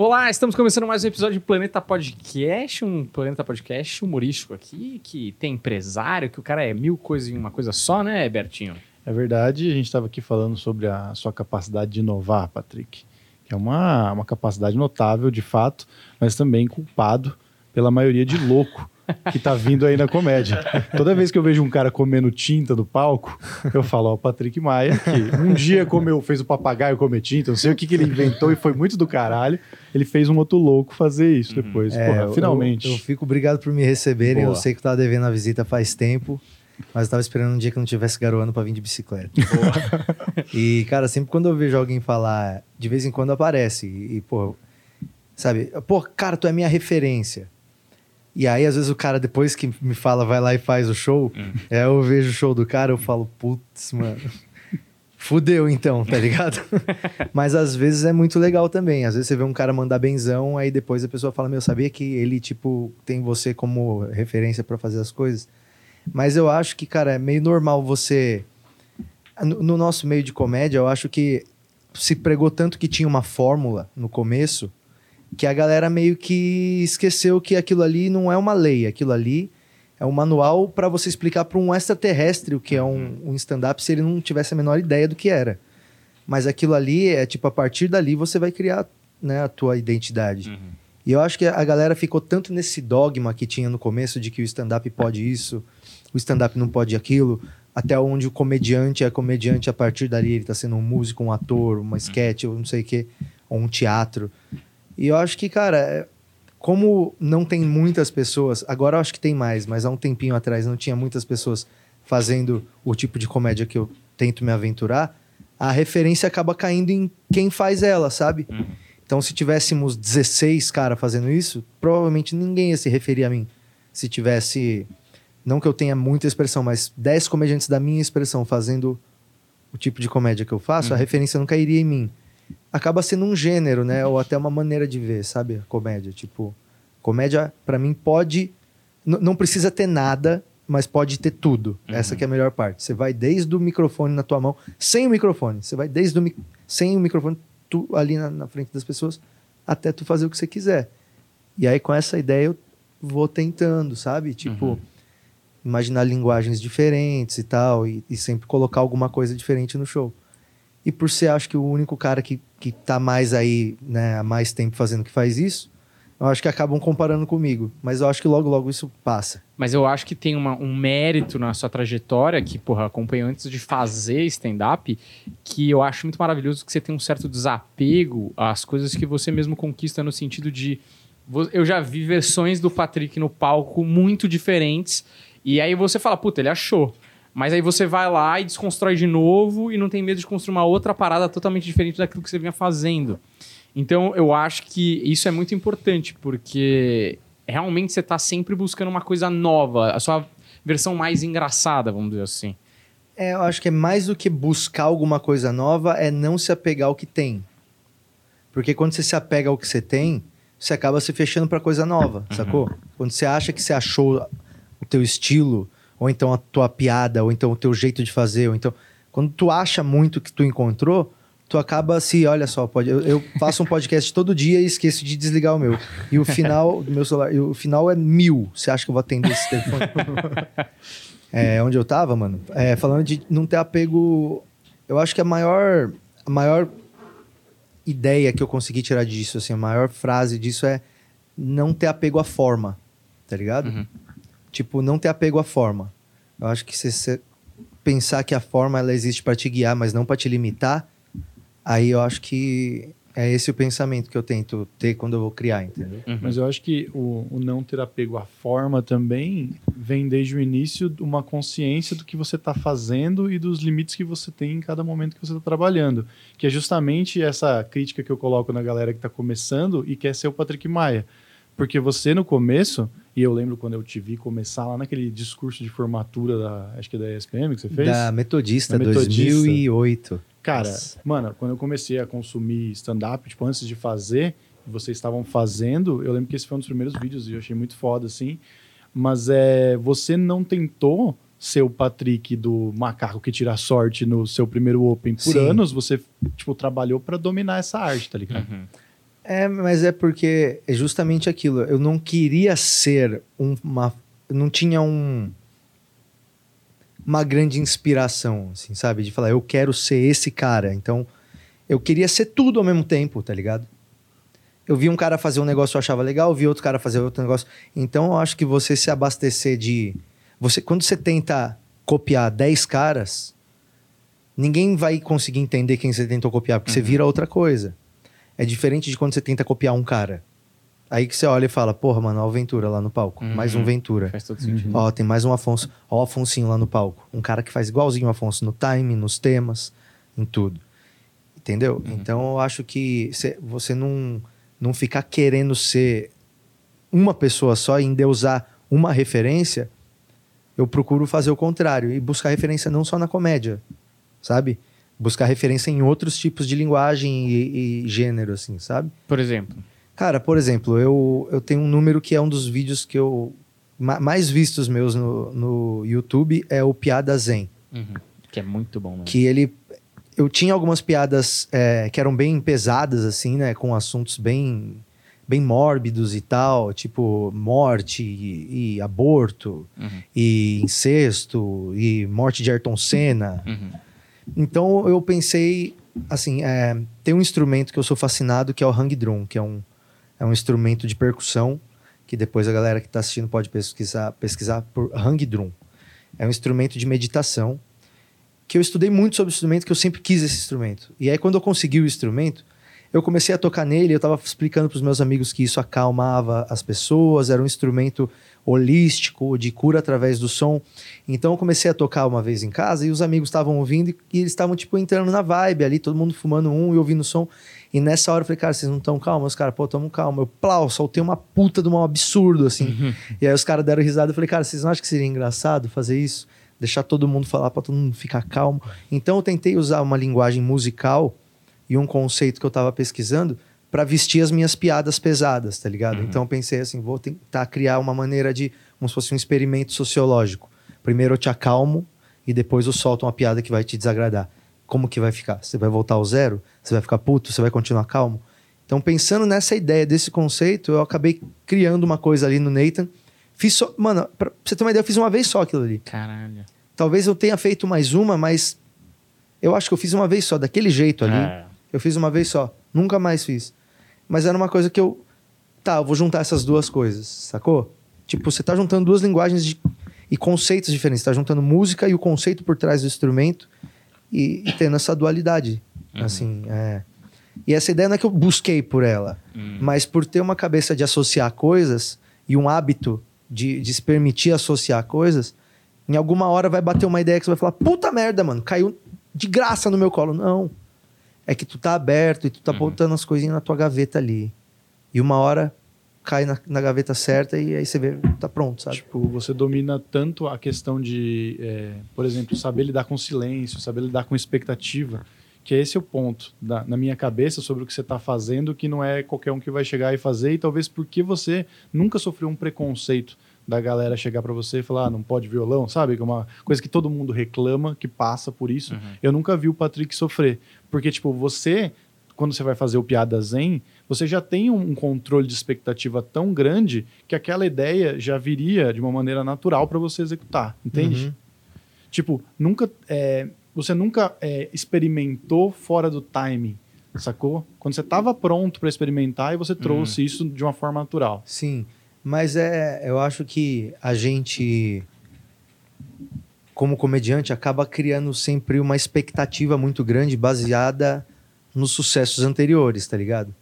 Olá, estamos começando mais um episódio de Planeta Podcast, um Planeta Podcast humorístico aqui, que tem empresário, que o cara é mil coisas em uma coisa só, né, Bertinho? É verdade, a gente estava aqui falando sobre a sua capacidade de inovar, Patrick, que é uma, uma capacidade notável, de fato, mas também culpado pela maioria de louco que tá vindo aí na comédia. Toda vez que eu vejo um cara comendo tinta no palco, eu falo, ó, o Patrick Maia, que um dia comeu, fez o papagaio comer tinta, não sei o que, que ele inventou e foi muito do caralho. Ele fez um outro louco fazer isso uhum. depois. É, Porra, finalmente. Eu, eu, fico obrigado por me receberem. Boa. Eu sei que eu tava devendo a visita faz tempo. Mas eu tava esperando um dia que eu não tivesse garoando para vir de bicicleta. e, cara, sempre quando eu vejo alguém falar, de vez em quando aparece. E, pô, sabe? Pô, cara, tu é minha referência. E aí, às vezes, o cara, depois que me fala, vai lá e faz o show, hum. é, eu vejo o show do cara, eu falo, putz, mano. Fudeu então, tá ligado? Mas às vezes é muito legal também. Às vezes você vê um cara mandar benzão, aí depois a pessoa fala: Meu, sabia que ele, tipo, tem você como referência para fazer as coisas? Mas eu acho que, cara, é meio normal você. No, no nosso meio de comédia, eu acho que se pregou tanto que tinha uma fórmula no começo que a galera meio que esqueceu que aquilo ali não é uma lei, aquilo ali é um manual para você explicar para um extraterrestre o que é um, uhum. um stand-up se ele não tivesse a menor ideia do que era. Mas aquilo ali é tipo, a partir dali você vai criar né, a tua identidade. Uhum. E eu acho que a galera ficou tanto nesse dogma que tinha no começo de que o stand-up pode isso, o stand-up não pode aquilo, até onde o comediante é comediante, a partir dali ele está sendo um músico, um ator, uma uhum. sketch, ou não sei o quê, ou um teatro. E eu acho que, cara, é, como não tem muitas pessoas, agora eu acho que tem mais, mas há um tempinho atrás não tinha muitas pessoas fazendo o tipo de comédia que eu tento me aventurar, a referência acaba caindo em quem faz ela, sabe? Uhum. Então, se tivéssemos 16 caras fazendo isso, provavelmente ninguém ia se referir a mim. Se tivesse, não que eu tenha muita expressão, mas 10 comediantes da minha expressão fazendo o tipo de comédia que eu faço, uhum. a referência não cairia em mim acaba sendo um gênero, né? Ou até uma maneira de ver, sabe? Comédia. Tipo, comédia, para mim, pode. não precisa ter nada, mas pode ter tudo. Uhum. Essa que é a melhor parte. Você vai desde o microfone na tua mão, sem o microfone. Você vai desde o sem o microfone, tu, ali na, na, frente das pessoas, até tu fazer o que você quiser. E aí, com essa ideia, eu vou tentando, sabe? Tipo, uhum. imaginar linguagens diferentes e tal, e, e sempre colocar alguma coisa diferente no show. E por ser, acho que, o único cara que, que tá mais aí, né, há mais tempo fazendo que faz isso, eu acho que acabam comparando comigo. Mas eu acho que logo, logo isso passa. Mas eu acho que tem uma, um mérito na sua trajetória, que, porra, acompanho antes de fazer stand-up, que eu acho muito maravilhoso que você tem um certo desapego às coisas que você mesmo conquista no sentido de. Eu já vi versões do Patrick no palco muito diferentes. E aí você fala, puta, ele achou. Mas aí você vai lá e desconstrói de novo e não tem medo de construir uma outra parada totalmente diferente daquilo que você vinha fazendo. Então eu acho que isso é muito importante, porque realmente você está sempre buscando uma coisa nova, a sua versão mais engraçada, vamos dizer assim. É, eu acho que é mais do que buscar alguma coisa nova, é não se apegar ao que tem. Porque quando você se apega ao que você tem, você acaba se fechando para coisa nova, uhum. sacou? Quando você acha que você achou o teu estilo, ou então a tua piada, ou então o teu jeito de fazer, ou então quando tu acha muito que tu encontrou, tu acaba se, olha só, pode, eu, eu faço um podcast todo dia e esqueço de desligar o meu. E o final do meu celular, o final é mil. Você acha que eu vou atender esse telefone? é, onde eu tava, mano? É, falando de não ter apego, eu acho que a maior, a maior ideia que eu consegui tirar disso, assim, a maior frase disso é não ter apego à forma, tá ligado? Uhum. Tipo, não ter apego à forma. Eu acho que se você pensar que a forma ela existe para te guiar, mas não para te limitar, aí eu acho que é esse o pensamento que eu tento ter quando eu vou criar, entendeu? Uhum. Mas eu acho que o, o, não ter apego à forma também vem desde o início uma consciência do que você está fazendo e dos limites que você tem em cada momento que você está trabalhando. Que é justamente essa crítica que eu coloco na galera que está começando e quer ser o Patrick Maia. Porque você, no começo, e eu lembro quando eu te vi começar lá naquele discurso de formatura da, acho que é da ESPM que você fez. Da Metodista, da Metodista. 2008. Cara, Nossa. mano, quando eu comecei a consumir stand-up, tipo, antes de fazer, vocês estavam fazendo, eu lembro que esse foi um dos primeiros vídeos e eu achei muito foda, assim. Mas é, você não tentou ser o Patrick do macaco que tira sorte no seu primeiro Open por Sim. anos, você, tipo, trabalhou para dominar essa arte, tá ligado? Uhum. É, mas é porque é justamente aquilo. Eu não queria ser uma. Não tinha um. Uma grande inspiração, assim, sabe? De falar, eu quero ser esse cara. Então, eu queria ser tudo ao mesmo tempo, tá ligado? Eu vi um cara fazer um negócio eu achava legal, eu vi outro cara fazer outro negócio. Então, eu acho que você se abastecer de. Você, quando você tenta copiar 10 caras, ninguém vai conseguir entender quem você tentou copiar, porque uhum. você vira outra coisa. É diferente de quando você tenta copiar um cara. Aí que você olha e fala, porra, mano, ó o Ventura lá no palco. Uhum. Mais um Ventura. Faz todo sentido. Ó, tem mais um Afonso. Ó o Afonsinho lá no palco. Um cara que faz igualzinho o Afonso no time, nos temas, em tudo. Entendeu? Uhum. Então eu acho que você não, não ficar querendo ser uma pessoa só e endeusar uma referência, eu procuro fazer o contrário e buscar referência não só na comédia, sabe? Buscar referência em outros tipos de linguagem e, e, gênero, assim, sabe? Por exemplo? Cara, por exemplo, eu, eu tenho um número que é um dos vídeos que eu. mais vistos meus no, no YouTube é o Piada Zen. Uhum. Que é muito bom, né? Que ele. Eu tinha algumas piadas é, que eram bem pesadas, assim, né? Com assuntos bem, bem mórbidos e tal, tipo morte e, e aborto, uhum. e incesto, e morte de Ayrton Senna. Uhum então eu pensei, assim, é, tem um instrumento que eu sou fascinado que é o hang drum, que é um, é um instrumento de percussão que depois a galera que está assistindo pode pesquisar, pesquisar por hang drum. É um instrumento de meditação que eu estudei muito sobre o instrumento, que eu sempre quis esse instrumento. E aí quando eu consegui o instrumento, eu comecei a tocar nele, eu estava explicando para os meus amigos que isso acalmava as pessoas, era um instrumento holístico, de cura através do som. Então eu comecei a tocar uma vez em casa e os amigos estavam ouvindo e, eles estavam tipo entrando na vibe ali, todo mundo fumando um e ouvindo o som. E nessa hora eu falei, cara, vocês não estão calmos? Os caras, pô, tamo calmo. Eu, plau, soltei uma puta de um absurdo, assim. Uhum. E aí os caras deram risada. Eu falei, cara, vocês não acham que seria engraçado fazer isso? Deixar todo mundo falar para todo mundo ficar calmo. Então eu tentei usar uma linguagem musical e um conceito que eu tava pesquisando para vestir as minhas piadas pesadas, tá ligado? Uhum. Então eu pensei assim, vou tentar criar uma maneira de, como se fosse um experimento sociológico. Primeiro eu te acalmo e depois eu solto uma piada que vai te desagradar. Como que vai ficar? Você vai voltar ao zero? Você vai ficar puto? Você vai continuar calmo? Então pensando nessa ideia desse conceito, eu acabei criando uma coisa ali no Nathan. Fiz só, mano, pra você ter uma ideia, eu fiz uma vez só aquilo ali. Caralho. Talvez eu tenha feito mais uma, mas eu acho que eu fiz uma vez só, daquele jeito ali. É. Eu fiz uma vez só. Nunca mais fiz. Mas era uma coisa que eu. Tá, eu vou juntar essas duas coisas, sacou? Tipo, você tá juntando duas linguagens de, e conceitos diferentes. Você tá juntando música e o conceito por trás do instrumento e, e tendo essa dualidade. Uhum. Assim, é. E essa ideia não é que eu busquei por ela, uhum. mas por ter uma cabeça de associar coisas e um hábito de, de se permitir associar coisas, em alguma hora vai bater uma ideia que você vai falar: puta merda, mano, caiu de graça no meu colo. Não é que tu tá aberto e tu tá uhum. botando as coisinhas na tua gaveta ali. E uma hora cai na, na, gaveta certa e aí você vê, tá pronto, sabe? Tipo, você domina tanto a questão de, é, por exemplo, saber lidar com silêncio, saber lidar com expectativa, que esse é o ponto da, na minha cabeça sobre o que você está fazendo, que não é qualquer um que vai chegar e fazer, e talvez porque você nunca sofreu um preconceito da galera chegar para você e falar, ah, não pode violão, sabe? Que é uma coisa que todo mundo reclama, que passa por isso. Uhum. Eu nunca vi o Patrick sofrer. Porque, tipo, você, quando você vai fazer o Piada Zen, você já tem um controle de expectativa tão grande que aquela ideia já viria de uma maneira natural para você executar, entende? Uhum. Tipo, nunca, é, você nunca é, experimentou fora do timing, sacou? Quando você estava pronto para experimentar e você trouxe uhum. isso de uma forma natural. Sim. Mas é, eu acho que a gente, como comediante, acaba criando sempre uma expectativa muito grande baseada nos sucessos anteriores, tá ligado?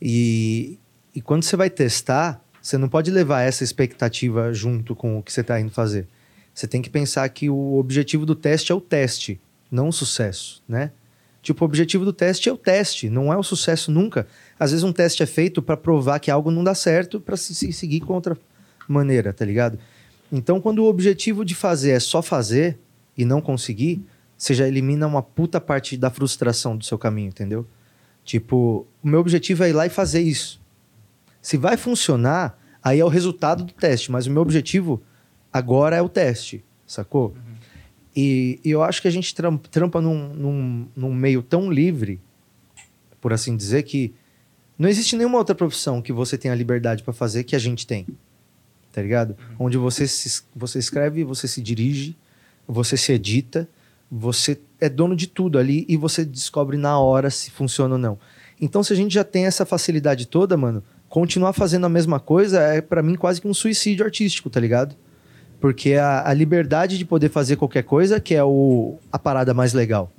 E, e quando você vai testar, você não pode levar essa expectativa junto com o que você está indo fazer. Você tem que pensar que o objetivo do teste é o teste, não o sucesso, né? Tipo, o objetivo do teste é o teste, não é o sucesso nunca. Às vezes um teste é feito para provar que algo não dá certo para se, se seguir com outra maneira, tá ligado? Então, quando o objetivo de fazer é só fazer e não conseguir, você já elimina uma puta parte da frustração do seu caminho, entendeu? Tipo, o meu objetivo é ir lá e fazer isso. Se vai funcionar, aí é o resultado do teste, mas o meu objetivo agora é o teste, sacou? E, e, eu acho que a gente trampa num, num, num meio tão livre, por assim dizer, que Não existe nenhuma outra profissão que você tenha liberdade para fazer que a gente tem. Tá ligado? Uhum. Onde você, se, você escreve, você se dirige, você se edita, você é dono de tudo ali e você descobre na hora se funciona ou não. Então, se a gente já tem essa facilidade toda, mano, continuar fazendo a mesma coisa é para mim quase que um suicídio artístico, tá ligado? Porque a, a, liberdade de poder fazer qualquer coisa que é o, a parada mais legal.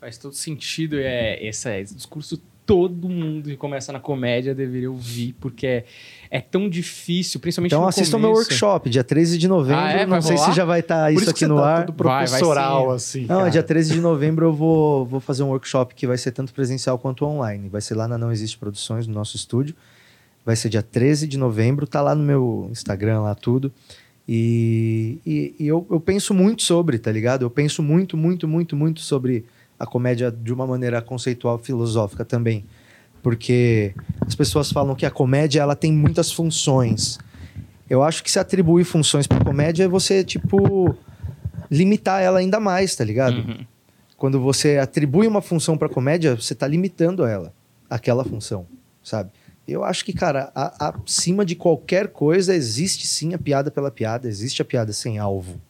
Faz todo sentido é, esse, esse discurso todo mundo que começa na comédia deveria ouvir, porque é, é tão difícil, principalmente Então assista o meu workshop, dia 13 de novembro. Ah, é? não sei se já vai estar tá isso, isso aqui no tá ar. Tudo professoral, vai, vai assim. Não, cara. dia 13 de novembro eu vou, vou fazer um workshop que vai ser tanto presencial quanto online. Vai ser lá na Não Existe Produções, no nosso estúdio. Vai ser dia 13 de novembro, tá lá no meu Instagram, lá tudo. E, e, e eu, eu penso muito sobre, tá ligado? Eu penso muito, muito, muito, muito sobre a comédia de uma maneira conceitual filosófica também. Porque as pessoas falam que a comédia ela tem muitas funções. Eu acho que se atribuir funções para comédia é você, tipo, limitar ela ainda mais, tá ligado? Uhum. Quando você atribui uma função para comédia, você está limitando ela, aquela função, sabe? Eu acho que, cara, a, acima de qualquer coisa, existe sim a piada pela piada, existe a piada sem alvo.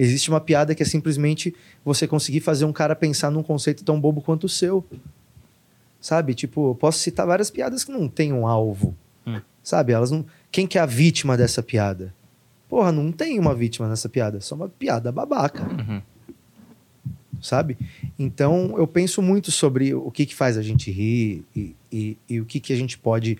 Existe uma piada que é simplesmente você conseguir fazer um cara pensar num conceito tão bobo quanto o seu. Sabe? Tipo, posso citar várias piadas que não têm um alvo. Hum. Sabe? Elas não. Quem que é a vítima dessa piada? Porra, não tem uma vítima nessa piada, só uma piada babaca. Uhum. Sabe? Então, eu penso muito sobre o que, que faz a gente rir e, e, e o que, que a gente pode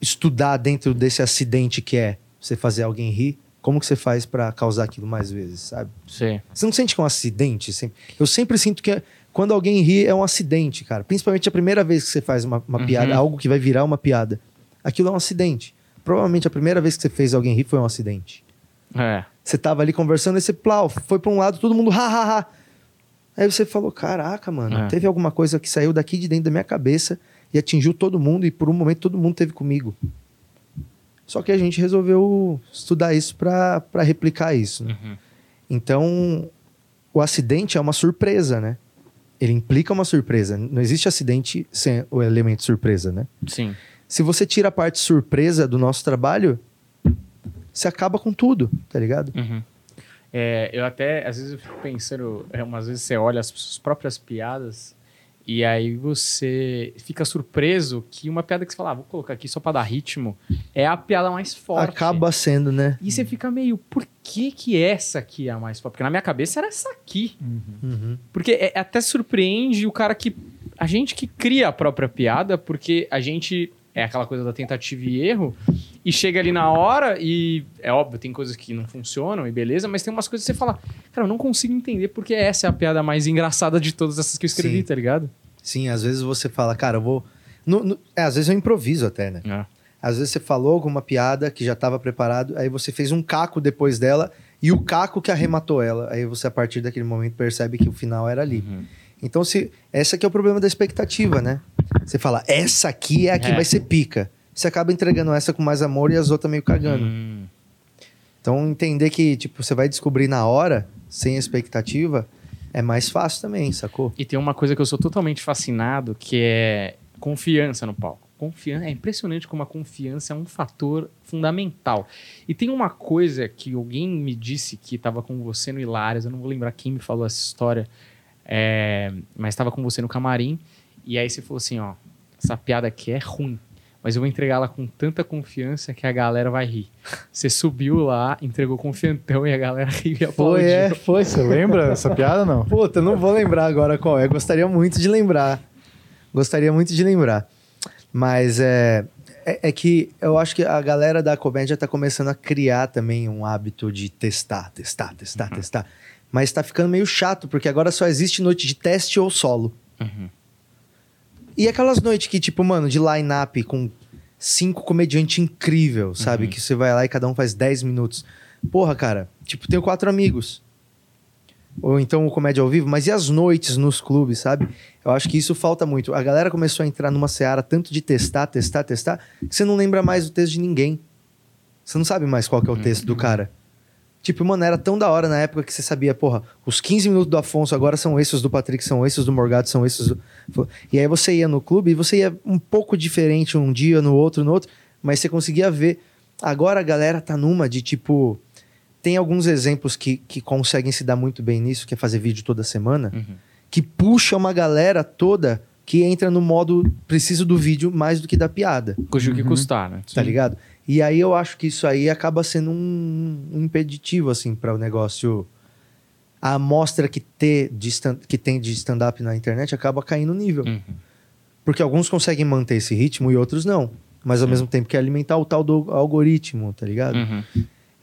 estudar dentro desse acidente que é você fazer alguém rir como que você faz para causar aquilo mais vezes, sabe? Sim. Você não sente que é um acidente? Eu sempre sinto que é, quando alguém ri é um acidente, cara. Principalmente a primeira vez que você faz uma, uma uhum. piada, algo que vai virar uma piada. Aquilo é um acidente. Provavelmente a primeira vez que você fez alguém rir foi um acidente. É. Você tava ali conversando e você, plau, foi para um lado, todo mundo, ha, ha, ha. Aí você falou, caraca, mano, é. teve alguma coisa que saiu daqui de dentro da minha cabeça e atingiu todo mundo e por um momento todo mundo teve comigo. Só que a gente resolveu estudar isso para replicar isso. Né? Uhum. Então, o acidente é uma surpresa, né? Ele implica uma surpresa. Não existe acidente sem o elemento surpresa, né? Sim. Se você tira a parte surpresa do nosso trabalho, você acaba com tudo, tá ligado? Uhum. É, eu até, às vezes, eu fico pensando, é, umas vezes você olha as suas próprias piadas e aí você fica surpreso que uma piada que você fala, ah, vou colocar aqui só pra dar ritmo, é a piada mais forte. Acaba sendo, né? E você fica meio, por que que essa aqui é a mais forte? Porque na minha cabeça era essa aqui. Uhum. Uhum. Porque é, até surpreende o cara que... A gente que cria a própria piada, porque a gente... É aquela coisa da tentativa e erro. E chega ali na hora e... É óbvio, tem coisas que não funcionam e beleza, mas tem umas coisas que você fala... Cara, eu não consigo entender porque essa é a piada mais engraçada de todas essas que eu escrevi, Sim. tá ligado? Sim, às vezes você fala, cara, eu vou. No, no... É, às vezes eu improviso até, né? É. Às vezes você falou alguma piada que já estava preparado, aí você fez um caco depois dela e o caco que arrematou ela. Aí você, a partir daquele momento, percebe que o final era ali. Uhum. Então, se essa aqui é o problema da expectativa, né? Você fala, essa aqui é a que é. vai ser pica. Você acaba entregando essa com mais amor e as outras meio cagando. Uhum. Então, entender que, tipo, você vai descobrir na hora, sem expectativa, é mais fácil também, sacou? E tem uma coisa que eu sou totalmente fascinado, que é confiança no palco. Confiança, é impressionante como a confiança é um fator fundamental. E tem uma coisa que alguém me disse que estava com você no Hilários, eu não vou lembrar quem me falou essa história, é, mas estava com você no camarim, e aí você falou assim, ó, essa piada aqui é ruim mas eu vou entregá-la com tanta confiança que a galera vai rir. Você subiu lá, entregou confiantão e a galera riu e aplaudiu. Foi, é, foi. Você lembra essa piada não? Puta, eu não vou lembrar agora qual é. Gostaria muito de lembrar. Gostaria muito de lembrar. Mas é, é, é, que eu acho que a galera da comédia tá começando a criar também um hábito de testar, testar, testar, uhum. testar. Mas tá ficando meio chato, porque agora só existe noite de teste ou solo. Uhum. E aquelas noites que, tipo, mano, de line-up com cinco comediantes incrível, sabe? Uhum. Que você vai lá e cada um faz 10 minutos. Porra, cara, tipo, tenho quatro amigos. Ou então o comédia ao vivo, mas e as noites nos clubes, sabe? Eu acho que isso falta muito. A galera começou a entrar numa seara tanto de testar, testar, testar, que você não lembra mais o texto de ninguém. Você não sabe mais qual que é o texto uhum. do cara. Tipo, mano, era tão da hora na época que você sabia, porra, os 15 minutos do Afonso agora são esses do Patrick, são esses do Morgado, são esses do... E aí você ia no clube e você ia um pouco diferente um dia, no outro, no outro, mas você conseguia ver. Agora a galera tá numa de tipo. Tem alguns exemplos que, que conseguem se dar muito bem nisso, que é fazer vídeo toda semana, Uhum. que puxa uma galera toda que entra no modo preciso do vídeo mais do que da piada, Cujo que Uhum. custar, né? tá ligado? E aí eu acho que isso aí acaba sendo um, um impeditivo, assim, para o negócio. A amostra que, ter de stand- que tem de stand-up na internet acaba caindo o nível. Uhum. Porque alguns conseguem manter esse ritmo e outros não. Mas ao mesmo tempo que alimentar o tal do algoritmo, tá ligado? Uhum.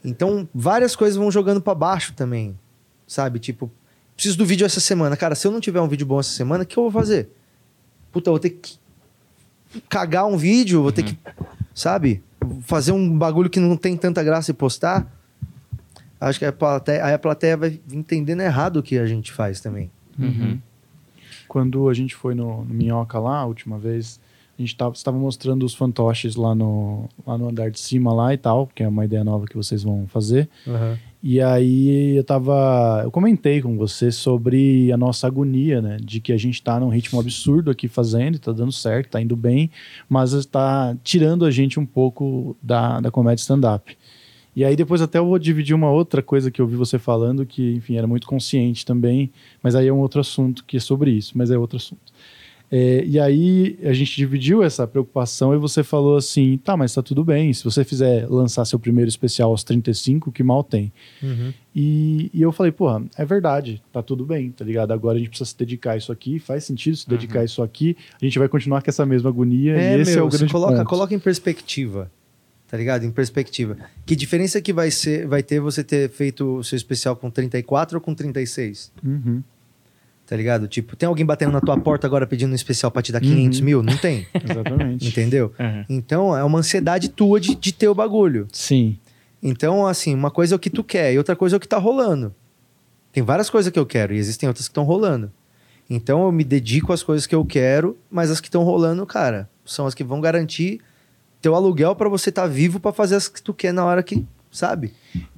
Então, várias coisas vão jogando pra baixo também. Sabe? Tipo, preciso do vídeo essa semana. Cara, se eu não tiver um vídeo bom essa semana, o que eu vou fazer? Puta, eu vou ter que cagar um vídeo, vou ter que, sabe? Fazer um bagulho que não tem tanta graça e postar. Acho que a plateia, aí a plateia vai entendendo errado o que a gente faz também. Uhum. Quando a gente foi no, no Minhoca lá, a última vez, a gente tava, estava mostrando os fantoches lá no, lá no andar de cima lá e tal, que é uma ideia nova que vocês vão fazer. E aí eu tava. Eu comentei com você sobre a nossa agonia, né? De que a gente tá num ritmo absurdo aqui fazendo, tá dando certo, tá indo bem, mas está tirando a gente um pouco da, da comédia stand-up. E aí depois até eu vou dividir uma outra coisa que eu vi você falando, que, enfim, era muito consciente também, mas aí é um outro assunto que é sobre isso, mas é outro assunto. É, e aí a gente dividiu essa preocupação e você falou assim, tá, mas tá tudo bem, se você fizer lançar seu primeiro especial aos 35, que mal tem. E, e eu falei, porra, é verdade, tá tudo bem, tá ligado? Agora a gente precisa se dedicar a isso aqui, faz sentido se dedicar a isso aqui, a gente vai continuar com essa mesma agonia e esse é o grande coloca, ponto. coloca em perspectiva. Tá ligado? Em perspectiva. Que diferença que vai ser, vai ter você ter feito o seu especial com 34 ou com 36? Uhum. Tá ligado? Tipo, tem alguém batendo na tua porta agora pedindo um especial pra te dar 500 Uhum. mil? Não tem. Exatamente. Entendeu? Uhum. Então, é uma ansiedade tua de, de ter o bagulho. Sim. Então, assim, uma coisa é o que tu quer e outra coisa é o que tá rolando. Tem várias coisas que eu quero e existem outras que estão rolando. Então, eu me dedico às coisas que eu quero, mas as que estão rolando, cara, são as que vão garantir teu aluguel pra você estar vivo pra fazer as que tu quer na hora que, sabe?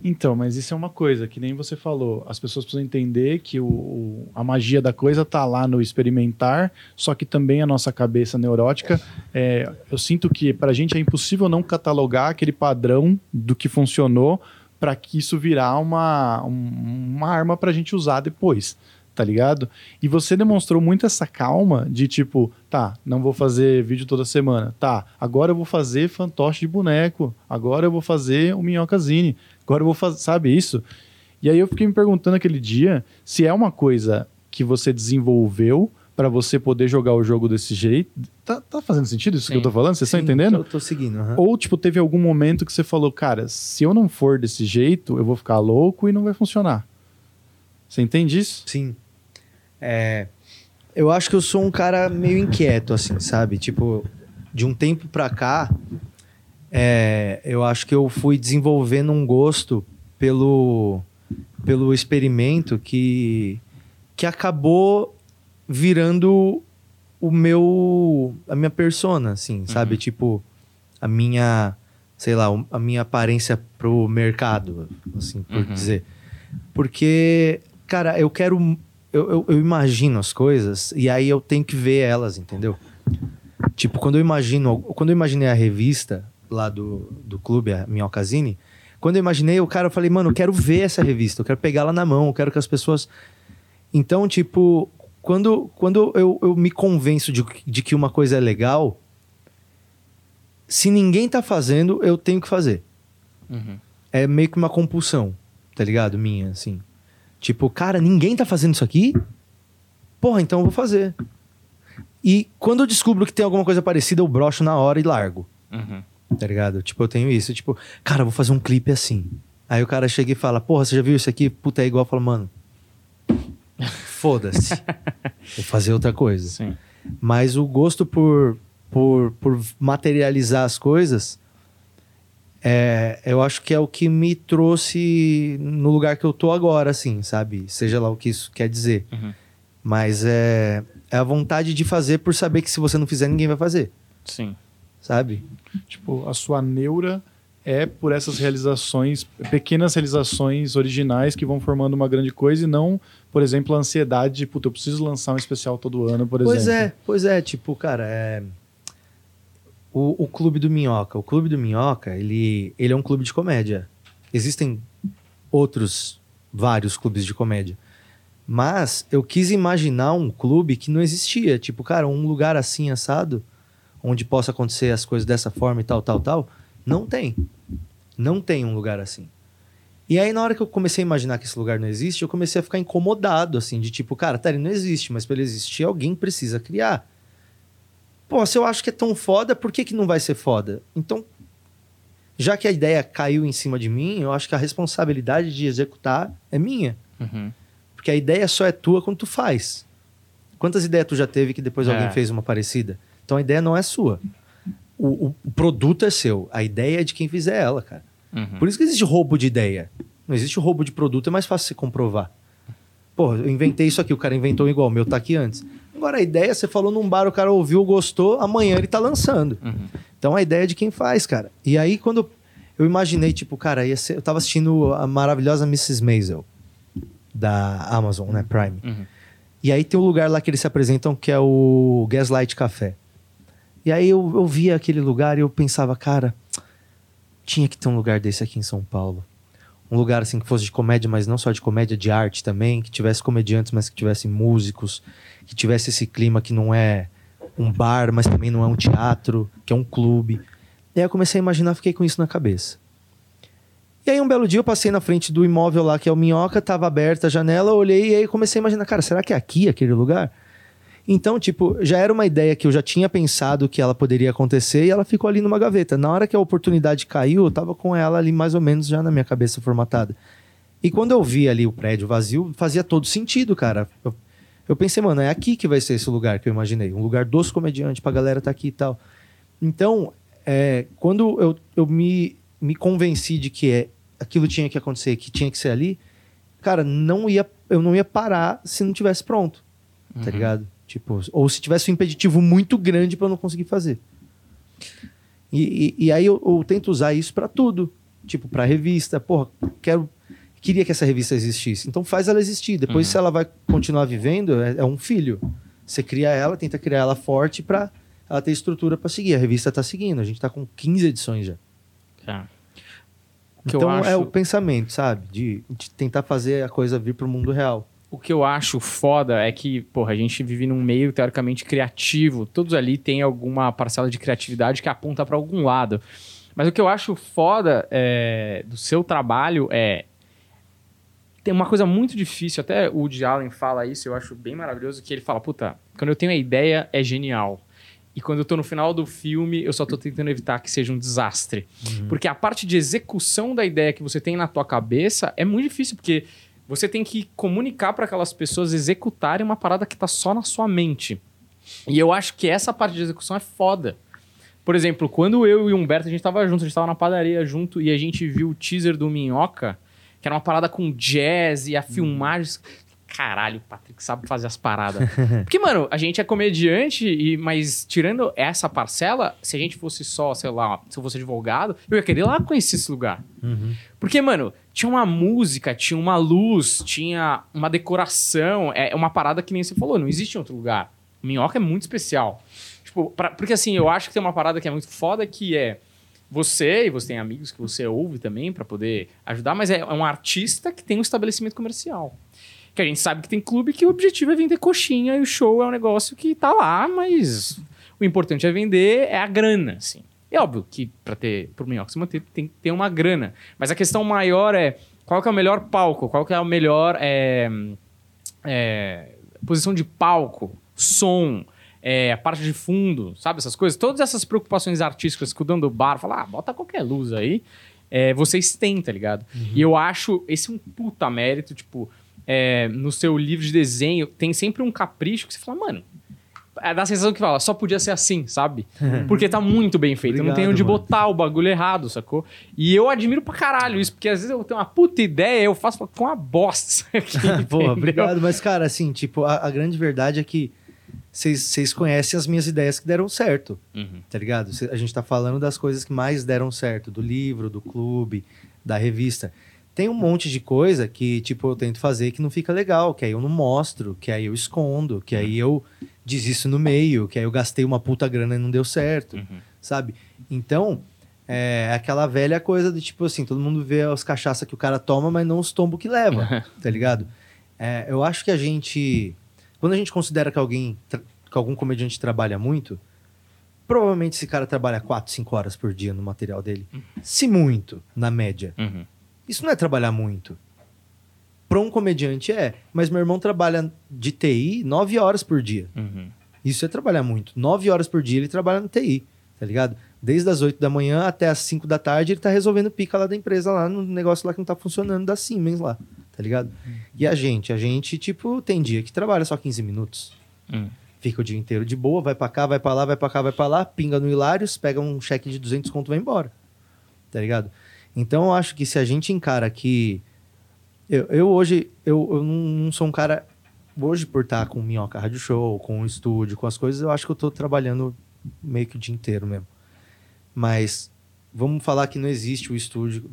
Então, mas isso é uma coisa que nem você falou. As pessoas precisam entender que o, o- a magia da coisa tá lá no experimentar, só que também a nossa cabeça neurótica. é, eu sinto que pra gente é impossível não catalogar aquele padrão do que funcionou para que isso virar uma, um- uma arma pra gente usar depois. Tá ligado? E você demonstrou muito essa calma de tipo, tá, não vou fazer vídeo toda semana. Tá, agora eu vou fazer fantoche de boneco. Agora eu vou fazer o minhocazine. Agora eu vou fazer, sabe isso? E aí eu fiquei me perguntando aquele dia se é uma coisa que você desenvolveu pra você poder jogar o jogo desse jeito. Tá, tá fazendo sentido isso que Sim. eu tô falando? Vocês estão Sim, entendendo? Eu tô seguindo. aham. Ou, tipo, teve algum momento que você falou, cara, se eu não for desse jeito, eu vou ficar louco e não vai funcionar. Você entende isso? Sim. É, eu acho que eu sou um cara meio inquieto, assim, sabe? Tipo, de um tempo pra cá, é, eu acho que eu fui desenvolvendo um gosto pelo, pelo experimento que, que acabou virando o meu a minha persona, assim, sabe? Tipo, a minha, sei lá, a minha aparência pro mercado, assim, por Uhum. dizer. Porque, cara, eu quero. Eu, eu, eu imagino as coisas e aí eu tenho que ver elas, entendeu? Tipo, quando eu imagino. Quando eu imaginei a revista lá do, do clube, a Minhocazine, quando eu imaginei o cara, eu falei, mano, eu quero ver essa revista, eu quero pegá-la na mão, eu quero que as pessoas. Então, tipo, quando, quando eu, eu me convenço de, de que uma coisa é legal, se ninguém tá fazendo, eu tenho que fazer Uhum. é meio que uma compulsão, tá ligado? Minha, assim. Tipo, cara, ninguém tá fazendo isso aqui? Porra, então eu vou fazer. E quando eu descubro que tem alguma coisa parecida, eu brocho na hora e largo, Uhum. tá ligado? Tipo, eu tenho isso. Tipo, cara, eu vou fazer um clipe assim. Aí o cara chega e fala, porra, você já viu isso aqui? Puta, é igual. Eu falo, mano, foda-se. vou fazer outra coisa. Sim. Mas o gosto por, por, por materializar as coisas, é, eu acho que é o que me trouxe no lugar que eu tô agora, assim, sabe? Seja lá o que isso quer dizer. Uhum. Mas é, é a vontade de fazer por saber que se você não fizer, ninguém vai fazer, Sim. sabe? Tipo, a sua neura é por essas realizações, pequenas realizações originais que vão formando uma grande coisa e não, por exemplo, a ansiedade de, puta, eu preciso lançar um especial todo ano, por pois exemplo. Pois é, pois é, tipo, cara, é... O, o Clube do Minhoca. O Clube do Minhoca, ele, ele é um clube de comédia. Existem outros, vários clubes de comédia. Mas eu quis imaginar um clube que não existia. Tipo, cara, um lugar assim, assado, onde possa acontecer as coisas dessa forma e tal, tal, tal. Não tem. Não tem um lugar assim. E aí, na hora que eu comecei a imaginar que esse lugar não existe, eu comecei a ficar incomodado, assim, de tipo, cara, tá, ele não existe, mas para ele existir, alguém precisa criar. Pô, se eu acho que é tão foda, por que, que não vai ser foda? Então, já que a ideia caiu em cima de mim, eu acho que a responsabilidade de executar é minha. Uhum. Porque a ideia só é tua quando tu faz. Quantas ideias tu já teve que depois é. alguém fez uma parecida? Então a ideia não é sua. O, o, produto é seu. A ideia é de quem fizer ela, cara. Uhum. Por isso que existe roubo de ideia. Não existe roubo de produto, é mais fácil você comprovar. Pô, eu inventei isso aqui, o cara inventou igual, o meu tá aqui antes. Agora a ideia, você falou num bar, o cara ouviu, gostou, amanhã ele tá lançando. Uhum. Então a ideia é de quem faz, cara. E aí quando eu imaginei, tipo, cara, ser, eu tava assistindo a maravilhosa Mrs. Maisel, da Amazon, né, Prime. Uhum. E aí tem um lugar lá que eles se apresentam que é o Gaslight Café. E aí eu, eu via aquele lugar e eu pensava, cara, tinha que ter um lugar desse aqui em São Paulo. Um lugar assim que fosse de comédia, mas não só de comédia, de arte também, que tivesse comediantes, mas que tivesse músicos, que tivesse esse clima que não é um bar, mas também não é um teatro, que é um clube. E aí eu comecei a imaginar, fiquei com isso na cabeça. E aí um belo dia eu passei na frente do imóvel lá, que é o Minhoca, tava aberta a janela, olhei e aí comecei a imaginar, cara, será que é aqui aquele lugar? Então, tipo, já era uma ideia que eu já tinha pensado que ela poderia acontecer e ela ficou ali numa gaveta. Na hora que a oportunidade caiu, eu tava com ela ali mais ou menos já na minha cabeça formatada. E quando eu vi ali o prédio vazio, fazia todo sentido, cara. Eu, eu pensei, mano, é aqui que vai ser esse lugar que eu imaginei. Um lugar dos comediantes, pra galera tá aqui e tal. Então, é, quando eu, eu me, me convenci de que é, aquilo tinha que acontecer, que tinha que ser ali, cara, não ia, eu não ia parar se não tivesse pronto. Tá uhum. Tá ligado? Tipo, ou se tivesse um impeditivo muito grande para eu não conseguir fazer. E, e, e aí eu, eu, tento usar isso para tudo. Tipo, para revista. Porra, quero. Queria que essa revista existisse. Então faz ela existir. Depois, uhum. se ela vai continuar vivendo, é, é, um filho. Você cria ela, tenta criar ela forte para ela ter estrutura para seguir. A revista tá seguindo. A gente tá com 15 edições já. Então acho... é o pensamento, sabe? De, de tentar fazer a coisa vir pro mundo real o que eu acho foda é que, porra, a gente vive num meio teoricamente criativo. Todos ali têm alguma parcela de criatividade que aponta para algum lado. Mas o que eu acho foda é, do seu trabalho é. Tem uma coisa muito difícil, até o Woody Allen fala isso, eu acho bem maravilhoso, que ele fala, puta, quando eu tenho a ideia, é genial. E quando eu tô no final do filme, eu só tô tentando evitar que seja um desastre. Uhum. Porque a parte de execução da ideia que você tem na tua cabeça é muito difícil, porque você tem que comunicar para aquelas pessoas executarem uma parada que está só na sua mente. E eu acho que essa parte de execução é foda. Por exemplo, quando eu e o Humberto a gente tava junto, a gente tava na padaria junto e a gente viu o teaser do Minhoca, que era uma parada com jazz e a filmagem caralho, o Patrick sabe fazer as paradas. Porque, mano, a gente é comediante, e, mas tirando essa parcela, se a gente fosse só, sei lá, se eu fosse advogado, eu ia querer lá conhecer esse lugar. Uhum. Porque, mano, tinha uma música, tinha uma luz, tinha uma decoração, é uma parada que nem você falou, não existe em outro lugar. Minhoca é muito especial. Tipo, pra, porque assim, eu acho que tem uma parada que é muito foda que é você, e você tem amigos que você ouve também para poder ajudar, mas é, é um artista que tem um estabelecimento comercial. Que a gente sabe que tem clube que o objetivo é vender coxinha e o show é um negócio que tá lá, mas o importante é vender é a grana, assim. É óbvio que para ter pro Minhoca se manter tem que ter uma grana, mas a questão maior é qual que é o melhor palco, qual que é a melhor é, é, posição de palco, som, é, a parte de fundo, sabe essas coisas, todas essas preocupações artísticas que o dono do bar fala, ah, bota qualquer luz aí, é, vocês têm, tá ligado? Uhum. E eu acho esse um puta mérito, tipo, é, no seu livro de desenho, tem sempre um capricho que você fala, mano, é da sensação que fala, só podia ser assim, sabe? Porque tá muito bem feito. Obrigado, não tenho onde mano. botar o bagulho errado, sacou? E eu admiro pra caralho isso, porque às vezes eu tenho uma puta ideia, eu faço com uma bosta. Porra, obrigado. Mas, cara, assim, tipo, a, a grande verdade é que vocês conhecem as minhas ideias que deram certo, Uhum. tá ligado? Cê- A gente tá falando das coisas que mais deram certo, do livro, do clube, da revista. Tem um monte de coisa que, tipo, eu tento fazer que não fica legal, que aí eu não mostro, que aí eu escondo, que aí eu desisto no meio, que aí eu gastei uma puta grana e não deu certo, Uhum. sabe? Então, é aquela velha coisa de, tipo assim, todo mundo vê as cachaças que o cara toma, mas não os tombos que leva, tá ligado? É, eu acho que a gente... Quando a gente considera que alguém, que algum comediante trabalha muito, provavelmente esse cara trabalha 4, 5 horas por dia no material dele. Se muito, na média. Uhum. Isso não é trabalhar muito. Para um comediante é, mas meu irmão trabalha de TI 9 horas por dia. Uhum. Isso é trabalhar muito. 9 horas por dia ele trabalha no TI, tá ligado? Desde as 8 da manhã até as 5 da tarde ele tá resolvendo pica lá da empresa, lá no negócio lá que não tá funcionando, da Siemens lá, tá ligado? E a gente, a gente, tipo, tem dia que trabalha só 15 minutos. Uhum. Fica o dia inteiro de boa, vai pra cá, vai pra lá, vai pra cá, vai pra lá, pinga no Hilários, pega um cheque de 200 conto e vai embora. Tá ligado? Então eu acho que se a gente encara que. Eu, eu hoje, eu, eu não, sou um cara. Hoje, por estar com Minhoca Rádio Show, com o estúdio, com as coisas, eu acho que eu tô trabalhando meio que o dia inteiro mesmo. Mas vamos falar que não existe o estúdio.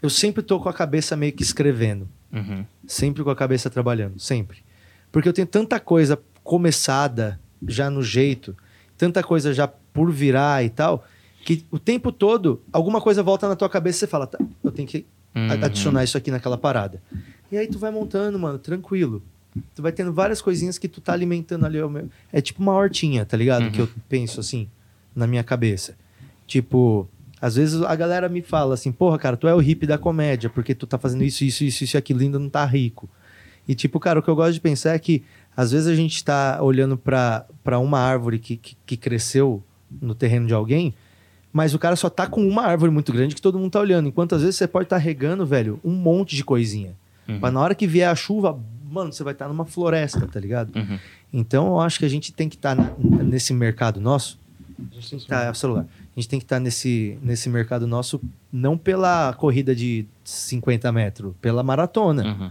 Eu sempre tô com a cabeça meio que escrevendo. Uhum. Sempre com a cabeça trabalhando, sempre. Porque eu tenho tanta coisa começada já no jeito, tanta coisa já por virar e tal, que o tempo todo alguma coisa volta na tua cabeça e você fala, tá, eu tenho que Uhum. adicionar isso aqui naquela parada. E aí tu vai montando, mano, tranquilo. Tu vai tendo várias coisinhas que tu tá alimentando ali. É tipo uma hortinha, tá ligado? Uhum. Que eu penso assim, na minha cabeça. Tipo, às vezes a galera me fala assim, porra, cara, tu é o hippie da comédia, porque tu tá fazendo isso, isso, isso, isso e aquilo, ainda não tá rico. E tipo, cara, o que eu gosto de pensar é que às vezes a gente tá olhando pra pra uma árvore que, que, que cresceu no terreno de alguém, mas o cara só tá com uma árvore muito grande que todo mundo tá olhando. Enquanto às vezes você pode estar regando, velho, um monte de coisinha. Uhum. Mas na hora que vier a chuva, mano, você vai estar numa floresta, tá ligado? Uhum. Então eu acho que a gente tem que estar nesse mercado nosso. A gente tem que estar, é o celular. A gente tem que estar nesse, nesse mercado nosso, não pela corrida de 50 metros, pela maratona. Uhum.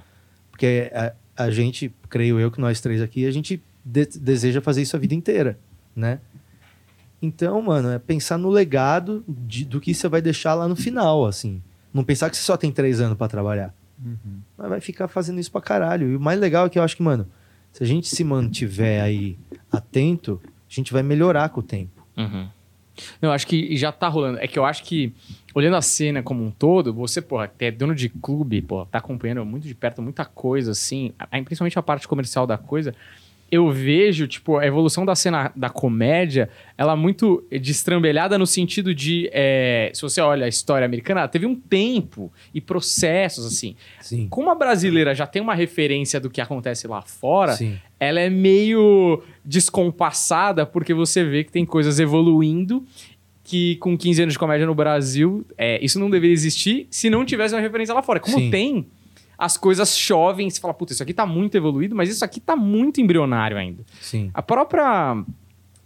Porque a, a gente, creio eu que nós três aqui, a gente de- deseja fazer isso a vida inteira, né? Então, mano, é pensar no legado de- do que você vai deixar lá no final, assim. Não pensar que você só tem três anos pra trabalhar. Mas vai ficar fazendo isso pra caralho. E o mais legal é que eu acho que, mano, se a gente se mantiver aí atento, a gente vai melhorar com o tempo. Uhum. Eu acho que já tá rolando. É que eu acho que, olhando a cena como um todo, você, porra, que é dono de clube, porra, tá acompanhando muito de perto muita coisa, assim, principalmente a parte comercial da coisa. Eu vejo, tipo, a evolução da cena da comédia, ela muito destrambelhada no sentido de, é, se você olha a história americana, ela teve um tempo e processos, assim. Sim. Como a brasileira já tem uma referência do que acontece lá fora, Sim. ela é meio descompassada porque você vê que tem coisas evoluindo que com 15 anos de comédia no Brasil, é, isso não deveria existir se não tivesse uma referência lá fora. Como Sim. tem, as coisas chovem, você fala, puta, isso aqui tá muito evoluído, mas isso aqui tá muito embrionário ainda. Sim. A própria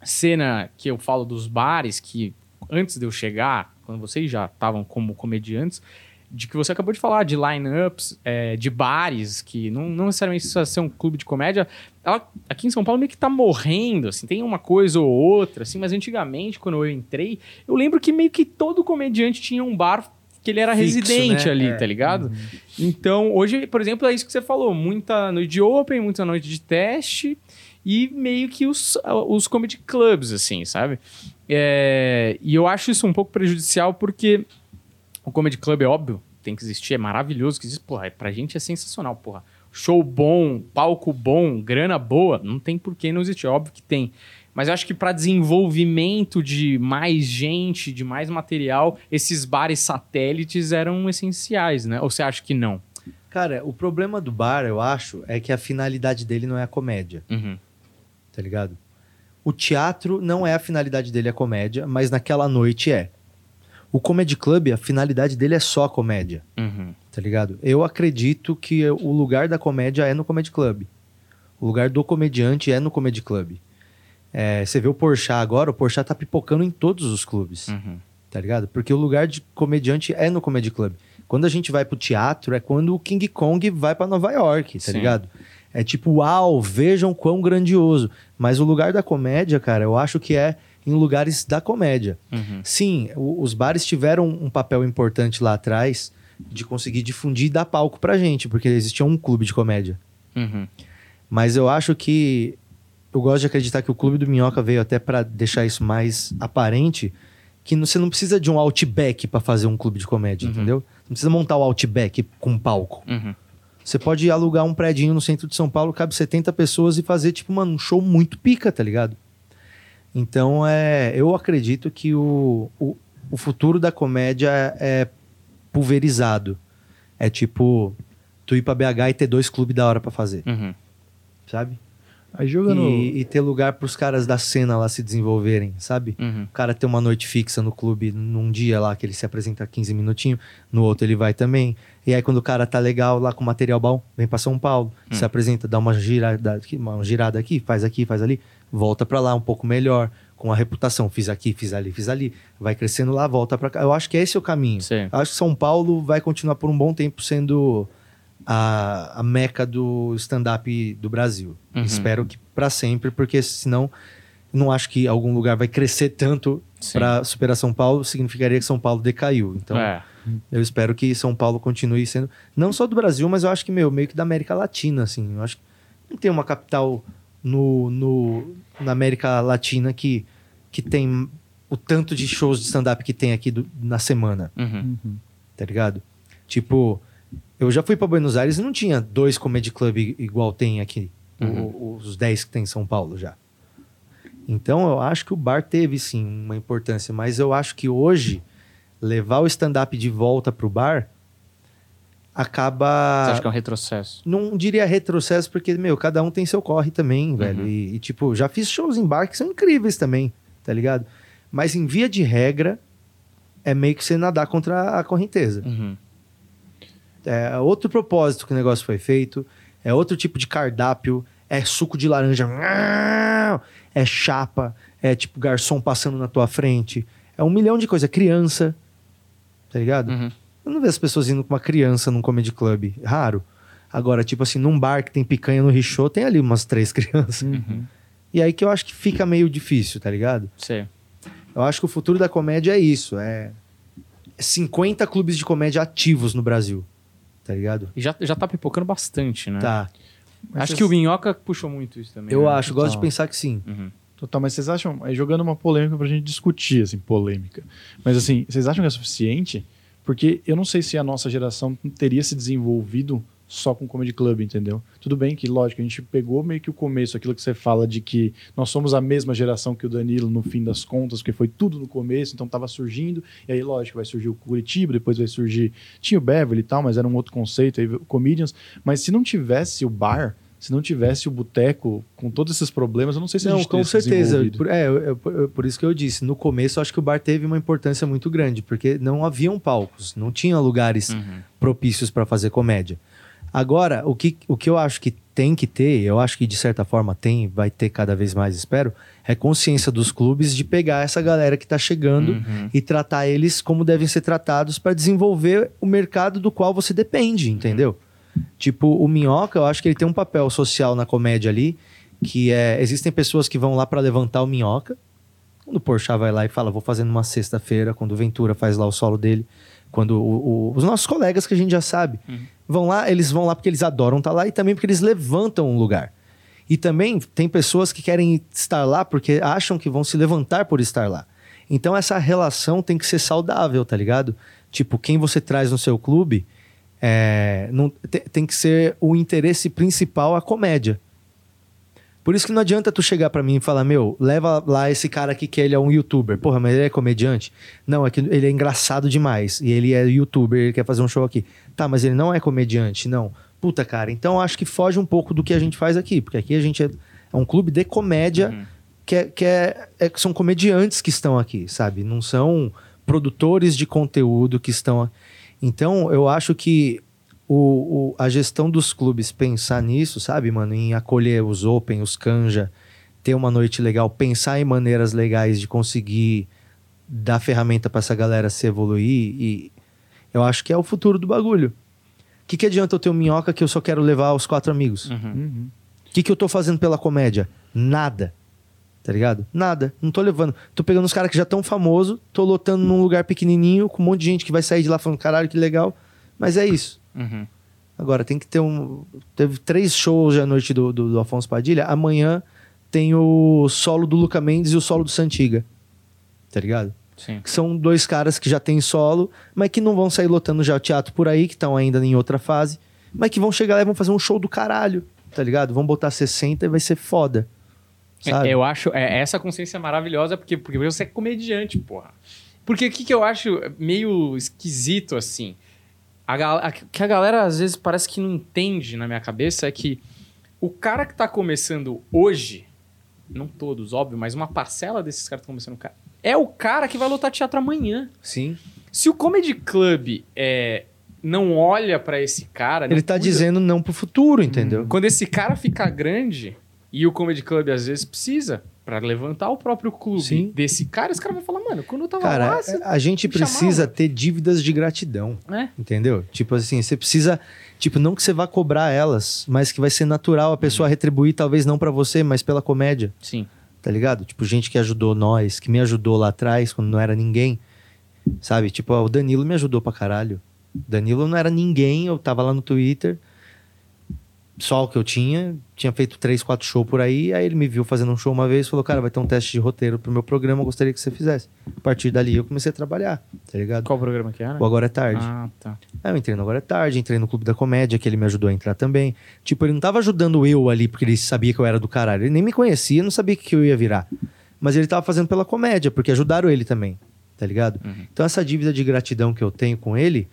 cena que eu falo dos bares, que antes de eu chegar, quando vocês já estavam como comediantes, de que você acabou de falar, de line-ups, é, de bares, que não, não necessariamente precisa ser um clube de comédia, ela, aqui em São Paulo meio que tá morrendo, assim, tem uma coisa ou outra, assim, mas antigamente, quando eu entrei, eu lembro que meio que todo comediante tinha um bar que ele era Fixo, residente né? ali, É. tá ligado? Então, hoje, por exemplo, é isso que você falou, muita noite de open, muita noite de teste, e meio que os, os comedy clubs, assim, sabe? É, e eu acho isso um pouco prejudicial porque o comedy club é óbvio, tem que existir, é maravilhoso que existe, porra, pra gente é sensacional, porra. Show bom, palco bom, grana boa, não tem por que não existir, óbvio que tem. Mas eu acho que para desenvolvimento de mais gente, de mais material, esses bares satélites eram essenciais, né? Ou você acha que não? Cara, o problema do bar, eu acho, é que a finalidade dele não é a comédia, Uhum. tá ligado? O teatro não é a finalidade dele a comédia, mas naquela noite é. O comedy club, a finalidade dele é só a comédia. Uhum. tá ligado? Eu acredito que o lugar da comédia é no comedy club. O lugar do comediante é no comedy club. É, você vê o Porchat agora, o Porchat tá pipocando em todos os clubes, Uhum. tá ligado? Porque o lugar de comediante é no comedy club. Quando a gente vai pro teatro, é quando o King Kong vai pra Nova York, tá Sim. ligado? É tipo, uau, vejam quão grandioso. Mas o lugar da comédia, cara, eu acho que é em lugares da comédia. Uhum. Sim, o- os bares tiveram um papel importante lá atrás de conseguir difundir e dar palco pra gente, porque existia um clube de comédia. Uhum. Mas eu acho que. Eu gosto de acreditar que o Clube do Minhoca veio até pra deixar isso mais aparente. Que você não precisa de um Outback pra fazer um clube de comédia, Uhum. entendeu? Não precisa montar o Outback com um palco. Uhum. Você pode alugar um predinho no centro de São Paulo, cabe 70 pessoas e fazer, tipo, mano, um show muito pica, tá ligado? Então, é, eu acredito que o, o, o futuro da comédia é pulverizado. É tipo, tu ir pra BH e ter dois clubes da hora pra fazer, Uhum. sabe? Aí jogando. E, e ter lugar pros caras da cena lá se desenvolverem, sabe? Uhum. O cara ter uma noite fixa no clube num dia lá que ele se apresenta 15 minutinhos, no outro ele vai também. E aí quando o cara tá legal lá com material bom, vem pra São Paulo, Hum. se apresenta, dá uma girada, aqui, uma girada aqui, faz aqui, faz ali, volta pra lá um pouco melhor, com a reputação, fiz aqui, fiz ali, fiz ali, vai crescendo lá, volta pra cá. Eu acho que esse é o caminho. Sim. Eu acho que São Paulo vai continuar por um bom tempo sendo a, a meca do stand-up do Brasil. Uhum. Espero que pra sempre, porque senão não acho que algum lugar vai crescer tanto para superar São Paulo, significaria que São Paulo decaiu. Então, É. eu espero que São Paulo continue sendo, não só do Brasil, mas eu acho que, meu, meio que da América Latina, assim. Eu acho que não tem uma capital no, no, na América Latina que, que tem o tanto de shows de stand-up que tem aqui do- na semana. Uhum. tá ligado? Tipo, eu já fui pra Buenos Aires e não tinha dois comedy club igual tem aqui, Uhum. os 10 que tem em São Paulo já. Então eu acho que o bar teve sim uma importância, mas eu acho que hoje levar o stand-up de volta pro bar acaba. Você acha que é um retrocesso? Não diria retrocesso, porque, meu, cada um tem seu corre também, velho. Uhum. E, e, tipo, já fiz shows em bar que são incríveis também, tá ligado? Mas em via de regra, é meio que você nadar contra a correnteza. Uhum. É outro propósito que o negócio foi feito, é outro tipo de cardápio, é suco de laranja, é chapa, é tipo garçom passando na tua frente, é um milhão de coisas, é criança, tá ligado? Uhum. Eu não vejo as pessoas indo com uma criança num comedy club, raro. Agora, tipo assim, num bar que tem picanha no richô, tem ali umas três crianças. Uhum. E aí que eu acho que fica meio difícil, tá ligado? Sei. Eu acho que o futuro da comédia é isso, é 50 clubes de comédia ativos no Brasil, tá ligado? E já, já tá pipocando bastante, né? Tá. Mas Acho vocês- que o Minhoca puxou muito isso também. Eu né? acho, gosto de Total. pensar que sim. Uhum. Total, mas vocês acham, aí jogando uma polêmica pra gente discutir, assim, polêmica. Mas assim, vocês acham que é suficiente? Porque eu não sei se a nossa geração teria se desenvolvido só com comedy club, entendeu? Tudo bem que, lógico, a gente pegou meio que o começo, aquilo que você fala de que nós somos a mesma geração que o Danilo no fim das contas, porque foi tudo no começo, então tava surgindo, e aí, lógico, vai surgir o Curitiba, depois vai surgir. Tinha o Beverly e tal, mas era um outro conceito, aí o Comedians. Mas se não tivesse o bar, se não tivesse o boteco com todos esses problemas, eu não sei se a Não, gente com certeza. Por, é, eu- eu- por, por isso que eu disse. No começo, eu acho que o bar teve uma importância muito grande, porque não haviam palcos, não tinha lugares Uhum. propícios para fazer comédia. Agora, o que, o que eu acho que tem que ter, eu acho que de certa forma tem, vai ter cada vez mais, espero, é consciência dos clubes de pegar essa galera que tá chegando Uhum. e tratar eles como devem ser tratados para desenvolver o mercado do qual você depende, entendeu? Tipo, o Minhoca, eu acho que ele tem um papel social na comédia ali, que é, existem pessoas que vão lá para levantar o Minhoca, quando o Porchat vai lá e fala, vou fazer numa sexta-feira, quando o Ventura faz lá o solo dele, quando o- o- os nossos colegas que a gente já sabe, vão lá, eles vão lá porque eles adoram estar lá e também porque eles levantam um lugar. E também tem pessoas que querem estar lá porque acham que vão se levantar por estar lá. Então essa relação tem que ser saudável, tá ligado? Tipo, quem você traz no seu clube é, não, te- tem que ser o interesse principal a comédia. Por isso que não adianta tu chegar pra mim e falar, meu, leva lá esse cara aqui que ele é um youtuber. Porra, mas ele é comediante? Não, é que ele é engraçado demais. E ele é youtuber, ele quer fazer um show aqui. Tá, mas ele não é comediante, não. Puta, cara, então acho que foge um pouco do que a gente faz aqui. Porque aqui a gente é, é um clube de comédia Uhum. que, é, que é, é que são comediantes que estão aqui, sabe? Não são produtores de conteúdo que estão aqui. Então, eu acho que o, o- a gestão dos clubes pensar nisso, sabe, mano? Em acolher os Open, os Canja, ter uma noite legal, pensar em maneiras legais de conseguir dar ferramenta pra essa galera se evoluir e eu acho que é o futuro do bagulho. O que, que adianta eu ter um minhoca que eu só quero levar os quatro amigos? O Uhum. que, que eu tô fazendo pela comédia? Nada. Tá ligado? Nada. Não tô levando. Tô pegando os caras que já tão famosos, tô lotando num lugar pequenininho, com um monte de gente que vai sair de lá falando, caralho, que legal. Mas é isso. Uhum. Agora, tem que ter um. Teve três shows à noite do, do, do Afonso Padilha. Amanhã tem o solo do Luca Mendes e o solo do Santiga. Tá ligado? Sim. Que são dois caras que já têm solo, mas que não vão sair lotando já o teatro por aí, que estão ainda em outra fase, mas que vão chegar lá e vão fazer um show do caralho, tá ligado? Vão botar 60 e vai ser foda. Sabe? É, eu acho é, essa consciência maravilhosa porque, porque você é comediante, porra. Porque o que, que eu acho meio esquisito assim? A, a- que a galera às vezes parece que não entende na minha cabeça é que o cara que tá começando hoje, não todos, óbvio, mas uma parcela desses caras que estão começando, ca- é o cara que vai lotar teatro amanhã. Sim. Se o Comedy Club é, não olha pra esse cara. Ele tá cuida- dizendo não pro futuro, entendeu? Quando esse cara ficar grande, e o Comedy Club às vezes precisa, pra levantar o próprio clube Sim. desse cara, esse cara vai falar, mano, quando eu tava Cara, lá, você... a gente me precisa chamava. ter dívidas de gratidão. É. Entendeu? Tipo assim, você precisa. Tipo, não que você vá cobrar elas, mas que vai ser natural a Uhum. pessoa retribuir, talvez não pra você, mas pela comédia. Sim. tá ligado? Tipo, gente que ajudou nós, que me ajudou lá atrás, quando não era ninguém, sabe? Tipo, ó, o Danilo me ajudou pra caralho. Danilo não era ninguém, eu tava lá no Twitter, só o que eu tinha, tinha feito três, quatro shows por aí, aí ele me viu fazendo um show uma vez, falou, cara, vai ter um teste de roteiro pro meu programa, eu gostaria que você fizesse. A partir dali eu comecei a trabalhar, tá ligado? Qual programa que era? O Agora é Tarde. Ah, tá. Aí eu entrei no Agora é Tarde, entrei no Clube da Comédia, que ele me ajudou a entrar também. Tipo, ele não tava ajudando eu ali porque ele sabia que eu era do caralho. Ele nem me conhecia, não sabia o que eu ia virar. Mas ele tava fazendo pela comédia, porque ajudaram ele também, tá ligado? Uhum. Então essa dívida de gratidão que eu tenho com ele,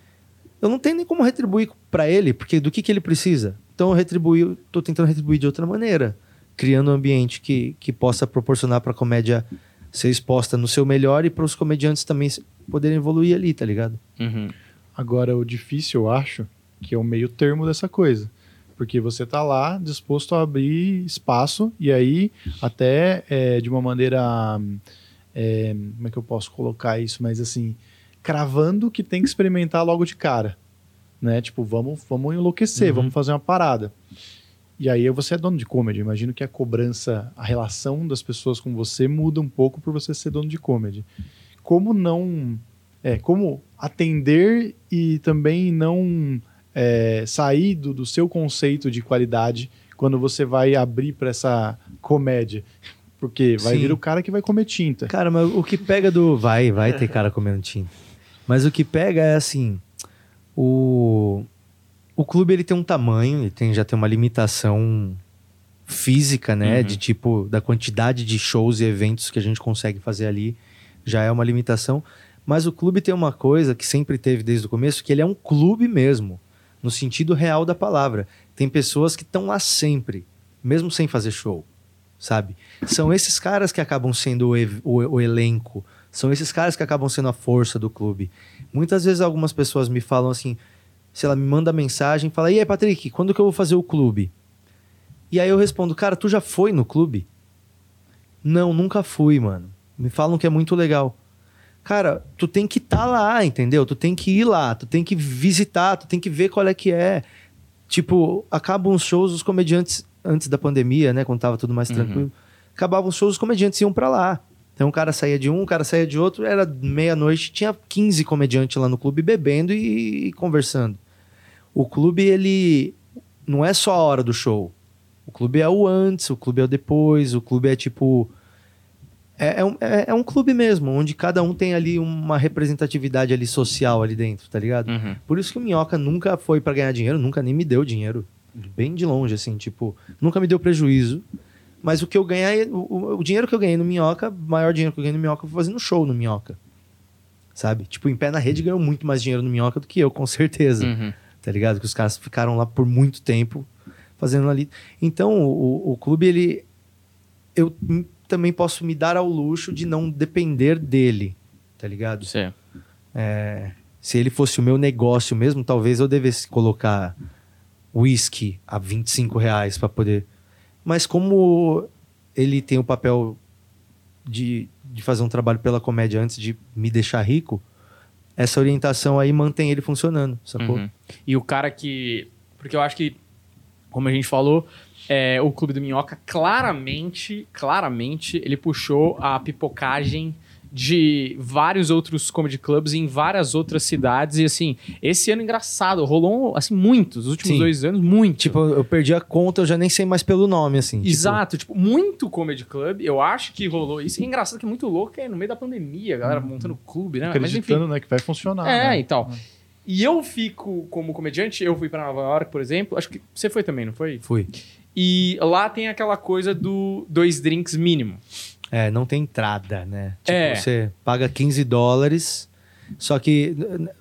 eu não tenho nem como retribuir pra ele, porque do que, que ele precisa? Então eu retribuí, tô tentando retribuir de outra maneira, criando um ambiente que, que possa proporcionar pra comédia ser exposta no seu melhor e para os comediantes também se- poderem evoluir ali, tá ligado? Uhum. Agora, o difícil, eu acho, que é o meio termo dessa coisa. Porque você tá lá disposto a abrir espaço e aí até é, de uma maneira... é, como é que eu posso colocar isso? Mas assim, cravando que tem que experimentar logo de cara. Né? Tipo, vamos, vamos enlouquecer, Uhum. vamos fazer uma parada. E aí você é dono de comedy. Imagino que a cobrança, a relação das pessoas com você muda um pouco por você ser dono de comedy. Como não... É, como atender e também não é, sair do, do seu conceito de qualidade quando você vai abrir para essa comédia. Porque vai Sim. vir o cara que vai comer tinta. Cara, mas o que pega do. Vai, vai ter cara comendo tinta. Mas o que pega é assim. O. O clube ele tem um tamanho, ele tem, já tem uma limitação física, né? Uhum. De tipo, da quantidade de shows e eventos que a gente consegue fazer ali. Já é uma limitação. Mas o clube tem uma coisa que sempre teve desde o começo, que ele é um clube mesmo. No sentido real da palavra. Tem pessoas que estão lá sempre, mesmo sem fazer show sabe? São esses caras que acabam sendo o, o- o elenco, são esses caras que acabam sendo a força do clube. Muitas vezes algumas pessoas me falam assim, se ela me manda mensagem, fala: "E aí, Patrick, quando que eu vou fazer o clube?" E aí eu respondo: "Cara, tu já foi no clube?" "Não, nunca fui, mano. Me falam que é muito legal." Cara, tu tem que estar lá, entendeu? Tu tem que ir lá, tu tem que visitar, tu tem que ver qual é que é. Tipo, acabam os shows, os comediantes, antes da pandemia, né? Quando tava tudo mais Uhum. tranquilo. Acabavam os shows, os comediantes iam pra lá. Então o cara saía de um, o cara saía de outro, era meia-noite, tinha 15 comediantes lá no clube bebendo e, e conversando. O clube, ele não é só a hora do show. O clube é o antes, o clube é o depois, o clube é tipo. É, é um, é, é um clube mesmo, onde cada um tem ali uma representatividade ali social ali dentro, tá ligado? Uhum. Por isso que o Minhoca nunca foi pra ganhar dinheiro, nunca nem me deu dinheiro. Bem de longe, assim, tipo, nunca me deu prejuízo. Mas o que eu ganhei, o, o- dinheiro que eu ganhei no Minhoca, o maior dinheiro que eu ganhei no Minhoca foi fazendo show no Minhoca. Sabe? Tipo, em pé na rede ganhou muito mais dinheiro no Minhoca do que eu, com certeza. Uhum. Tá ligado? Que os caras ficaram lá por muito tempo fazendo ali. Então, o, o- clube, ele. Eu também posso me dar ao luxo de não depender dele. Tá ligado? Certo. É, se ele fosse o meu negócio mesmo, talvez eu devesse colocar whisky a 25 reais para poder. Mas como ele tem o papel de, de fazer um trabalho pela comédia antes de me deixar rico, essa orientação aí mantém ele funcionando, sacou? Uhum. E o cara que. Porque eu acho que, como a gente falou, é, o Clube do Minhoca claramente, claramente, ele puxou a pipocagem de vários outros comedy clubs em várias outras cidades. E assim, esse ano engraçado, rolou assim, muitos, os últimos Sim. dois anos, muito. Tipo, eu perdi a conta, eu já nem sei mais pelo nome, assim. tipo- Exato, tipo, muito comedy club. Eu acho que rolou isso. E é engraçado que é muito louco, é no meio da pandemia, a galera montando clube, né? Mas enfim. Acreditando né, que vai funcionar. É, né? então. E eu fico como comediante, eu fui pra Nova York, por exemplo. Acho que você foi também, não foi? Fui. E lá tem aquela coisa do dois drinks mínimo. É, não tem entrada, né? Tipo, É. você paga 15 dólares, só que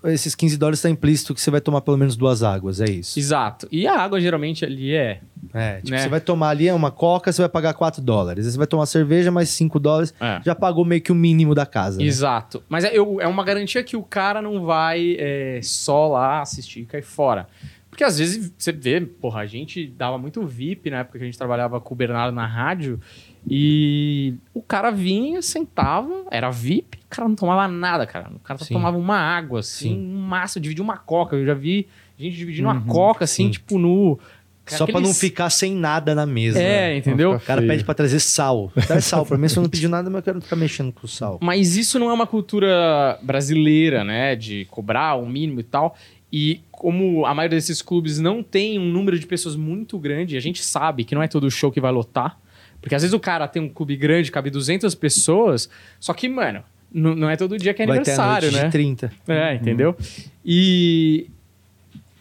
esses 15 dólares está implícito que você vai tomar pelo menos duas águas, é isso. Exato. E a água geralmente ali é. É, tipo, Né? você vai tomar ali é uma coca, você vai pagar 4 dólares. Aí você vai tomar cerveja, mais 5 dólares, É. já pagou meio que o mínimo da casa. né? Exato. Mas é, eu- é uma garantia que o cara não vai é, só lá assistir e cair fora. Porque às vezes você vê, porra, a gente dava muito VIP na época que a gente trabalhava com o Bernardo na rádio. E o cara vinha, sentava, era VIP, o cara não tomava nada, cara. O cara só Sim. tomava uma água, assim, Sim. um máximo, dividia uma coca. Eu já vi gente dividindo uma Uhum, coca, assim, sim. tipo, no. Só pra não aqueles- ficar sem nada na mesa. É, né? entendeu? O cara pede pra trazer sal. Traz sal. Pra mim, você não pediu nada, mas eu quero ficar mexendo com o sal. Mas isso não é uma cultura brasileira, né? De cobrar o mínimo e tal. E como a maioria desses clubes não tem um número de pessoas muito grande, a gente sabe que não é todo show que vai lotar. Porque às vezes o cara tem um clube grande, cabe 200 pessoas, só que, mano, não é todo dia que é vai aniversário, né? de 30. É, entendeu? E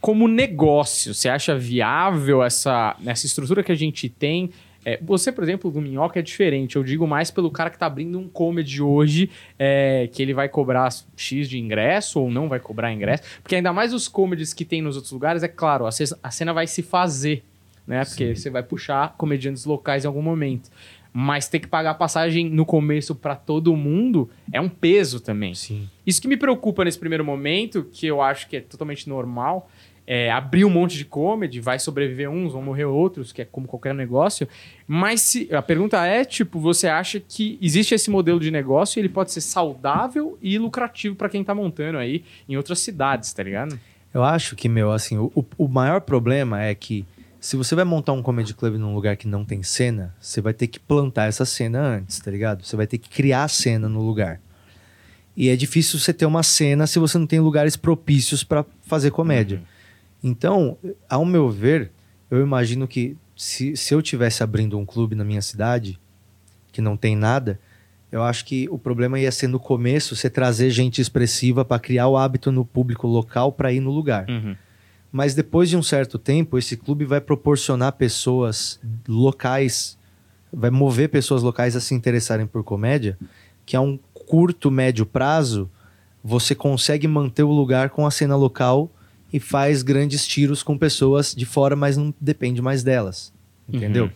como negócio, você acha viável essa, essa estrutura que a gente tem? É, você, por exemplo, do Minhoca é diferente. Eu digo mais pelo cara que tá abrindo um comedy hoje, é, que ele vai cobrar X de ingresso ou não vai cobrar ingresso. Porque ainda mais os comedies que tem nos outros lugares, é claro, a, ce- a cena vai se fazer, né? Porque você vai puxar comediantes locais em algum momento. Mas ter que pagar passagem no começo pra todo mundo é um peso também. Sim. Isso que me preocupa nesse primeiro momento, que eu acho que é totalmente normal, é abrir um monte de comedy, vai sobreviver uns, vão morrer outros, que é como qualquer negócio. Mas se, a pergunta é, tipo, você acha que existe esse modelo de negócio e ele pode ser saudável e lucrativo pra quem tá montando aí em outras cidades, tá ligado? Eu acho que, meu, assim, o, o- maior problema é que se você vai montar um comedy club num lugar que não tem cena, você vai ter que plantar essa cena antes, tá ligado? Você vai ter que criar a cena no lugar. E é difícil você ter uma cena se você não tem lugares propícios para fazer comédia. Então, ao meu ver, eu imagino que se, se eu tivesse abrindo um clube na minha cidade, que não tem nada, eu acho que o problema ia ser no começo você trazer gente expressiva para criar o hábito no público local para ir no lugar. Mas depois de um certo tempo, esse clube vai proporcionar pessoas locais, vai mover pessoas locais a se interessarem por comédia, que a um curto, médio prazo, você consegue manter o lugar com a cena local e faz grandes tiros com pessoas de fora, mas não depende mais delas. Entendeu? Uhum.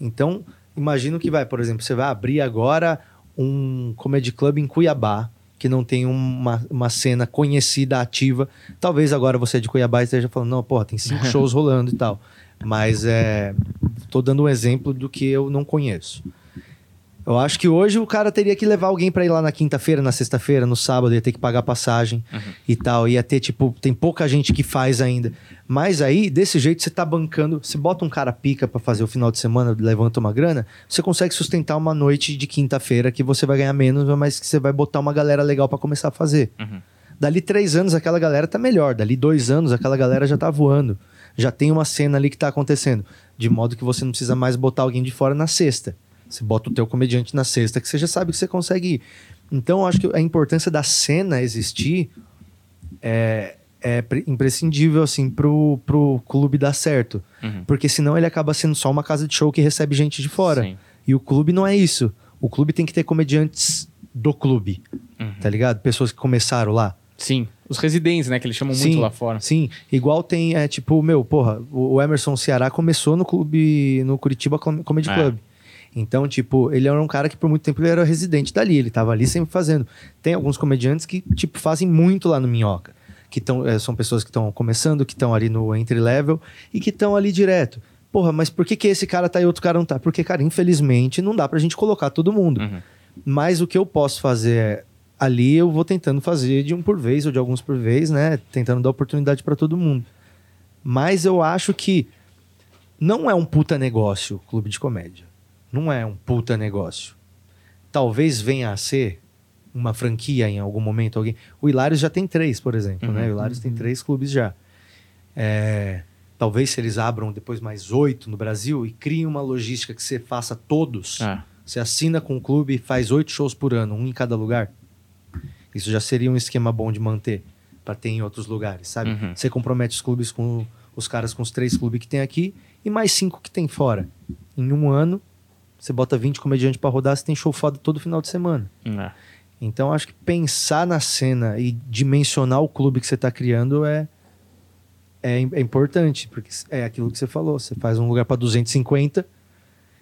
Então, imagino que vai, por exemplo, você vai abrir agora um comedy club em Cuiabá, que não tem uma, uma cena conhecida, ativa. Talvez agora você é de Cuiabá e esteja falando, não, porra, tem cinco shows rolando e tal. Mas é. Tô dando um exemplo do que eu não conheço. Eu acho que hoje o cara teria que levar alguém pra ir lá na quinta-feira, na sexta-feira, no sábado, ia ter que pagar passagem e tal. Ia ter, tipo, tem pouca gente que faz ainda. Mas aí, desse jeito, você tá bancando. Você bota um cara pica pra fazer o final de semana, levanta uma grana, você consegue sustentar uma noite de quinta-feira que você vai ganhar menos, mas que você vai botar uma galera legal pra começar a fazer. Uhum. Dali três anos, aquela galera tá melhor. Dali dois anos, aquela galera já tá voando. Já tem uma cena ali que tá acontecendo. De modo que você não precisa mais botar alguém de fora na sexta. Você bota o teu comediante na sexta, que você já sabe que você consegue ir. Então, eu acho que a importância da cena existir é, é pre- imprescindível, assim, pro, pro clube dar certo. Uhum. Porque senão ele acaba sendo só uma casa de show que recebe gente de fora. Sim. E o clube não é isso. O clube tem que ter comediantes do clube, Uhum. tá ligado? Pessoas que começaram lá. Sim. Os residentes, né? Que eles chamam muito lá fora. Sim, igual tem, é tipo, meu, porra, o Emerson Ceará começou no clube, no Curitiba Com- Comedy É. Club. Então, tipo, ele era um cara que por muito tempo ele era residente dali, ele tava ali sempre fazendo. Tem alguns comediantes que, tipo, fazem muito lá no Minhoca. Que tão, é, são pessoas que estão começando, que estão ali no entry level e que estão ali direto. Porra, mas por que, que esse cara tá e outro cara não tá? Porque, cara, infelizmente não dá pra gente colocar todo mundo. Uhum. Mas o que eu posso fazer é ali eu vou tentando fazer de um por vez ou de alguns por vez, né? Tentando dar oportunidade para todo mundo. Mas eu acho que não é um puta negócio clube de comédia. Não é um puta negócio. Talvez venha a ser uma franquia em algum momento. alguém. O Hilários já tem três, por exemplo. Né? Uhum. Né? O Hilários uhum. tem três clubes já. É... Talvez se eles abram depois mais oito no Brasil e criem uma logística que você faça todos. É. Você assina com o clube e faz oito shows por ano, um em cada lugar. Isso já seria um esquema bom de manter para ter em outros lugares, sabe? Uhum. Você compromete os clubes com os caras com os três clubes que tem aqui e mais cinco que tem fora. Em um ano, você bota 20 comediantes para rodar, você tem show foda todo final de semana. É. Então, acho que pensar na cena e dimensionar o clube que você está criando é, é, é, importante, porque é aquilo que você falou. Você faz um lugar para 250,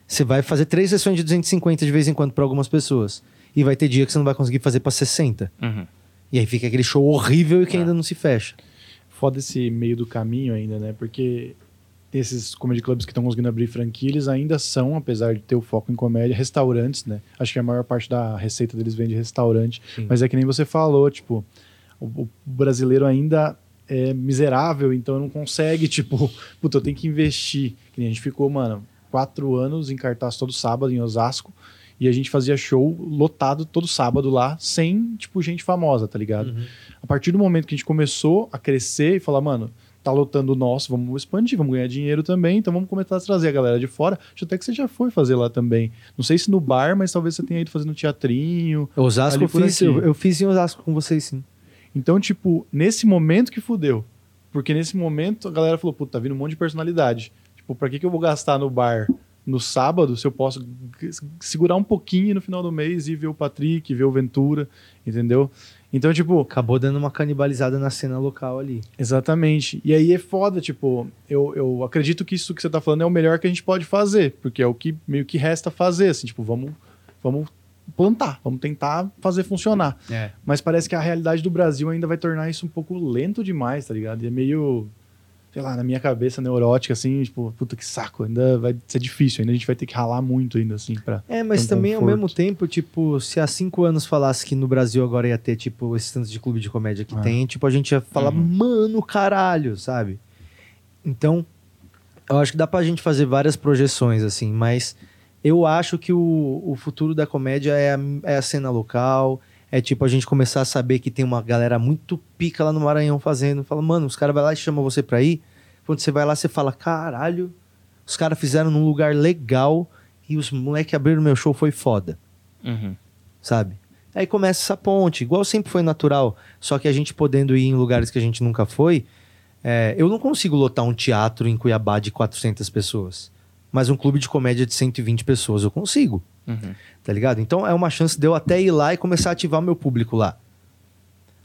você vai fazer três sessões de 250 de vez em quando para algumas pessoas. E vai ter dia que você não vai conseguir fazer para 60. Uhum. E aí fica aquele show horrível e que é. ainda não se fecha. Foda esse meio do caminho ainda, né? Porque esses comedy clubs que estão conseguindo abrir franquia, eles ainda são, apesar de ter o foco em comédia, restaurantes, né? Acho que a maior parte da receita deles vem de restaurante. Sim. Mas é que nem você falou, tipo, o, o, brasileiro ainda é miserável, então não consegue, tipo, puta, eu tenho que investir. Que a gente ficou, mano, quatro anos em cartaz todo sábado em Osasco. E a gente fazia show lotado todo sábado lá, sem, tipo, gente famosa, tá ligado? Uhum. A partir do momento que a gente começou a crescer e falar, mano, tá lotando o nosso, vamos expandir, vamos ganhar dinheiro também, então vamos começar a trazer a galera de fora. Acho até que você já foi fazer lá também. Não sei se no bar, mas talvez você tenha ido fazendo teatrinho. Osasco eu fiz, eu, eu, fiz em Osasco com vocês, sim. Então, tipo, nesse momento que fudeu. Porque nesse momento a galera falou, puta, tá vindo um monte de personalidade. Tipo, pra que, que eu vou gastar no bar no sábado, se eu posso segurar um pouquinho no final do mês e ver o Patrick, ver o Ventura, entendeu? Então, tipo. Acabou dando uma canibalizada na cena local ali. Exatamente. E aí é foda, tipo, eu, eu acredito que isso que você tá falando é o melhor que a gente pode fazer, porque é o que meio que resta fazer, assim, tipo, vamos, vamos plantar, vamos tentar fazer funcionar. É. Mas parece que a realidade do Brasil ainda vai tornar isso um pouco lento demais, tá ligado? E é meio sei lá, na minha cabeça neurótica, assim, tipo, puta que saco, ainda vai ser difícil, ainda a gente vai ter que ralar muito ainda, assim, pra. É, mas também conforto. ao mesmo tempo, tipo, se há cinco anos falasse que no Brasil agora ia ter, tipo, esse tanto de clube de comédia que é. tem, tipo, a gente ia falar, uhum. mano, caralho, sabe? Então, eu acho que dá pra gente fazer várias projeções, assim, mas eu acho que o, o futuro da comédia é a, é a cena local, é tipo a gente começar a saber que tem uma galera muito pica lá no Maranhão fazendo. Fala, mano, os caras vai lá e chamam você pra ir. Quando você vai lá, você fala, caralho, os caras fizeram num lugar legal e os moleques abriram meu show, foi foda. Uhum. Sabe? Aí começa essa ponte, igual sempre foi natural. Só que a gente podendo ir em lugares que a gente nunca foi. É, eu não consigo lotar um teatro em Cuiabá de 400 pessoas. Mas um clube de comédia de 120 pessoas eu consigo. Uhum. Tá ligado? Então é uma chance de eu até ir lá e começar a ativar o meu público lá.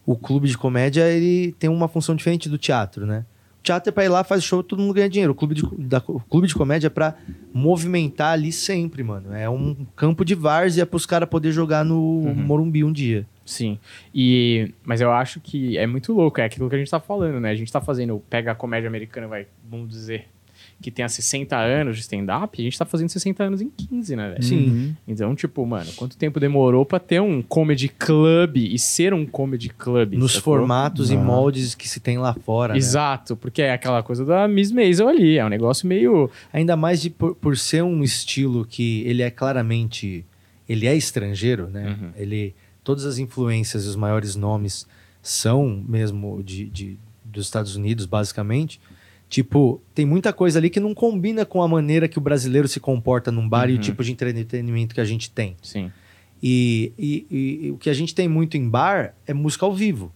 O clube de comédia, ele tem uma função diferente do teatro, né? O teatro é pra ir lá, faz show, todo mundo ganha dinheiro. O clube de, da, o clube de comédia é pra movimentar ali sempre, mano. É um campo de várzea pros caras poder jogar no uhum. Morumbi um dia. Sim. E, mas eu acho que é muito louco, é aquilo que a gente tá falando, né? A gente tá fazendo, pega a comédia americana, vai, vamos dizer, que tenha 60 anos de stand-up, a gente tá fazendo 60 anos em 15, né, velho? Sim. Uhum. Então, tipo, mano, quanto tempo demorou pra ter um comedy club e ser um comedy club? Nos sacou? formatos ah. e moldes que se tem lá fora. Né? Exato, né? porque é aquela coisa da Miss Maisel ali, é um negócio meio. Ainda mais de, por, por ser um estilo que ele é claramente. Ele é estrangeiro, né? Uhum. Ele. Todas as influências e os maiores nomes são mesmo de, de dos Estados Unidos, basicamente. Tipo, tem muita coisa ali que não combina com a maneira que o brasileiro se comporta num bar uhum. e o tipo de entretenimento que a gente tem. Sim. E, e, e, e, o que a gente tem muito em bar é música ao vivo.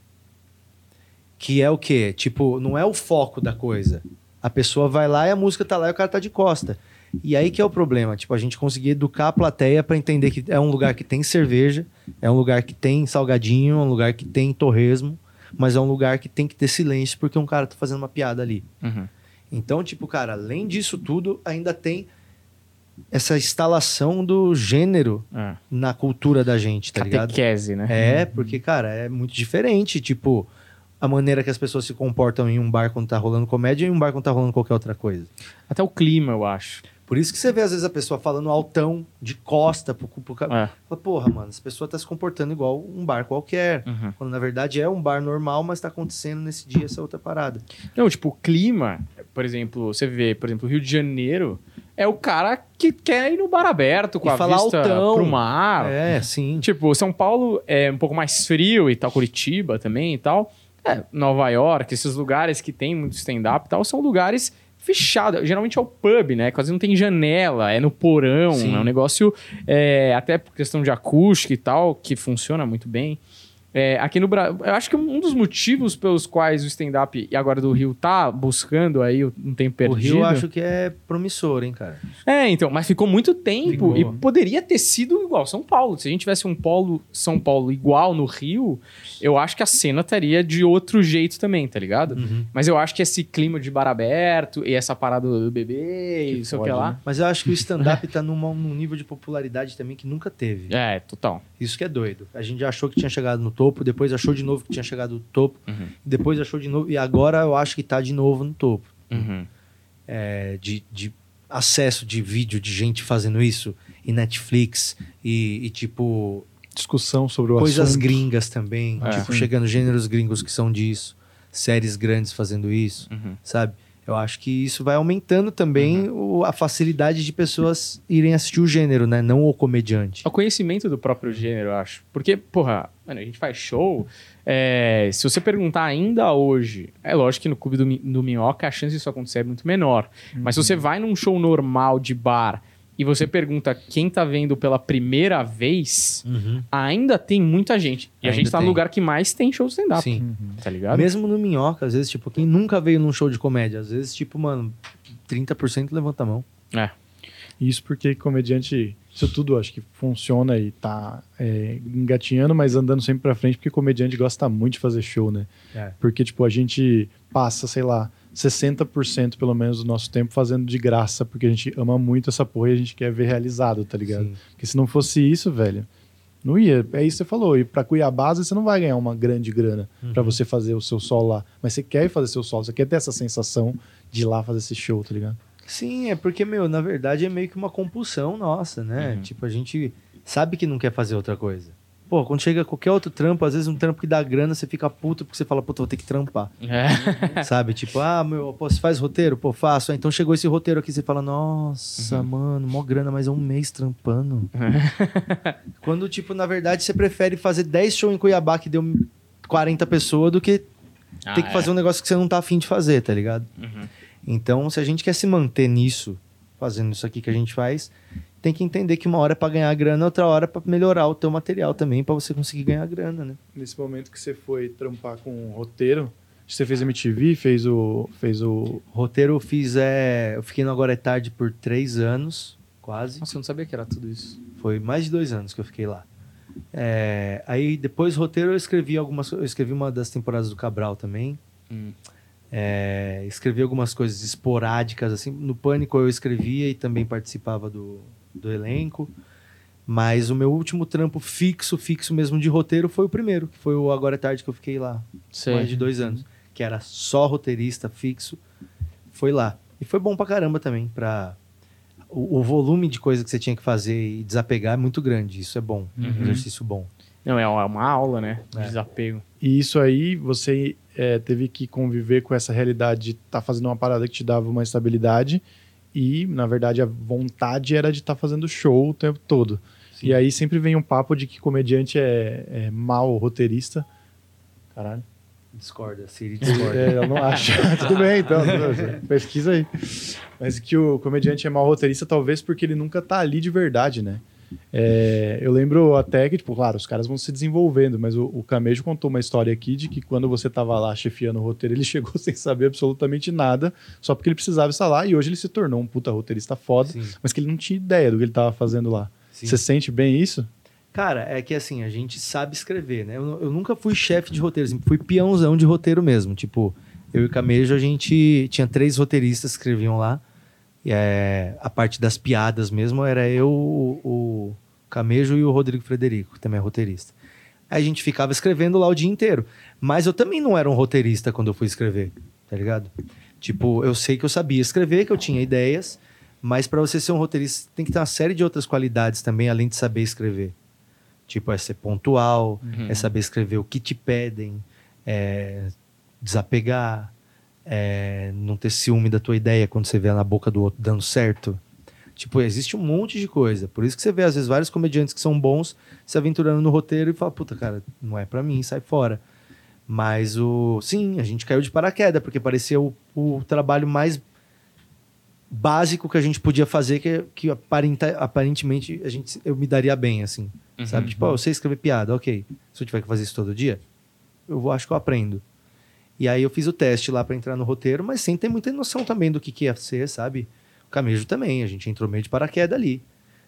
Que é o quê? Tipo, não é o foco da coisa. A pessoa vai lá e a música tá lá e o cara tá de costa. E aí que é o problema, tipo, a gente conseguir educar a plateia para entender que é um lugar que tem cerveja, é um lugar que tem salgadinho, é um lugar que tem torresmo, mas é um lugar que tem que ter silêncio porque um cara tá fazendo uma piada ali. Uhum. Então, tipo, cara, além disso tudo, ainda tem essa instalação do gênero é. na cultura da gente, tá Catequese, ligado? né? É, porque, cara, é muito diferente, tipo, a maneira que as pessoas se comportam em um bar quando tá rolando comédia e em um bar quando tá rolando qualquer outra coisa. Até o clima, eu acho. Por isso que você vê, às vezes, a pessoa falando altão, de costa, pro, pro, pro É. Fala, porra, mano, essa pessoa tá se comportando igual um bar qualquer. Uhum. Quando na verdade é um bar normal, mas tá acontecendo nesse dia essa outra parada. Não, tipo, o clima, por exemplo, você vê, por exemplo, o Rio de Janeiro é o cara que quer ir no bar aberto, com E a falar vista altão. pro mar. É, sim. Tipo, São Paulo é um pouco mais frio e tal, Curitiba também e tal. É, Nova York, esses lugares que tem muito stand-up e tal, são lugares fechados. Geralmente é o pub, né? Quase não tem janela, é no porão, Sim. é um negócio, é, até por questão de acústica e tal, que funciona muito bem. É, aqui no Brasil, eu acho que um dos motivos pelos quais o stand-up e agora do Rio tá buscando aí um tempo O perdido. Rio eu acho que é promissor, hein, cara. É, então, mas ficou muito tempo Ficou. e poderia ter sido igual São Paulo. Se a gente tivesse um polo São Paulo igual no Rio, eu acho que a cena estaria de outro jeito também, tá ligado? Uhum. Mas eu acho que esse clima de bar aberto e essa parada do bebê e não sei o que lá. né? Mas eu acho que o stand-up tá numa- num nível de popularidade também que nunca teve. É, total. Isso que é doido. A gente já achou que tinha chegado no topo, depois achou de novo que tinha chegado no topo, Uhum. depois achou de novo, e agora eu acho que tá de novo no topo. Uhum. É, de, de acesso de vídeo de gente fazendo isso, e Netflix, e, e, tipo, Discussão sobre o coisas assunto. gringas também. É. tipo, Sim. chegando gêneros gringos que são disso, séries grandes fazendo isso, Uhum. sabe? Eu acho que isso vai aumentando também o- a facilidade de pessoas irem assistir o gênero, né? Não o comediante. O conhecimento do próprio gênero, eu acho. Porque, porra, mano, a gente faz show. é, se você perguntar ainda hoje, é lógico que no Clube do, do Minhoca a chance disso acontecer é muito menor. Mas se você vai num show normal de bar e você pergunta quem tá vendo pela primeira vez, ainda tem muita gente. E a Ainda gente tá no tem. lugar que mais tem show stand-up. Sim. Tá ligado? Mesmo no Minhoca, às vezes, tipo, quem nunca veio num show de comédia, às vezes, tipo, mano, 30% levanta a mão. É. Isso porque comediante, isso tudo acho que funciona e tá é, engatinhando, mas andando sempre pra frente, porque comediante gosta muito de fazer show, né? É. Porque, tipo, a gente passa, sei lá, 60% pelo menos do nosso tempo fazendo de graça, porque a gente ama muito essa porra e a gente quer ver realizado, tá ligado? Sim. Porque se não fosse isso, velho, não ia. É isso que você falou. E pra Cuiabá, você não vai ganhar uma grande grana pra você fazer o seu sol lá. Mas você quer fazer seu sol, você quer ter essa sensação de ir lá fazer esse show, tá ligado? Sim, é porque, meu, na verdade é meio que uma compulsão nossa, né? Uhum. Tipo, a gente sabe que não quer fazer outra coisa. Pô, quando chega qualquer outro trampo, às vezes um trampo que dá grana, você fica puto porque você fala, puta, vou ter que trampar. É. Sabe? Tipo, ah, meu, pô, você faz roteiro? Pô, faço. Ah, então chegou esse roteiro aqui, você fala, nossa, Uhum. mano, mó grana, mas é um mês trampando. Quando, tipo, na verdade, você prefere fazer 10 shows em Cuiabá que deu 40 pessoas do que Ah, ter que é. fazer um negócio que você não tá afim de fazer, tá ligado? Uhum. Então, se a gente quer se manter nisso, fazendo isso aqui que a gente faz, tem que entender que uma hora é pra ganhar grana, outra hora é pra melhorar o teu material também, pra você conseguir ganhar grana, né? Nesse momento que você foi trampar com o roteiro, você fez MTV, fez o. Fez o. Roteiro eu fiz, é... eu fiquei no Agora é Tarde por três anos, quase. Nossa, eu não sabia que era tudo isso. Foi mais de dois anos que eu fiquei lá. É, aí depois roteiro eu escrevi algumas eu escrevi uma das temporadas do Cabral também Hum. É, escrevi algumas coisas esporádicas assim no pânico eu escrevia e também participava do, do elenco mas o meu último trampo fixo fixo mesmo de roteiro foi o primeiro que foi o agora é tarde que eu fiquei lá Sei. mais de dois anos que era só roteirista fixo foi lá e foi bom pra caramba também para o, o volume de coisa que você tinha que fazer e desapegar é muito grande isso é bom Uhum. um exercício bom Não, é uma aula, né? De É. desapego. E isso aí, você é, teve que conviver com essa realidade de estar fazendo uma parada que te dava uma estabilidade. E, na verdade, a vontade era de estar fazendo show o tempo todo. Sim. E aí sempre vem um papo de que comediante é, é mal roteirista. Caralho. discorda Siri discorda É, eu não acho. Tudo bem, então. Pesquisa aí. Mas que o comediante é mau roteirista, talvez porque ele nunca tá ali de verdade, né? É, eu lembro até que, tipo, claro, os caras vão se desenvolvendo, mas o, o Camejo contou uma história aqui de que quando você tava lá chefiando o roteiro, ele chegou sem saber absolutamente nada, só porque ele precisava estar lá, e hoje ele se tornou um puta roteirista foda, Sim, mas que ele não tinha ideia do que ele tava fazendo lá. sim. Você sente bem isso? Cara, é que assim, a gente sabe escrever, né? Eu, eu nunca fui chefe de roteiro, sempre fui peãozão de roteiro mesmo. Tipo, eu e o Camejo, a gente tinha três roteiristas que escreviam lá. E é, a parte das piadas mesmo era eu, o, o Camejo e o Rodrigo Frederico, que também é roteirista. Aí a gente ficava escrevendo lá o dia inteiro. Mas eu também não era um roteirista quando eu fui escrever, tá ligado? Tipo, eu sei que eu sabia escrever, que eu tinha ideias, Mas para você ser um roteirista, tem que ter uma série de outras qualidades também, além de saber escrever. Tipo, é ser pontual, Uhum. é saber escrever o que te pedem, é desapegar, é não ter ciúme da tua ideia quando você vê ela na boca do outro dando certo. Tipo, existe um monte de coisa. Por isso que você vê, às vezes, vários comediantes que são bons se aventurando no roteiro e fala, puta, cara, não é pra mim, sai fora. Mas o. Sim, a gente caiu de paraquedas, porque parecia o, o trabalho mais básico que a gente podia fazer, que, que aparenta, aparentemente a gente, eu me daria bem, assim. Uhum. Sabe? Tipo, ó, eu sei escrever piada, ok. Se eu tiver que fazer isso todo dia, eu vou, acho que eu aprendo. E aí eu fiz o teste lá pra entrar no roteiro, mas sem ter muita noção também do que, que ia ser, sabe? O Camejo também, a gente entrou meio de paraquedas ali.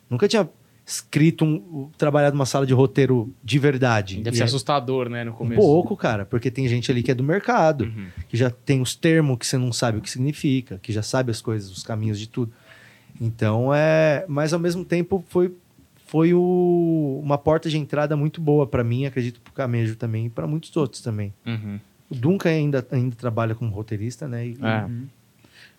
Nunca tinha escrito, um, trabalhado numa sala de roteiro de verdade. Deve E ser é- assustador, né, no um começo. pouco, cara, porque tem gente ali que é do mercado, Uhum. que já tem os termos que você não sabe o que significa, que já sabe as coisas, os caminhos de tudo. Então é, mas ao mesmo tempo foi foi o- uma porta de entrada muito boa pra mim, acredito pro Camejo também e para muitos outros também. Uhum. O Duncan ainda ainda trabalha como roteirista, né? E, É.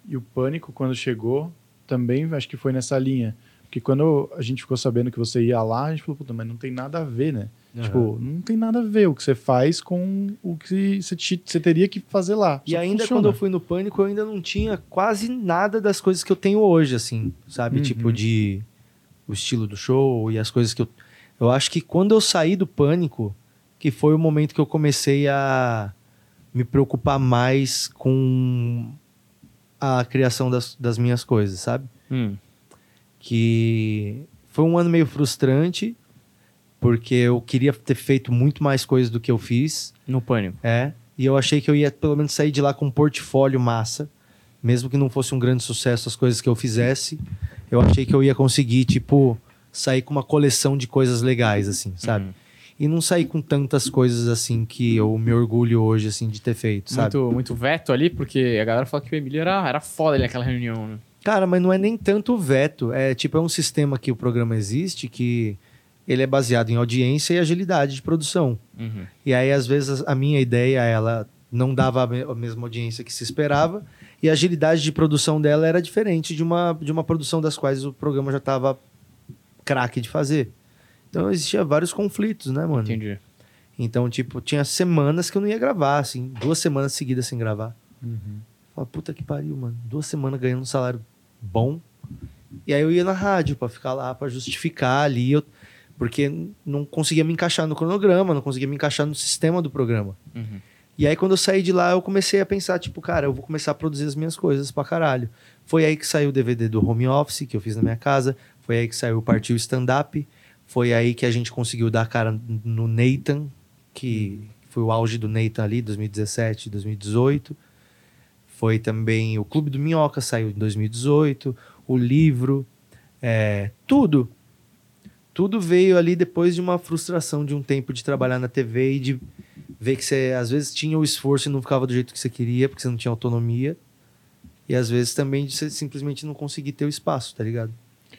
E o pânico, quando chegou, também acho que foi nessa linha. Porque quando a gente ficou sabendo que você ia lá, a gente falou, puta, mas não tem nada a ver, né? Aham. Tipo, não tem nada a ver o que você faz com o que você, te- você teria que fazer lá. E ainda funciona. quando eu fui no Pânico, eu ainda não tinha quase nada das coisas que eu tenho hoje, assim, sabe? Uhum. Tipo de o estilo do show e as coisas que eu. Eu acho que quando eu saí do Pânico, que foi o momento que eu comecei a me preocupar mais com a criação das, das minhas coisas, sabe? Hum. que foi um ano meio frustrante, porque eu queria ter feito muito mais coisas do que eu fiz. No pânico. É, e eu achei que eu ia pelo menos sair de lá com um portfólio massa, mesmo que não fosse um grande sucesso as coisas que eu fizesse. Eu achei que eu ia conseguir, tipo, sair com uma coleção de coisas legais, assim, sabe? Uhum. E não sair com tantas coisas, assim, que eu me orgulho hoje, assim, de ter feito, sabe? Muito, muito veto ali, porque a galera fala que o Emílio era, era foda ali naquela reunião, né? Cara, mas não é nem tanto veto. É tipo, é um sistema que o programa existe que ele é baseado em audiência e agilidade de produção. Uhum. E aí, às vezes, a minha ideia, ela não dava a me- a mesma audiência que se esperava, e a agilidade de produção dela era diferente de uma, de uma produção das quais o programa já estava craque de fazer. Então, existia vários conflitos, né, mano? Entendi. Então, tipo, tinha semanas que eu não ia gravar, assim, duas semanas seguidas sem gravar. Uhum. Fala, puta que pariu, mano. Duas semanas ganhando um salário bom. E aí eu ia na rádio pra ficar lá, pra justificar ali. Eu... Porque não conseguia me encaixar no cronograma, não conseguia me encaixar no sistema do programa. Uhum. E aí quando eu saí de lá, eu comecei a pensar, tipo, cara, eu vou começar a produzir as minhas coisas pra caralho. Foi aí que saiu o DVD do Home Office, que eu fiz na minha casa. Foi aí que saiu o Partiu Stand Up. Foi aí que a gente conseguiu dar cara no Nathan, que foi o auge do Nathan ali, 2017, 2018. Foi também o Clube do Minhoca, saiu em 2018. O livro, é, tudo. Tudo veio ali depois de uma frustração de um tempo de trabalhar na TV e de ver que você às vezes tinha o esforço e não ficava do jeito que você queria, porque você não tinha autonomia. E às vezes também de você simplesmente não conseguir ter o espaço, tá ligado?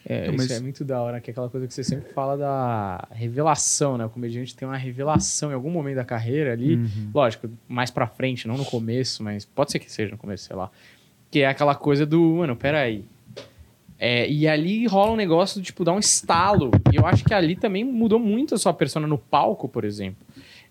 É, Não, isso mas- é muito da hora, que é aquela coisa que você sempre fala da revelação, né? O comediante tem uma revelação em algum momento da carreira ali. Uhum. Lógico, mais pra frente, não no começo, mas pode ser que seja no começo, sei lá. Que é aquela coisa do, mano, peraí. É, e ali rola um negócio do tipo, dar um estalo. E eu acho que ali também mudou muito a sua persona no palco, por exemplo.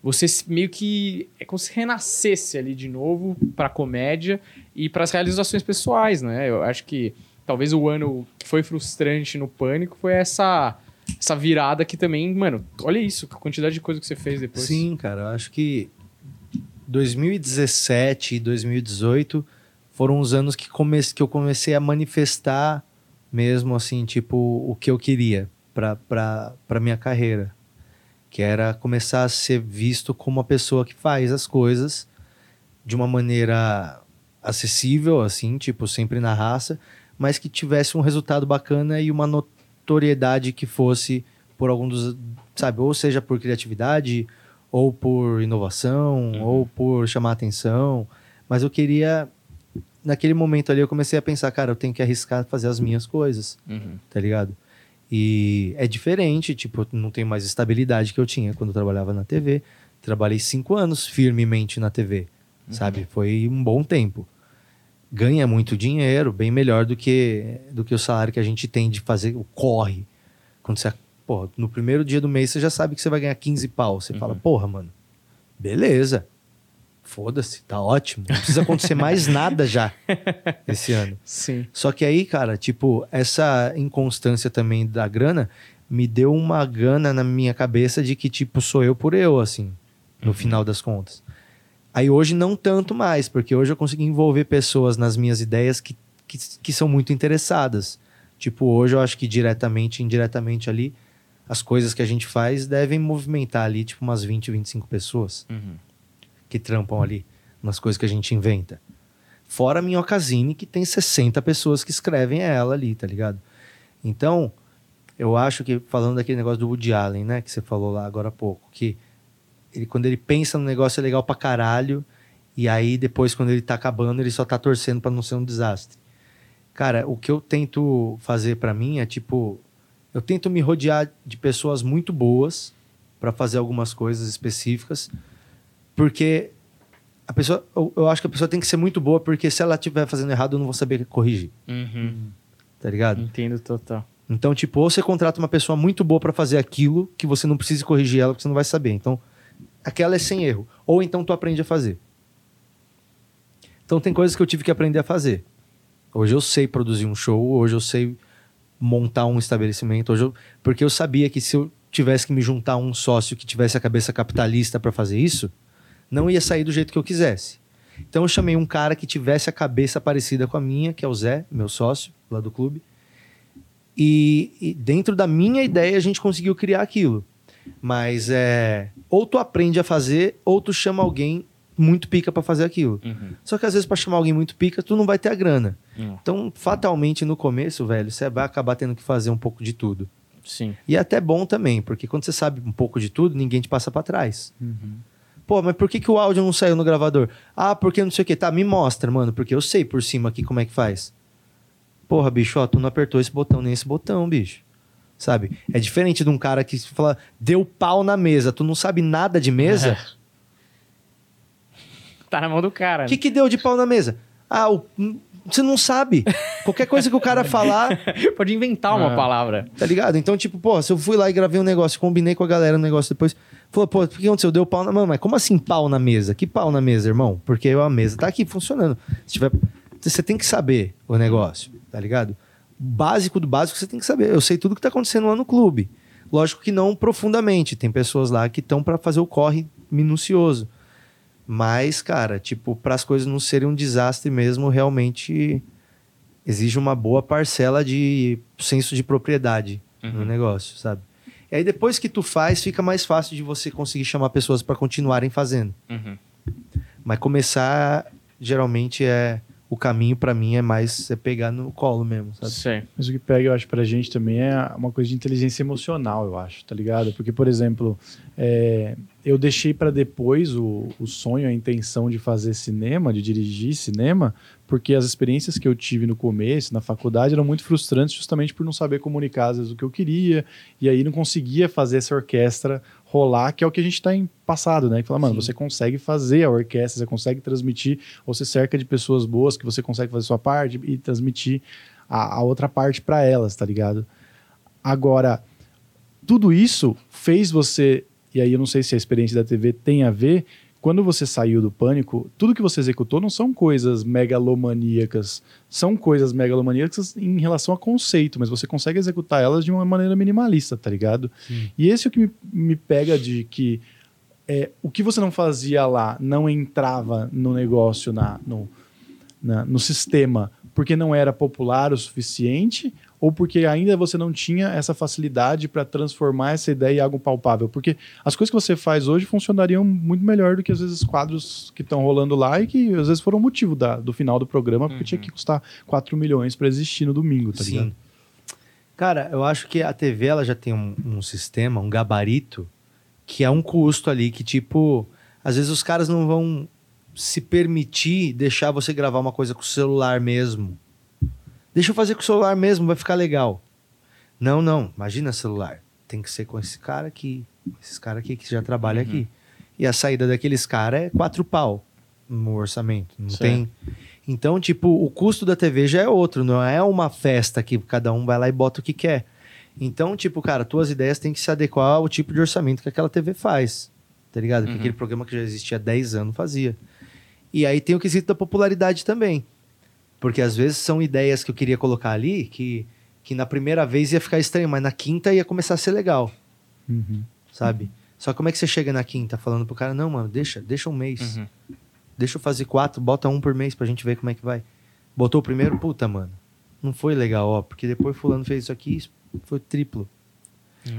Você meio que. É como se renascesse ali de novo pra comédia e pras realizações pessoais, né? Eu acho que talvez o ano que foi frustrante no pânico foi essa. Essa virada que também, mano, olha isso, a quantidade de coisa que você fez depois. Sim, cara, eu acho que 2017 e 2018 foram os anos que, come que eu comecei a manifestar mesmo assim, tipo, o que eu queria pra minha carreira. Que era começar a ser visto como uma pessoa que faz as coisas de uma maneira acessível, assim, tipo, sempre na raça, mas que tivesse um resultado bacana e uma notoriedade que fosse por algum dos, sabe, ou seja por criatividade, ou por inovação, Uhum. ou por chamar atenção, mas eu queria naquele momento ali eu comecei a pensar, cara, eu tenho que arriscar fazer as minhas coisas, Uhum. tá ligado? E é diferente, tipo, eu não tenho mais estabilidade que eu tinha quando eu trabalhava na TV. Trabalhei cinco anos firmemente na TV, sabe? Foi um bom tempo. Ganha muito dinheiro, bem melhor do que, do que o salário que a gente tem de fazer o corre. Quando você, porra, no primeiro dia do mês você já sabe que você vai ganhar 15 pau. Você uhum. fala, porra, mano, beleza. Foda-se, tá ótimo. Não precisa acontecer mais nada já esse ano. Sim. Só que aí, cara, tipo, essa inconstância também da grana me deu uma gana na minha cabeça de que, tipo, sou eu por eu, assim, no uhum. final das contas. Aí hoje não tanto mais, porque hoje eu consegui envolver pessoas nas minhas ideias que, que, que são muito interessadas. Tipo, hoje eu acho que diretamente, indiretamente ali, as coisas que a gente faz devem movimentar ali, tipo, umas 20, 25 pessoas uhum. que trampam ali nas coisas que a gente inventa. Fora a Minhocazine, que tem 60 pessoas que escrevem ela ali, tá ligado? Então, eu acho que, falando daquele negócio do Woody Allen, né, que você falou lá agora há pouco, que ele, quando ele pensa no negócio é legal pra caralho, e aí depois, quando ele tá acabando, ele só tá torcendo para não ser um desastre. Cara, o que eu tento fazer para mim é tipo. Eu tento me rodear de pessoas muito boas para fazer algumas coisas específicas, porque a pessoa, eu, eu, acho que a pessoa tem que ser muito boa, porque se ela estiver fazendo errado, eu não vou saber corrigir. Uhum. Tá ligado? Entendo total. Então, tipo, ou você contrata uma pessoa muito boa para fazer aquilo que você não precisa corrigir ela, porque você não vai saber. Então, aquela é sem erro. Ou então tu aprende a fazer. Então, tem coisas que eu tive que aprender a fazer. Hoje eu sei produzir um show, hoje eu sei montar um estabelecimento, hoje eu... porque eu sabia que se eu tivesse que me juntar a um sócio que tivesse a cabeça capitalista para fazer isso, não ia sair do jeito que eu quisesse. Então eu chamei um cara que tivesse a cabeça parecida com a minha, que é o Zé, meu sócio lá do clube. E, e dentro da minha ideia a gente conseguiu criar aquilo. Mas é ou tu aprende a fazer ou tu chama alguém muito pica para fazer aquilo. Uhum. Só que às vezes para chamar alguém muito pica, tu não vai ter a grana. Uhum. Então, fatalmente no começo, velho, você vai acabar tendo que fazer um pouco de tudo. Sim. E é até bom também, porque quando você sabe um pouco de tudo, ninguém te passa para trás. Uhum. Pô, mas por que, que o áudio não saiu no gravador? Ah, porque não sei o que. Tá, me mostra, mano, porque eu sei por cima aqui como é que faz. Porra, bicho, ó, tu não apertou esse botão nem esse botão, bicho. Sabe? É diferente de um cara que fala, deu pau na mesa, tu não sabe nada de mesa. É. Tá na mão do cara. O que, né? que deu de pau na mesa? Ah, o, você não sabe. Qualquer coisa que o cara falar. Pode inventar uma ah. palavra. Tá ligado? Então, tipo, pô, se eu fui lá e gravei um negócio, combinei com a galera um negócio depois. Falou, pô, o que aconteceu? Deu pau na. Mano, mas como assim pau na mesa? Que pau na mesa, irmão? Porque a mesa tá aqui funcionando. Se tiver. Você tem que saber o negócio, tá ligado? Básico do básico você tem que saber. Eu sei tudo que tá acontecendo lá no clube. Lógico que não profundamente. Tem pessoas lá que estão para fazer o corre minucioso. Mas, cara, tipo, para as coisas não serem um desastre mesmo, realmente exige uma boa parcela de senso de propriedade uhum. no negócio, sabe? E aí depois que tu faz, fica mais fácil de você conseguir chamar pessoas para continuarem fazendo. Uhum. Mas começar geralmente é o caminho para mim é mais é pegar no colo mesmo, sabe? Sim. Mas o que pega, eu acho, pra gente também é uma coisa de inteligência emocional, eu acho, tá ligado? Porque, por exemplo, é, eu deixei para depois o, o sonho, a intenção de fazer cinema, de dirigir cinema, porque as experiências que eu tive no começo, na faculdade, eram muito frustrantes justamente por não saber comunicar às vezes o que eu queria, e aí não conseguia fazer essa orquestra rolar, que é o que a gente está em passado, né? Que fala, mano, Sim. você consegue fazer a orquestra, você consegue transmitir, ou você cerca de pessoas boas que você consegue fazer sua parte e transmitir a, a outra parte para elas, tá ligado? Agora, tudo isso fez você e aí eu não sei se a experiência da TV tem a ver. Quando você saiu do pânico, tudo que você executou não são coisas megalomaníacas, são coisas megalomaníacas em relação a conceito, mas você consegue executar elas de uma maneira minimalista, tá ligado? Sim. E esse é o que me, me pega de que é, o que você não fazia lá não entrava no negócio, na, no, na, no sistema, porque não era popular o suficiente, ou porque ainda você não tinha essa facilidade para transformar essa ideia em algo palpável? Porque as coisas que você faz hoje funcionariam muito melhor do que às vezes quadros que estão rolando lá e que às vezes foram motivo da, do final do programa, porque uhum. tinha que custar 4 milhões para existir no domingo, tá Sim. ligado? Cara, eu acho que a TV ela já tem um, um sistema, um gabarito, que é um custo ali que, tipo, às vezes os caras não vão se permitir deixar você gravar uma coisa com o celular mesmo Deixa eu fazer com o celular mesmo, vai ficar legal. Não, não, imagina celular. Tem que ser com esse cara aqui, esses caras aqui que já trabalha uhum. aqui. E a saída daqueles caras é quatro pau no orçamento. Não tem. Então, tipo, o custo da TV já é outro, não é uma festa que cada um vai lá e bota o que quer. Então, tipo, cara, tuas ideias têm que se adequar ao tipo de orçamento que aquela TV faz. Tá ligado? Que Uhum. aquele programa que já existia há 10 anos fazia. E aí tem o quesito da popularidade também. Porque às vezes são ideias que eu queria colocar ali que, que na primeira vez ia ficar estranho, mas na quinta ia começar a ser legal, Uhum. sabe? Só como é que você chega na quinta falando pro cara, não, mano, deixa, deixa um mês. Uhum. Deixa eu fazer quatro, bota um por mês pra gente ver como é que vai. Botou o primeiro, puta, mano. Não foi legal, ó, porque depois fulano fez isso aqui, isso foi triplo.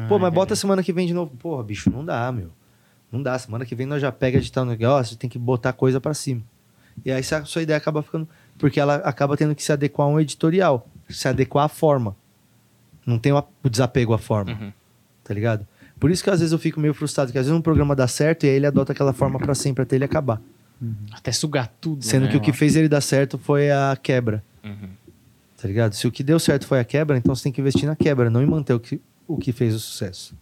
Pô, mas bota semana que vem de novo. Porra, bicho, não dá, meu. Não dá. Semana que vem nós já pega de tal negócio, tem que botar coisa pra cima. E aí a sua ideia acaba ficando. Porque ela acaba tendo que se adequar a um editorial, se adequar à forma. Não tem o desapego à forma, Uhum. tá ligado? Por isso que às vezes eu fico meio frustrado, que às vezes um programa dá certo e aí ele adota aquela forma pra sempre até ele acabar. Até sugar tudo. Sendo né, que o que fez ele dar certo foi a quebra. Uhum. tá ligado? Se o que deu certo foi a quebra, então você tem que investir na quebra, não em manter o que, o que fez o sucesso.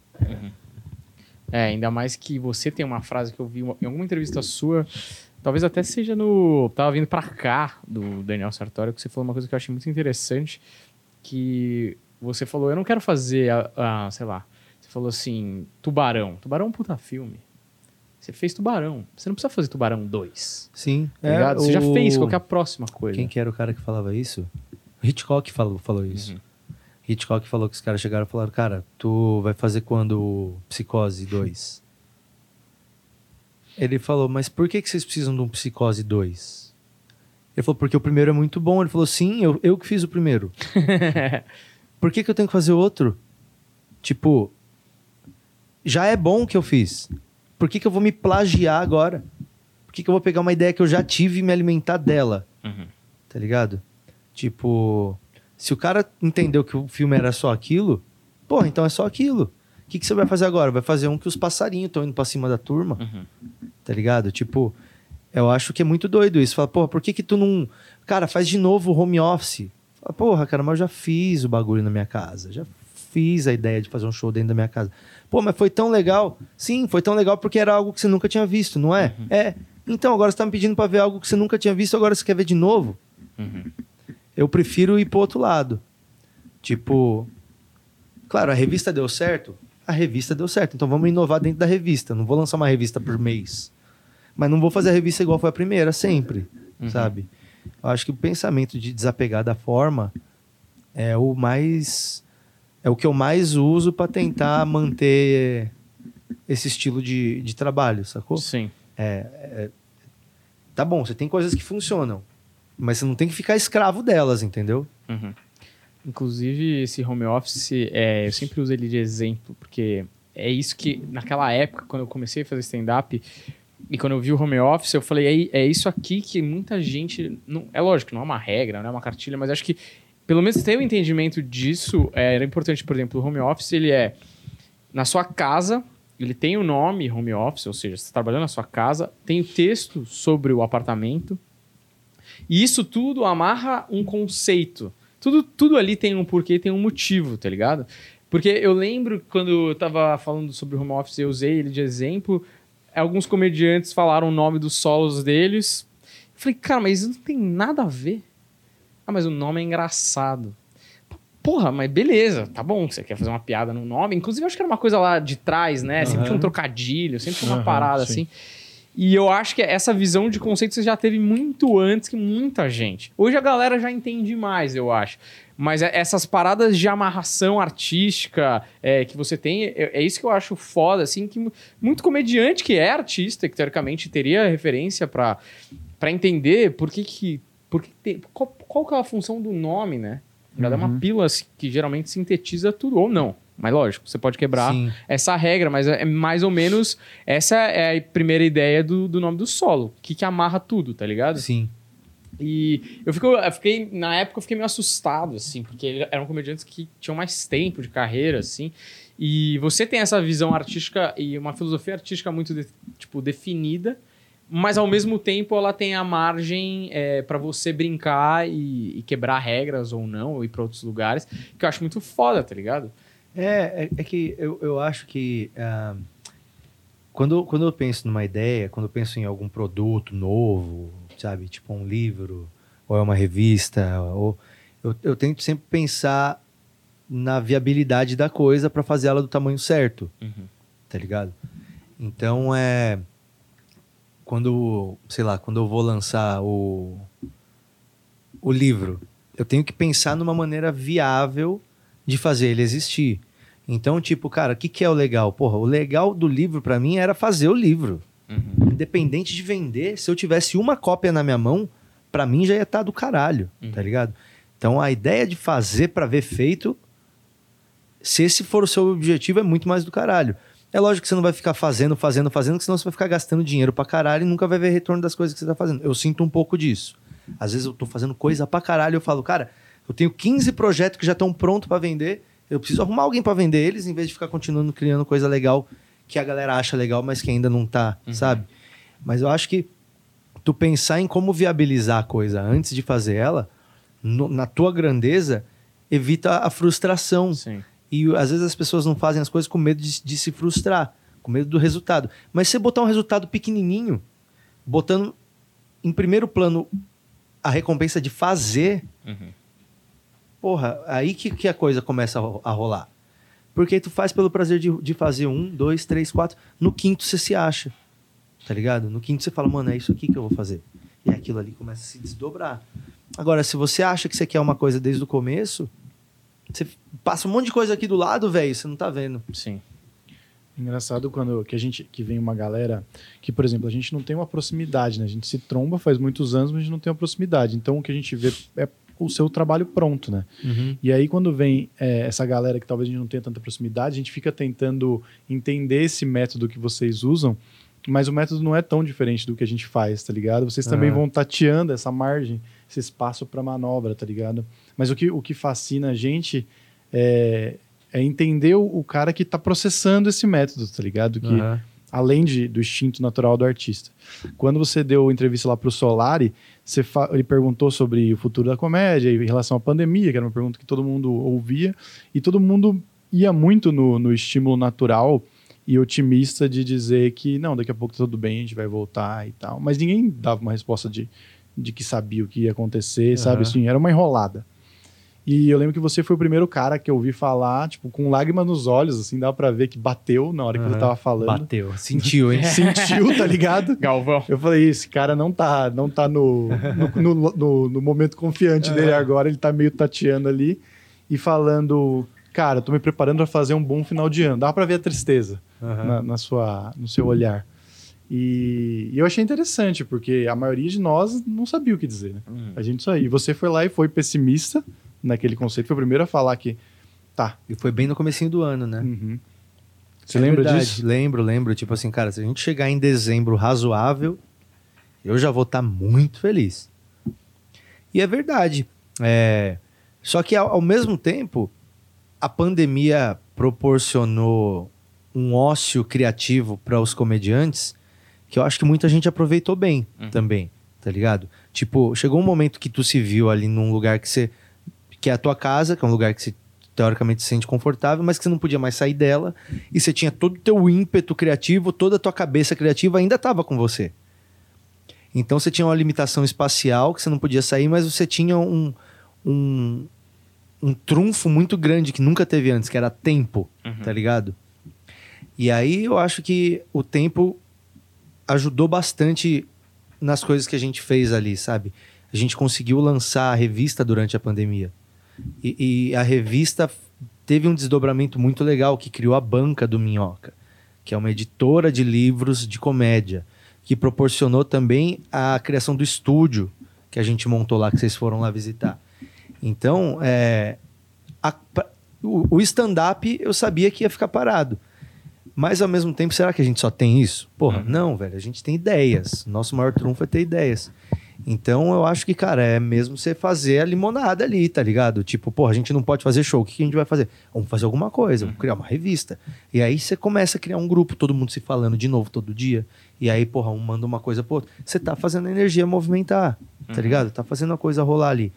É, ainda mais que você tem uma frase que eu vi em alguma entrevista sua, talvez até seja no. Tava vindo pra cá do Daniel Sartori, que você falou uma coisa que eu achei muito interessante. Que você falou, eu não quero fazer, a, a- sei lá. Você falou assim, Tubarão. Tubarão é um puta filme. Você fez Tubarão. Você não precisa fazer Tubarão 2. Sim, Tá ligado? Você já fez, qual é a próxima coisa? Quem que era o cara que falava isso? Hitchcock falou, falou isso. Uhum. Hitchcock falou que os caras chegaram e falaram, cara, tu vai fazer quando Psicose 2? Ele falou, mas por que, que vocês precisam de um Psicose 2? Ele falou, porque o primeiro é muito bom. Ele falou, sim, eu, eu que fiz o primeiro. Por que, que eu tenho que fazer outro? Tipo, já é bom o que eu fiz. Por que, que eu vou me plagiar agora? Por que, que eu vou pegar uma ideia que eu já tive e me alimentar dela? Uhum. Tá ligado? Tipo, se o cara entendeu que o filme era só aquilo, porra, então é só aquilo. O que, que você vai fazer agora? Vai fazer um que os passarinhos estão indo pra cima da turma, Uhum. tá ligado? Tipo, eu acho que é muito doido isso. Fala, porra, por que que tu não... Cara, faz de novo o home office. Fala, porra, cara, mas eu já fiz o bagulho na minha casa. Já fiz a ideia de fazer um show dentro da minha casa. Pô, mas foi tão legal. Sim, foi tão legal porque era algo que você nunca tinha visto, não é? É. Então, agora você tá me pedindo pra ver algo que você nunca tinha visto, agora você quer ver de novo? Uhum. eu prefiro ir pro outro lado. Tipo, claro, a revista deu certo, a revista deu certo, então vamos inovar dentro da revista. Não vou lançar uma revista por mês. Mas não vou fazer a revista igual foi a primeira, sempre, Uhum. sabe? Eu acho que o pensamento de desapegar da forma é o mais. É o que eu mais uso para tentar manter esse estilo de, de trabalho, sacou? Sim. Tá bom, você tem coisas que funcionam, mas você não tem que ficar escravo delas, entendeu? Uhum. Inclusive, esse home office, é, eu sempre uso ele de exemplo, porque é isso que, naquela época, quando eu comecei a fazer stand-up, e quando eu vi o home office, eu falei, é, é isso aqui que muita gente. Não, é lógico, não é uma regra, não é uma cartilha, mas acho que, pelo menos ter o entendimento disso, é, era importante. Por exemplo, o home office, ele é na sua casa, ele tem o nome home office, ou seja, você está trabalhando na sua casa, tem o texto sobre o apartamento, e isso tudo amarra um conceito. Tudo, tudo ali tem um porquê, tem um motivo, tá ligado? Porque eu lembro quando eu tava falando sobre o home office, eu usei ele de exemplo. Alguns comediantes falaram o nome dos solos deles. Eu falei, cara, mas isso não tem nada a ver. Ah, mas o nome é engraçado. Porra, mas beleza, tá bom, você quer fazer uma piada no nome. Inclusive, eu acho que era uma coisa lá de trás, né? Sempre tinha um trocadilho, sempre tinha uma Aham, parada sim. assim. E eu acho que essa visão de conceito você já teve muito antes que muita gente. Hoje a galera já entende mais, eu acho. Mas é- essas paradas de amarração artística é, que você tem, é, é isso que eu acho foda, assim, que mu- muito comediante que é artista, que teoricamente teria referência pra entender por que que... Por que tem, qual, qual que é a função do nome, né? Ela é uma Uhum. pílula assim, que geralmente sintetiza tudo, ou não. Mas lógico, você pode quebrar Sim. essa regra, mas é mais ou menos essa é a primeira ideia do, do nome do solo. O que, que amarra tudo, tá ligado? Sim. E eu, fico, eu fiquei, na época eu fiquei meio assustado, assim, porque eram comediantes que tinham mais tempo de carreira, assim. E você tem essa visão artística e uma filosofia artística muito, de- tipo, definida, mas ao mesmo tempo ela tem a margem é, para você brincar e, e quebrar regras ou não, ou ir pra outros lugares, que eu acho muito foda, tá ligado? É, é, é que eu, eu acho que ah, quando, quando eu penso numa ideia, quando eu penso em algum produto novo, sabe, tipo um livro, ou é uma revista, ou eu, eu tento sempre pensar na viabilidade da coisa para fazer ela do tamanho certo, uhum. tá ligado? Então é quando, sei lá, quando eu vou lançar o o livro, eu tenho que pensar numa maneira viável de fazer ele existir. Então, tipo, cara, o que, que é o legal? Porra, o legal do livro para mim era fazer o livro. Uhum. Independente de vender, se eu tivesse uma cópia na minha mão, para mim já ia estar tá do caralho, uhum. tá ligado? Então a ideia de fazer para ver feito, se esse for o seu objetivo, é muito mais do caralho. É lógico que você não vai ficar fazendo, fazendo, fazendo, senão você vai ficar gastando dinheiro pra caralho e nunca vai ver retorno das coisas que você tá fazendo. Eu sinto um pouco disso. Às vezes eu tô fazendo coisa pra caralho e eu falo, cara, eu tenho 15 projetos que já estão prontos para vender, eu preciso arrumar alguém para vender eles, em vez de ficar continuando criando coisa legal que a galera acha legal, mas que ainda não tá, uhum. sabe? Mas eu acho que tu pensar em como viabilizar a coisa antes de fazer ela, no, na tua grandeza, evita a frustração. Sim. E às vezes as pessoas não fazem as coisas com medo de, de se frustrar, com medo do resultado. Mas se botar um resultado pequenininho, botando em primeiro plano a recompensa de fazer, uhum. porra, aí que, que a coisa começa a, a rolar. Porque tu faz pelo prazer de, de fazer um, dois, três, quatro. No quinto você se acha. Tá ligado? No quinto você fala, mano, é isso aqui que eu vou fazer. E aquilo ali começa a se desdobrar. Agora, se você acha que você quer uma coisa desde o começo, você passa um monte de coisa aqui do lado, velho, você não tá vendo. Sim. Engraçado quando que a gente que vem uma galera que, por exemplo, a gente não tem uma proximidade, né? A gente se tromba faz muitos anos, mas a gente não tem uma proximidade. Então o que a gente vê é o seu trabalho pronto, né? Uhum. E aí quando vem é, essa galera que talvez a gente não tenha tanta proximidade, a gente fica tentando entender esse método que vocês usam mas o método não é tão diferente do que a gente faz, tá ligado? Vocês também uhum. vão tateando essa margem, esse espaço para manobra, tá ligado? Mas o que, o que fascina a gente é, é entender o, cara que está processando esse método, tá ligado? Que, uhum. Além de, do instinto natural do artista. Quando você deu entrevista lá para o Solari, você ele perguntou sobre o futuro da comédia em relação à pandemia, que era uma pergunta que todo mundo ouvia, e todo mundo ia muito no, no estímulo natural e otimista de dizer que não, daqui a pouco tá tudo bem, a gente vai voltar e tal. Mas ninguém dava uma resposta de, de que sabia o que ia acontecer, uhum. sabe? Assim, era uma enrolada. E eu lembro que você foi o primeiro cara que eu ouvi falar, tipo, com lágrimas nos olhos, assim, dava pra ver que bateu na hora que você tava falando. Bateu, sentiu, hein? sentiu, tá ligado? Galvão. Eu falei, esse cara não tá, não tá no, no, no, no, no momento confiante dele agora, ele tá meio tateando ali e falando, cara, tô me preparando para fazer um bom final de ano. Dá para ver a tristeza uhum. na, na, sua, no seu olhar. E, e, eu achei interessante, porque a maioria de nós não sabia o que dizer. Né? Uhum. A gente só. E você foi lá e foi pessimista naquele conceito, foi o primeiro a falar que tá. E foi bem no comecinho do ano, né? Uhum. Você é lembra verdade. disso? Lembro, lembro. Tipo assim, cara, se a gente chegar em dezembro razoável, eu já vou estar tá muito feliz. E é verdade. É... Só que ao, ao mesmo tempo, a pandemia proporcionou um ócio criativo para os comediantes que eu acho que muita gente aproveitou bem uhum. também, tá ligado? Tipo, chegou um momento que tu se viu ali num lugar que você que é a tua casa, que é um lugar que você teoricamente se sente confortável, mas que você não podia mais sair dela, e você tinha todo o teu ímpeto criativo, toda a tua cabeça criativa ainda estava com você. Então você tinha uma limitação espacial que você não podia sair, mas você tinha um, um, um trunfo muito grande que nunca teve antes, que era tempo, uhum. tá ligado? E aí eu acho que o tempo ajudou bastante nas coisas que a gente fez ali, sabe? A gente conseguiu lançar a revista durante a pandemia. E, e, a revista teve um desdobramento muito legal que criou a Banca do Minhoca, que é uma editora de livros de comédia, que proporcionou também a criação do estúdio que a gente montou lá, que vocês foram lá visitar. Então, é, a, o, o stand-up eu sabia que ia ficar parado. Mas ao mesmo tempo, será que a gente só tem isso? Porra, uhum. não, velho. A gente tem ideias. Nosso maior trunfo é ter ideias. Então eu acho que, cara, é mesmo você fazer a limonada ali, tá ligado? Tipo, porra, a gente não pode fazer show. O que a gente vai fazer? Vamos fazer alguma coisa, vamos criar uma revista. E aí você começa a criar um grupo, todo mundo se falando de novo todo dia. E aí, porra, um manda uma coisa pro outro. Você tá fazendo a energia movimentar, tá uhum. ligado? Tá fazendo a coisa rolar ali.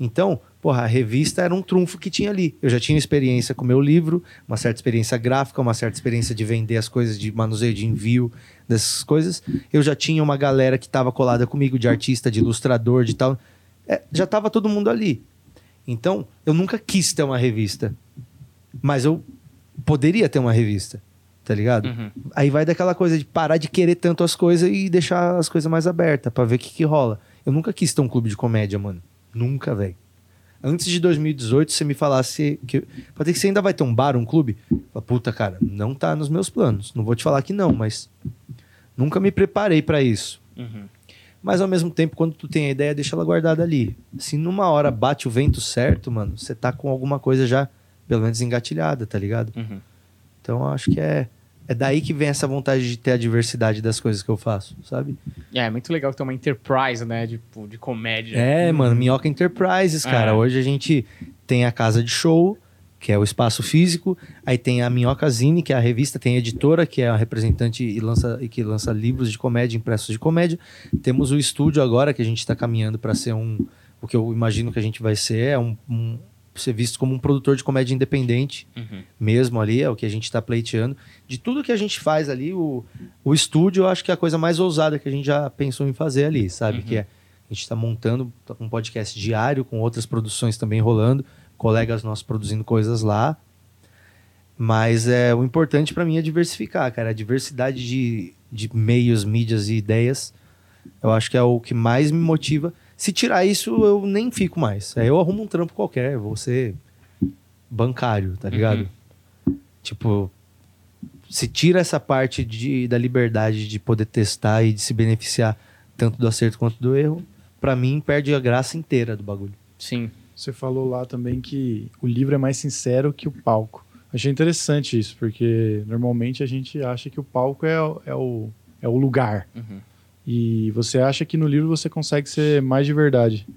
Então, porra, a revista era um trunfo que tinha ali. Eu já tinha experiência com o meu livro, uma certa experiência gráfica, uma certa experiência de vender as coisas, de manuseio de envio dessas coisas. Eu já tinha uma galera que estava colada comigo, de artista, de ilustrador, de tal. é, já tava todo mundo ali. Então, eu nunca quis ter uma revista. Mas eu poderia ter uma revista, tá ligado? Uhum. Aí vai daquela coisa de parar de querer tanto as coisas e deixar as coisas mais abertas pra ver o que, que rola. Eu nunca quis ter um clube de comédia, mano. Nunca, velho. Antes de 2018, você me falasse que. Pode ter que você ainda vai ter um bar, um clube. Fala, Puta, cara, não tá nos meus planos. Não vou te falar que não, mas nunca me preparei pra isso. Uhum. Mas ao mesmo tempo, quando tu tem a ideia, deixa ela guardada ali. Se numa hora bate o vento certo, mano, você tá com alguma coisa já, pelo menos engatilhada, tá ligado? Uhum. Então eu acho que é, é daí que vem essa vontade de ter a diversidade das coisas que eu faço, sabe? É, é muito legal ter uma enterprise, né? De, de comédia. É, mano, Minhoca Enterprises, cara. É. Hoje a gente tem a casa de show, que é o espaço físico, aí tem a Minhoca Zine, que é a revista, tem a editora, que é a representante e, lança, e que lança livros de comédia, impressos de comédia. Temos o estúdio agora, que a gente está caminhando para ser um. O que eu imagino que a gente vai ser é um, um ser visto como um produtor de comédia independente Uhum. mesmo ali, é o que a gente está pleiteando. De tudo que a gente faz ali, o, o estúdio, eu acho que é a coisa mais ousada que a gente já pensou em fazer ali, sabe? Uhum. Que é, a gente está montando um podcast diário, com outras produções também rolando, colegas nossos produzindo coisas lá. Mas é o importante para mim é diversificar, cara. A diversidade de, de meios, mídias e ideias, eu acho que é o que mais me motiva. Se tirar isso, eu nem fico mais. Aí eu arrumo um trampo qualquer, vou ser bancário, tá ligado? Tipo, se tira essa parte de, da liberdade de poder testar e de se beneficiar tanto do acerto quanto do erro, pra mim perde a graça inteira do bagulho. Sim. Você falou lá também que o livro é mais sincero que o palco. Achei interessante isso, porque normalmente a gente acha que o palco é, o- é, o, é o lugar. Uhum. E você acha que no livro você consegue ser mais de verdade.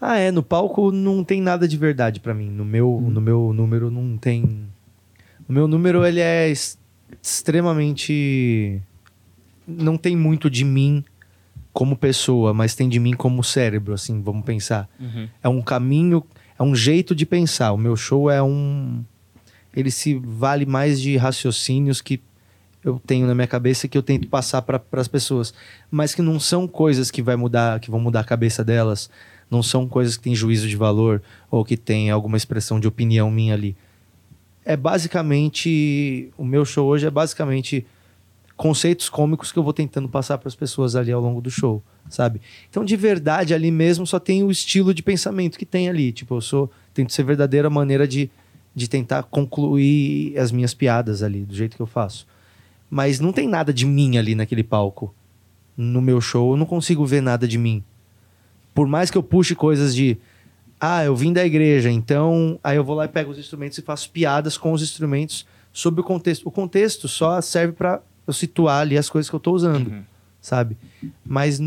Ah, é, no palco não tem nada de verdade pra mim. No meu, no meu número não tem. O meu número ele é extremamente não tem muito de mim como pessoa, mas tem de mim como cérebro, assim, vamos pensar. Uhum. É um caminho, é um jeito de pensar. O meu show é um ele se vale mais de raciocínios que eu tenho na minha cabeça que eu tento passar para as pessoas, mas que não são coisas que vai mudar, que vão mudar a cabeça delas, não são coisas que têm juízo de valor ou que tem alguma expressão de opinião minha ali. É basicamente o meu show hoje é basicamente conceitos cômicos que eu vou tentando passar para as pessoas ali ao longo do show, sabe? Então, de verdade, ali mesmo só tem o estilo de pensamento que tem ali. Tipo, eu sou tento ser verdadeira maneira de, de tentar concluir as minhas piadas ali, do jeito que eu faço. Mas não tem nada de mim ali naquele palco. No meu show, eu não consigo ver nada de mim. Por mais que eu puxe coisas de. Ah, eu vim da igreja, então. Aí eu vou lá e pego os instrumentos e faço piadas com os instrumentos sobre o contexto. O contexto só serve para eu situar ali as coisas que eu tô usando Uhum. sabe? Mas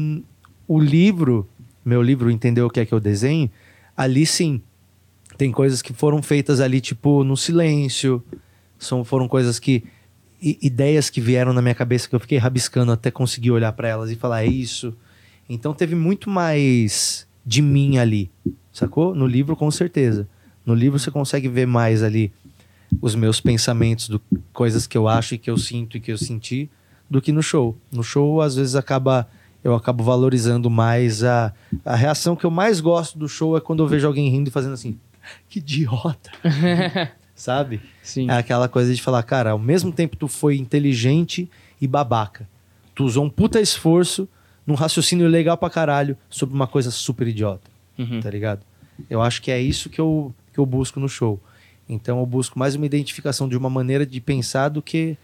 o livro, meu livro Entendeu o que é que eu desenho, ali sim. Tem coisas que foram feitas ali, tipo, no silêncio. São, foram coisas que. Ideias que vieram na minha cabeça que eu fiquei rabiscando até conseguir olhar para elas e falar, é isso. Então teve muito mais de mim ali, sacou? No livro, com certeza. No livro você consegue ver mais ali os meus pensamentos, do, coisas que eu acho e que eu sinto e que eu senti, do que no show. No show, às vezes, acaba eu acabo valorizando mais a, a reação que eu mais gosto do show é quando eu vejo alguém rindo e fazendo assim, que idiota, sabe? Sim. É aquela coisa de falar, cara, ao mesmo tempo tu foi inteligente e babaca. Tu usou um puta esforço num raciocínio legal pra caralho sobre uma coisa super idiota Uhum. tá ligado? Eu acho que é isso que eu, que eu busco no show. Então eu busco mais uma identificação de uma maneira de pensar do que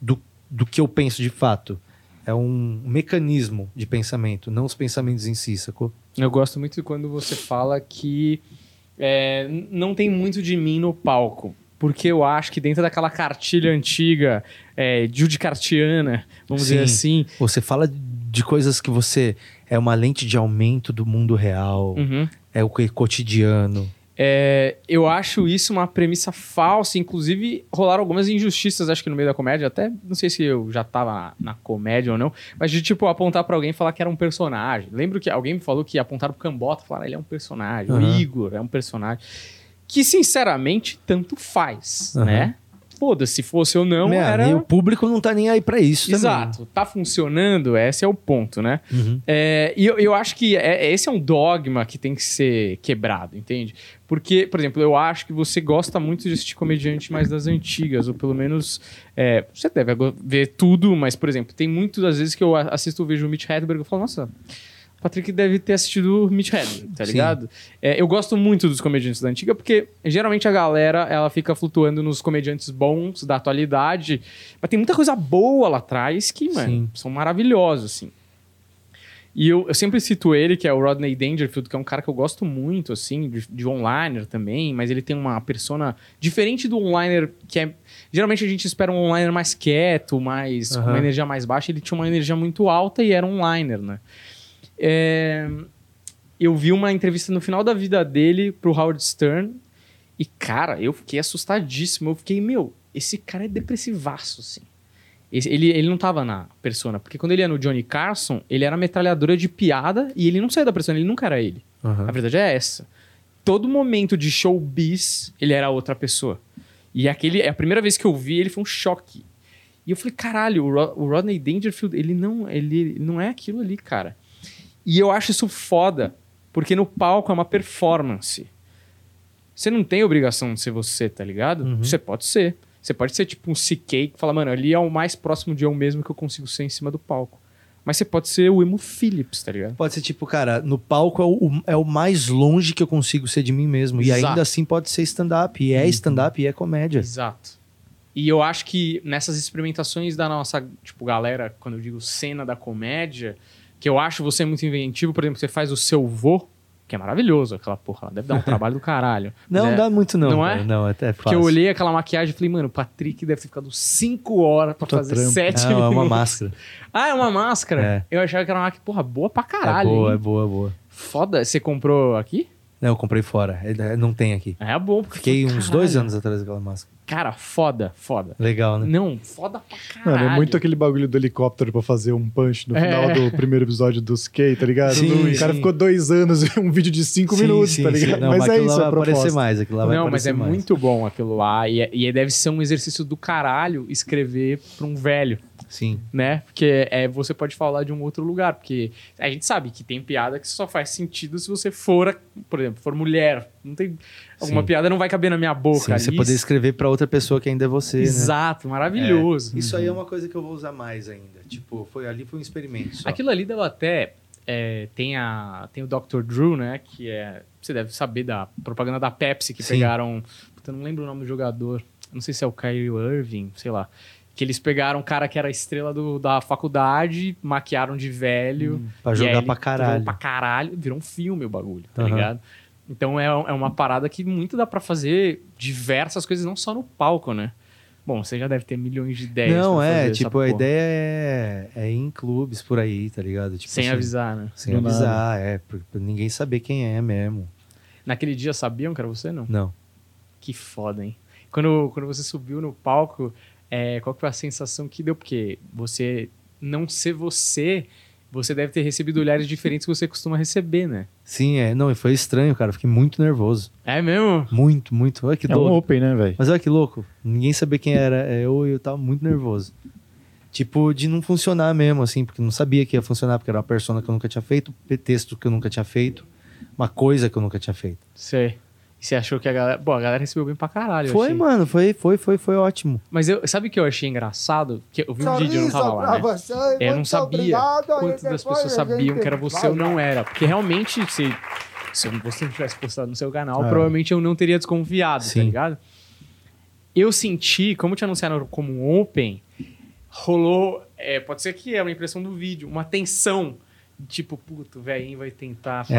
do, do que eu penso de fato. É um mecanismo de pensamento, não os pensamentos em si, sacou? Eu gosto muito quando você fala que é, não tem muito de mim no palco. Porque eu acho que dentro daquela cartilha antiga, é, judicartiana, vamos dizer assim. Você fala de coisas que você é uma lente de aumento do mundo real, Uhum. é o que cotidiano. É, eu acho isso uma premissa falsa. Inclusive, rolaram algumas injustiças, acho que no meio da comédia. Até não sei se eu já tava na, na comédia ou não. Mas de, tipo, apontar pra alguém e falar que era um personagem. Lembro que alguém me falou que apontaram pro Cambota e falaram, ele é um personagem. O Aham. Igor é um personagem. Que, sinceramente, tanto faz, Aham. né? Foda-se, fosse ou não, era... O público não tá nem aí pra isso Exato. Tá funcionando, esse é o ponto, né? também. Uhum. É, e eu, eu acho que é- esse é um dogma que tem que ser quebrado, entende? Porque, por exemplo, eu acho que você gosta muito de assistir comediante mais das antigas, ou pelo menos é, você deve ver tudo, mas, por exemplo, tem muitas vezes que eu assisto, vejo o Mitch Hedberg e falo, nossa, Patrick deve ter assistido Hedberg, tá ligado? É, eu gosto muito dos comediantes da antiga, porque geralmente a galera ela fica flutuando nos comediantes bons da atualidade, mas tem muita coisa boa lá atrás que, mano, Sim. são maravilhosos, assim. E eu, eu sempre cito ele, que é o Rodney Dangerfield, que é um cara que eu gosto muito, assim, de, de onliner também, mas ele tem uma persona diferente do onliner, que é. Geralmente a gente espera um onliner mais quieto, mais, com Aham. uma energia mais baixa. Ele tinha uma energia muito alta e era um onliner, né? É, eu vi uma entrevista no final da vida dele pro Howard Stern, e, cara, eu fiquei assustadíssimo. Eu fiquei, meu, esse cara é depressivaço, assim. Ele, ele não tava na persona, porque quando ele ia no Johnny Carson, ele era metralhadora de piada e ele não saía da persona, ele nunca era ele. Aham. A verdade é essa. Todo momento de showbiz, ele era outra pessoa. E aquele, é a primeira vez que eu vi ele foi um choque. E eu falei, caralho, o Rodney Dangerfield, ele não, ele não é aquilo ali, cara. E eu acho isso foda, porque no palco é uma performance. Você não tem obrigação de ser você, tá ligado? Uhum. Você pode ser. Você pode ser tipo um CK que fala, mano, ali é o mais próximo de eu mesmo que eu consigo ser em cima do palco. Mas você pode ser o Emo Phillips, tá ligado? Pode ser tipo, cara, no palco é o, é o mais longe que eu consigo ser de mim mesmo. E Exato. ainda assim pode ser stand-up. E é stand-up e é comédia. Exato. E eu acho que nessas experimentações da nossa, tipo, galera, quando eu digo cena da comédia, que eu acho você muito inventivo, por exemplo, você faz o seu vô, que é maravilhoso, aquela porra, deve dar um trabalho do caralho. Não, é- dá muito não. não é? velho. Não, até é Porque eu olhei aquela maquiagem e falei, mano, o Patrick deve ter ficado 5 horas pra Puta fazer trampo. 7 Não, é minutos. uma máscara. Ah, é uma máscara? É. Eu achava que era uma porra, boa pra caralho. é boa, hein? é boa, é boa. Foda. Você comprou aqui? Não, eu comprei fora. É- Não tem aqui. É bom. porque- Fiquei uns caralho. dois anos atrás daquela máscara. Cara, foda, foda. Legal, né? Não, foda pra caralho. Mano, é muito aquele bagulho do helicóptero pra fazer um punch no É. final do primeiro episódio do Skate, tá ligado? Sim, o cara sim. ficou dois anos e um vídeo de cinco Sim, minutos, sim, tá ligado? Não, mas é aquilo isso, lá a vai aparecer mais. Aquilo lá vai Não, mas é mais. muito bom aquilo lá. E, é- e deve ser um exercício do caralho escrever pra um velho, Sim. né? Porque é, você pode falar de um outro lugar. Porque a gente sabe que tem piada que só faz sentido se você for, por exemplo, for mulher. Não tem. Alguma Sim. piada não vai caber na minha boca. Sim, você ali. poder escrever pra outra pessoa que ainda é você, né? Exato, maravilhoso. Isso aí é uma coisa que eu vou usar mais ainda. Tipo, foi ali foi um experimento só. Aquilo ali deu até. é, tem, a, tem o Dr. Drew, né? Que é. Você deve saber da propaganda da Pepsi que Sim. pegaram. Puta, eu não lembro o nome do jogador. Não sei se é o Kyrie Irving, sei lá. Que eles pegaram um cara que era a estrela do, da faculdade, maquiaram de velho. Hum, pra jogar pra caralho. Pra caralho. Virou um filme o bagulho, tá Aham. ligado? Então é, é uma parada que muito dá pra fazer diversas coisas, não só no palco, né? Bom, você já deve ter milhões de ideias. Não, é, tipo, a ideia é, é ir em clubes por aí, tá ligado? Tipo, Sem assim, avisar, né? Sem Do nada. avisar, é, pra ninguém saber quem é mesmo. Naquele dia sabiam que era você, não? Não. Que foda, hein? Quando, quando você subiu no palco, é, qual que foi a sensação que deu? Porque você não ser você, você deve ter recebido olhares diferentes que você costuma receber, né? Sim, é. Não, foi estranho, cara. Fiquei muito nervoso. É mesmo? Muito, muito. Olha que É um louco. open, né, velho? Mas olha que louco. Ninguém sabia quem era eu e eu tava muito nervoso. Tipo, de não funcionar mesmo, assim, porque não sabia que ia funcionar, porque era uma persona que eu nunca tinha feito, texto que eu nunca tinha feito, uma coisa que eu nunca tinha feito. Sei. E você achou que a galera. Bom, a galera recebeu bem pra caralho. foi, achei. mano, foi, foi, foi, foi ótimo. Mas eu, sabe o que eu achei engraçado? Que eu vi um vídeo, eu não tava lá, né? É, eu não sabia quantas das pessoas sabiam que era você ou não era. Porque realmente, se, se você não tivesse postado no seu canal, É. provavelmente eu não teria desconfiado, tá Sim. ligado? Eu senti, como te anunciaram como um open, rolou. é, pode ser que é uma impressão do vídeo, uma tensão. Tipo, puto, o velhinho vai tentar fazer.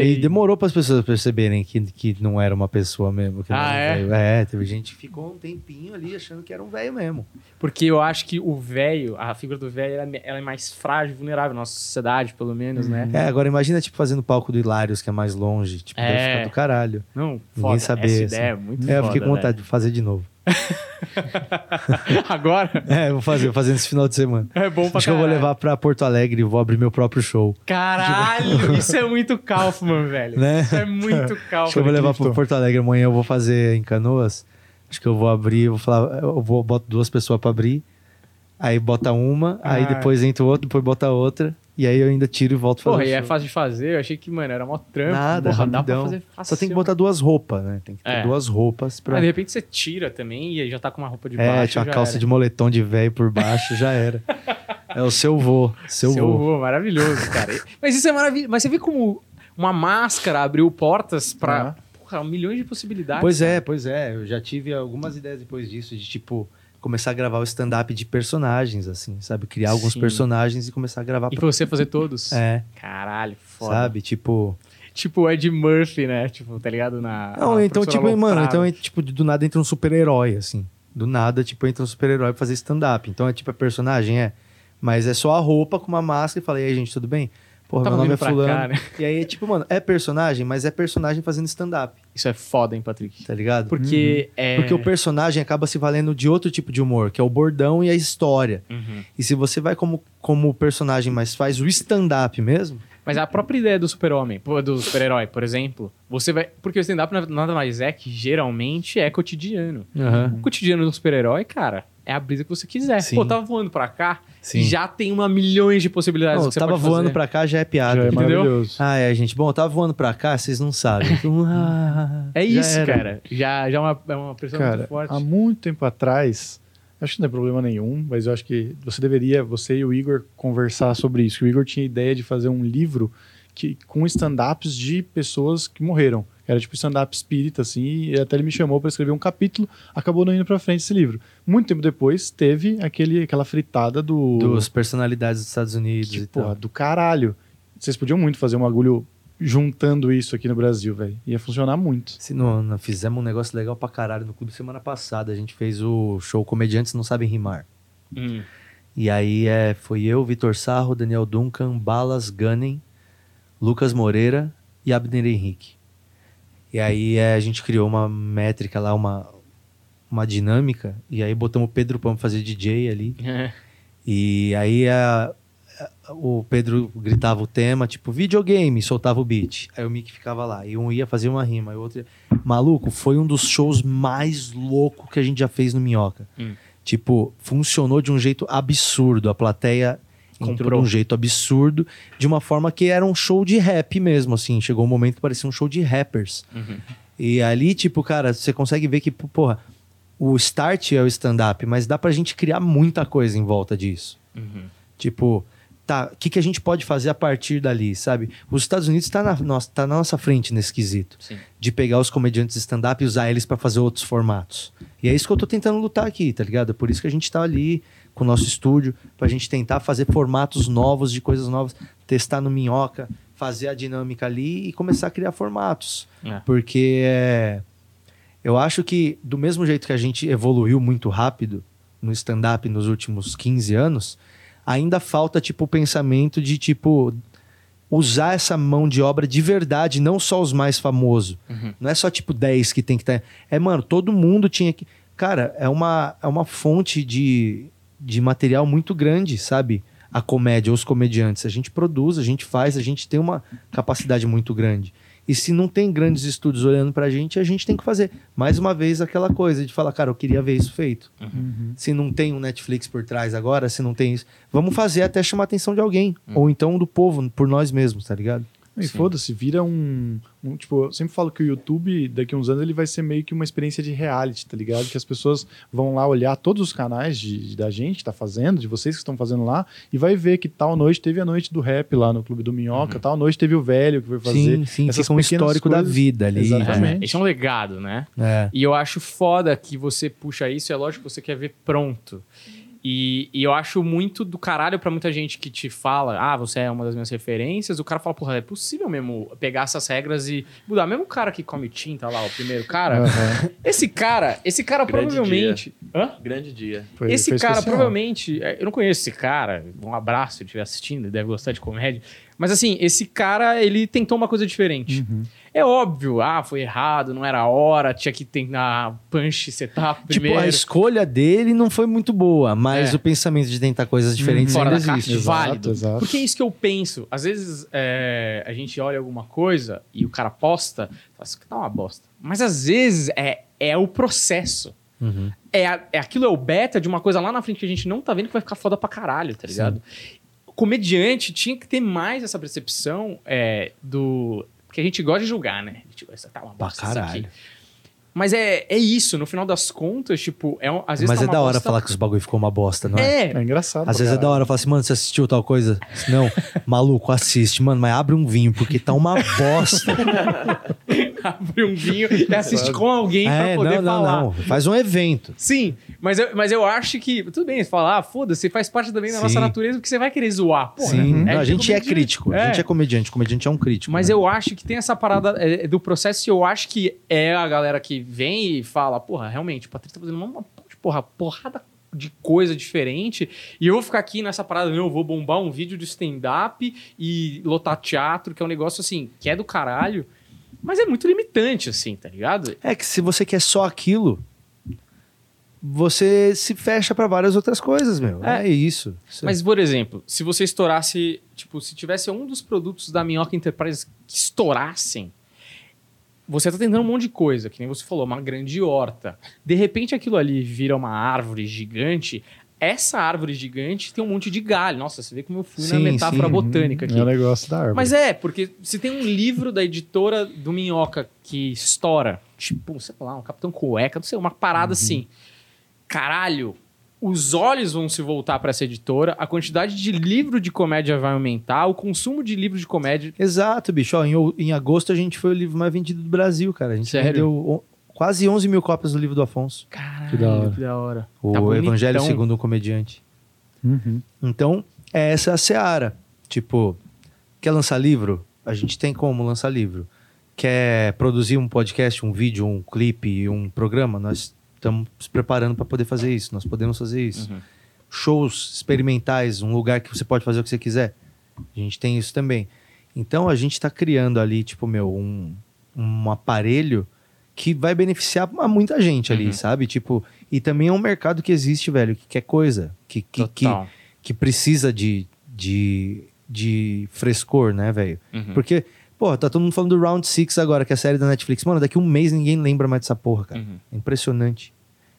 É, e demorou para as pessoas perceberem que, que não era uma pessoa mesmo. Ah, é? velho. É, teve gente que ficou um tempinho ali achando que era um velho mesmo. Porque eu acho que o velho, a figura do velho, ela, é- ela é mais frágil, vulnerável na nossa sociedade, pelo menos, né? É, agora imagina, tipo, fazendo palco do Hilários, que é mais longe. Tipo, deve É. ficar do caralho. Não, foda. saber, Essa assim. ideia é muito É, eu fiquei com vontade de fazer de novo. Agora É, vou fazer, vou fazer nesse final de semana. é bom pra Acho que eu vou levar pra Porto Alegre e vou abrir meu próprio show. Caralho, isso é muito Kaufman, velho. Né? Isso é muito Acho que eu Kaufman. vou levar pra Porto Alegre amanhã, eu vou fazer em Canoas. Acho que eu vou abrir, vou falar, eu vou botar duas pessoas pra abrir. Aí bota uma, aí depois entra o outro, depois bota outra. E aí eu ainda tiro e volto a fazer. Porra, e é fácil de fazer. Eu achei que, mano, era mó trampo. Nada, Porra, dá pra fazer Só tem que fácil. botar duas roupas, né? Tem que ter É. duas roupas pra. Mas de repente você tira também e aí já tá com uma roupa de é, baixo. tinha uma calça era. de moletom de velho por baixo, já era. É o seu vô. Seu, Seu vô. vô, maravilhoso, cara. Mas isso é maravilhoso. Mas você vê como uma máscara abriu portas pra porra, milhões de possibilidades. Pois é, pois é. Eu já tive algumas ideias depois disso, de tipo, começar a gravar o stand-up de personagens, assim, sabe? Criar alguns Sim. personagens e começar a gravar E pra... você fazer todos. É, Caralho, foda. sabe? Tipo. Tipo o Ed Murphy, né? Tipo, tá ligado? Na, Não, na então, tipo, mano, então, é, tipo, do nada entra um super-herói, assim. Do nada, tipo, entra um super-herói pra fazer stand-up. Então é tipo, é personagem, é. Mas é só a roupa com uma máscara e fala, e aí, gente, tudo bem? Porra, Tava meu nome é fulano. cá, né? E aí, tipo, mano, é personagem, mas é personagem fazendo stand-up, Isso é foda, hein, Patrick? tá ligado? Porque é... Porque o personagem acaba se valendo de outro tipo de humor, que é o bordão e a história. Uhum. E se você vai como, como personagem, mas faz o stand-up mesmo, Mas a própria ideia do super-homem, do super-herói, por exemplo, você vai... Porque o stand-up na- nada mais é que geralmente é cotidiano. O cotidiano do super-herói, cara, é a brisa que você quiser. Sim. Pô, tava voando pra cá Sim. já tem uma milhões de possibilidades Não, que você tava pode voando fazer. pra cá já é piada. Já é entendeu? Ah, é, gente. Bom, eu tava voando pra cá, vocês não sabem. Então, ah, É já isso, era. cara. Já, já é uma, é uma pressão Cara, muito forte. há muito tempo atrás, acho que não é problema nenhum, mas eu acho que você deveria, você e o Igor, conversar sobre isso. O Igor tinha ideia de fazer um livro que, com stand-ups de pessoas que morreram. Era tipo stand-up espírita, assim, e até ele me chamou para escrever um capítulo, acabou não indo para frente esse livro. Muito tempo depois, teve aquele, aquela fritada do... Dos personalidades dos Estados Unidos que, e tal. porra, do caralho. Vocês podiam muito fazer um agulho juntando isso aqui no Brasil, velho. Ia funcionar muito. Se não, não fizemos um negócio legal pra caralho no clube semana passada. A gente fez o show Comediantes Não Sabem Rimar. Hum. E aí é, foi eu, Vitor Sarro, Daniel Duncan, Balas Gunning, Lucas Moreira e Abner Henrique. E aí é, a gente criou uma métrica lá, uma, uma dinâmica, e aí botamos o Pedro Pão pra fazer DJ ali. E aí a- a- o Pedro gritava o tema, tipo, videogame, soltava o beat. Aí o Mick ficava lá. E um ia fazer uma rima, e o outro ia... Maluco, foi um dos shows mais loucos que a gente já fez no Minhoca. Hum. Tipo, funcionou de um jeito absurdo. A plateia entrou Comprou. de um jeito absurdo, de uma forma que era um show de rap mesmo, assim. Chegou um momento que parecia um show de rappers. Uhum. E ali, tipo, cara, você consegue ver que, porra, o start é o stand-up, mas dá pra gente criar muita coisa em volta disso. Uhum. Tipo, tá, o que, que a gente pode fazer a partir dali, sabe? Os Estados Unidos tá na, nossa, tá na nossa frente nesse quesito. Sim. De pegar os comediantes stand-up e usar eles pra fazer outros formatos. E é isso que eu tô tentando lutar aqui, tá ligado? É por isso que a gente tá ali com o nosso estúdio, pra gente tentar fazer formatos novos de coisas novas, testar no Minhoca, fazer a dinâmica ali e começar a criar formatos. É. Porque é, eu acho que, do mesmo jeito que a gente evoluiu muito rápido no stand-up nos últimos 15 anos, ainda falta, tipo, o pensamento de, tipo, usar essa mão de obra de verdade, não só os mais famosos. Uhum. Não é só, tipo, 10 que tem que estar... É, mano, todo mundo tinha que... Cara, é uma, é uma fonte de, de material muito grande, sabe? A comédia, os comediantes. A gente produz, a gente faz, a gente tem uma capacidade muito grande. E se não tem grandes estúdios olhando pra gente, a gente tem que fazer. Mais uma vez, aquela coisa de falar, cara, eu queria ver isso feito. Se não tem um Netflix por trás agora, se não tem isso, vamos fazer até chamar a atenção de alguém. Ou então do povo, por nós mesmos, tá ligado? E foda-se, vira um, um- Tipo, eu sempre falo que o YouTube, daqui a uns anos, ele vai ser meio que uma experiência de reality, tá ligado? Que as pessoas vão lá olhar todos os canais de, de- da gente que tá fazendo, de vocês que estão fazendo lá, e vai ver que tal noite teve a noite do rap lá no Clube do Minhoca, tal noite teve o velho que foi fazer. sim, sim, essas fica um histórico da coisas. vida ali. Exatamente. É, esse é um legado, né? É. E eu acho foda que você puxa isso, é lógico que você quer ver pronto. E, e eu acho muito do caralho pra muita gente que te fala, ah, você é uma das minhas referências. O cara fala, porra, é possível mesmo pegar essas regras e mudar. Mesmo o cara que come tinta lá, o primeiro cara, Aham. esse cara, esse cara Grande provavelmente. Hã? Grande dia. Foi- esse foi cara, especial. provavelmente. é, Eu não conheço esse cara. Um abraço se ele estiver assistindo, ele deve gostar de comédia. Mas assim, esse cara, ele tentou uma coisa diferente. Uhum. É óbvio, ah, foi errado, não era a hora, tinha que tentar punch setup primeiro. Tipo, a escolha dele não foi muito boa, mas É. o pensamento de tentar coisas diferentes Fora ainda da existe. caixa, Exato, válido. exato. Porque é isso que eu penso. Às vezes é, a gente olha alguma coisa e o cara posta, fala, isso aqui tá uma bosta. Mas às vezes é, é o processo. Uhum. É, é aquilo é o beta de uma coisa lá na frente que a gente não tá vendo que vai ficar foda pra caralho, tá ligado? O comediante tinha que ter mais essa percepção é, do. Porque a gente gosta de julgar, né? Tipo, essa tá uma Pra bosta isso aqui. caralho. Mas é, é isso, no final das contas, tipo, é às vezes Mas tá é uma da hora bosta- falar que os bagulho ficou uma bosta, não é? É, É engraçado. Às pra vezes é da caralho. hora falar assim, mano, você assistiu tal coisa? Não, maluco, assiste, mano, mas abre um vinho, porque tá uma bosta. abre um vinho e assiste com alguém pra é, poder não, não, falar. não. Faz um evento. Sim, mas eu, mas eu acho que. Tudo bem, falar, ah, foda-se, faz parte também da Sim. nossa natureza, porque você vai querer zoar. Porra, Sim, né? não, a de gente é crítico. A É. gente é comediante. Comediante é um crítico. Mas né? eu acho que tem essa parada é, do processo e eu acho que é a galera que vem e fala, porra, realmente, o Patrícia tá fazendo uma, uma porra, porrada de coisa diferente e eu vou ficar aqui nessa parada, não, eu vou bombar um vídeo de stand-up e lotar teatro, que é um negócio assim, que é do caralho, mas é muito limitante, assim, tá ligado? É que se você quer só aquilo, você se fecha pra várias outras coisas, meu. É, É. isso. É- Mas, por exemplo, se você estourasse, tipo, se tivesse um dos produtos da Minhoca Enterprise que estourassem, você tá tentando um monte de coisa, que nem você falou, uma grande horta. De repente aquilo ali vira uma árvore gigante. Essa árvore gigante tem um monte de galho. Nossa, você vê como eu fui na Sim, metáfora sim. botânica aqui. É o negócio da árvore. Mas é, porque se tem um livro da editora do Minhoca que estoura, tipo, sei lá, um Capitão Cueca, não sei, uma parada assim. Caralho, os olhos vão se voltar pra essa editora, a quantidade de livro de comédia vai aumentar, o consumo de livro de comédia. Exato, bicho. Ó, em, em agosto a gente foi o livro mais vendido do Brasil, cara. A gente Sério? vendeu quase 11 mil cópias do livro do Afonso. Caralho, Que da hora. Que da hora. O Tá bonitão. Evangelho segundo um comediante. Uhum. Então, é essa a seara. Tipo, quer lançar livro? A gente tem como lançar livro. Quer produzir um podcast, um vídeo, um clipe, um programa? Nós estamos se preparando para poder fazer isso. Nós podemos fazer isso. Uhum. Shows experimentais, um lugar que você pode fazer o que você quiser. A gente tem isso também. Então, a gente está criando ali, tipo, meu, um, um aparelho que vai beneficiar a muita gente ali, Uhum. sabe? Tipo, e também é um mercado que existe, velho, que quer coisa, que, que, que, que precisa de, de, de frescor, né, velho? Uhum. Porque, pô, tá todo mundo falando do Round Six agora, que é a série da Netflix. Mano, daqui um mês ninguém lembra mais dessa porra, cara. Uhum. É impressionante.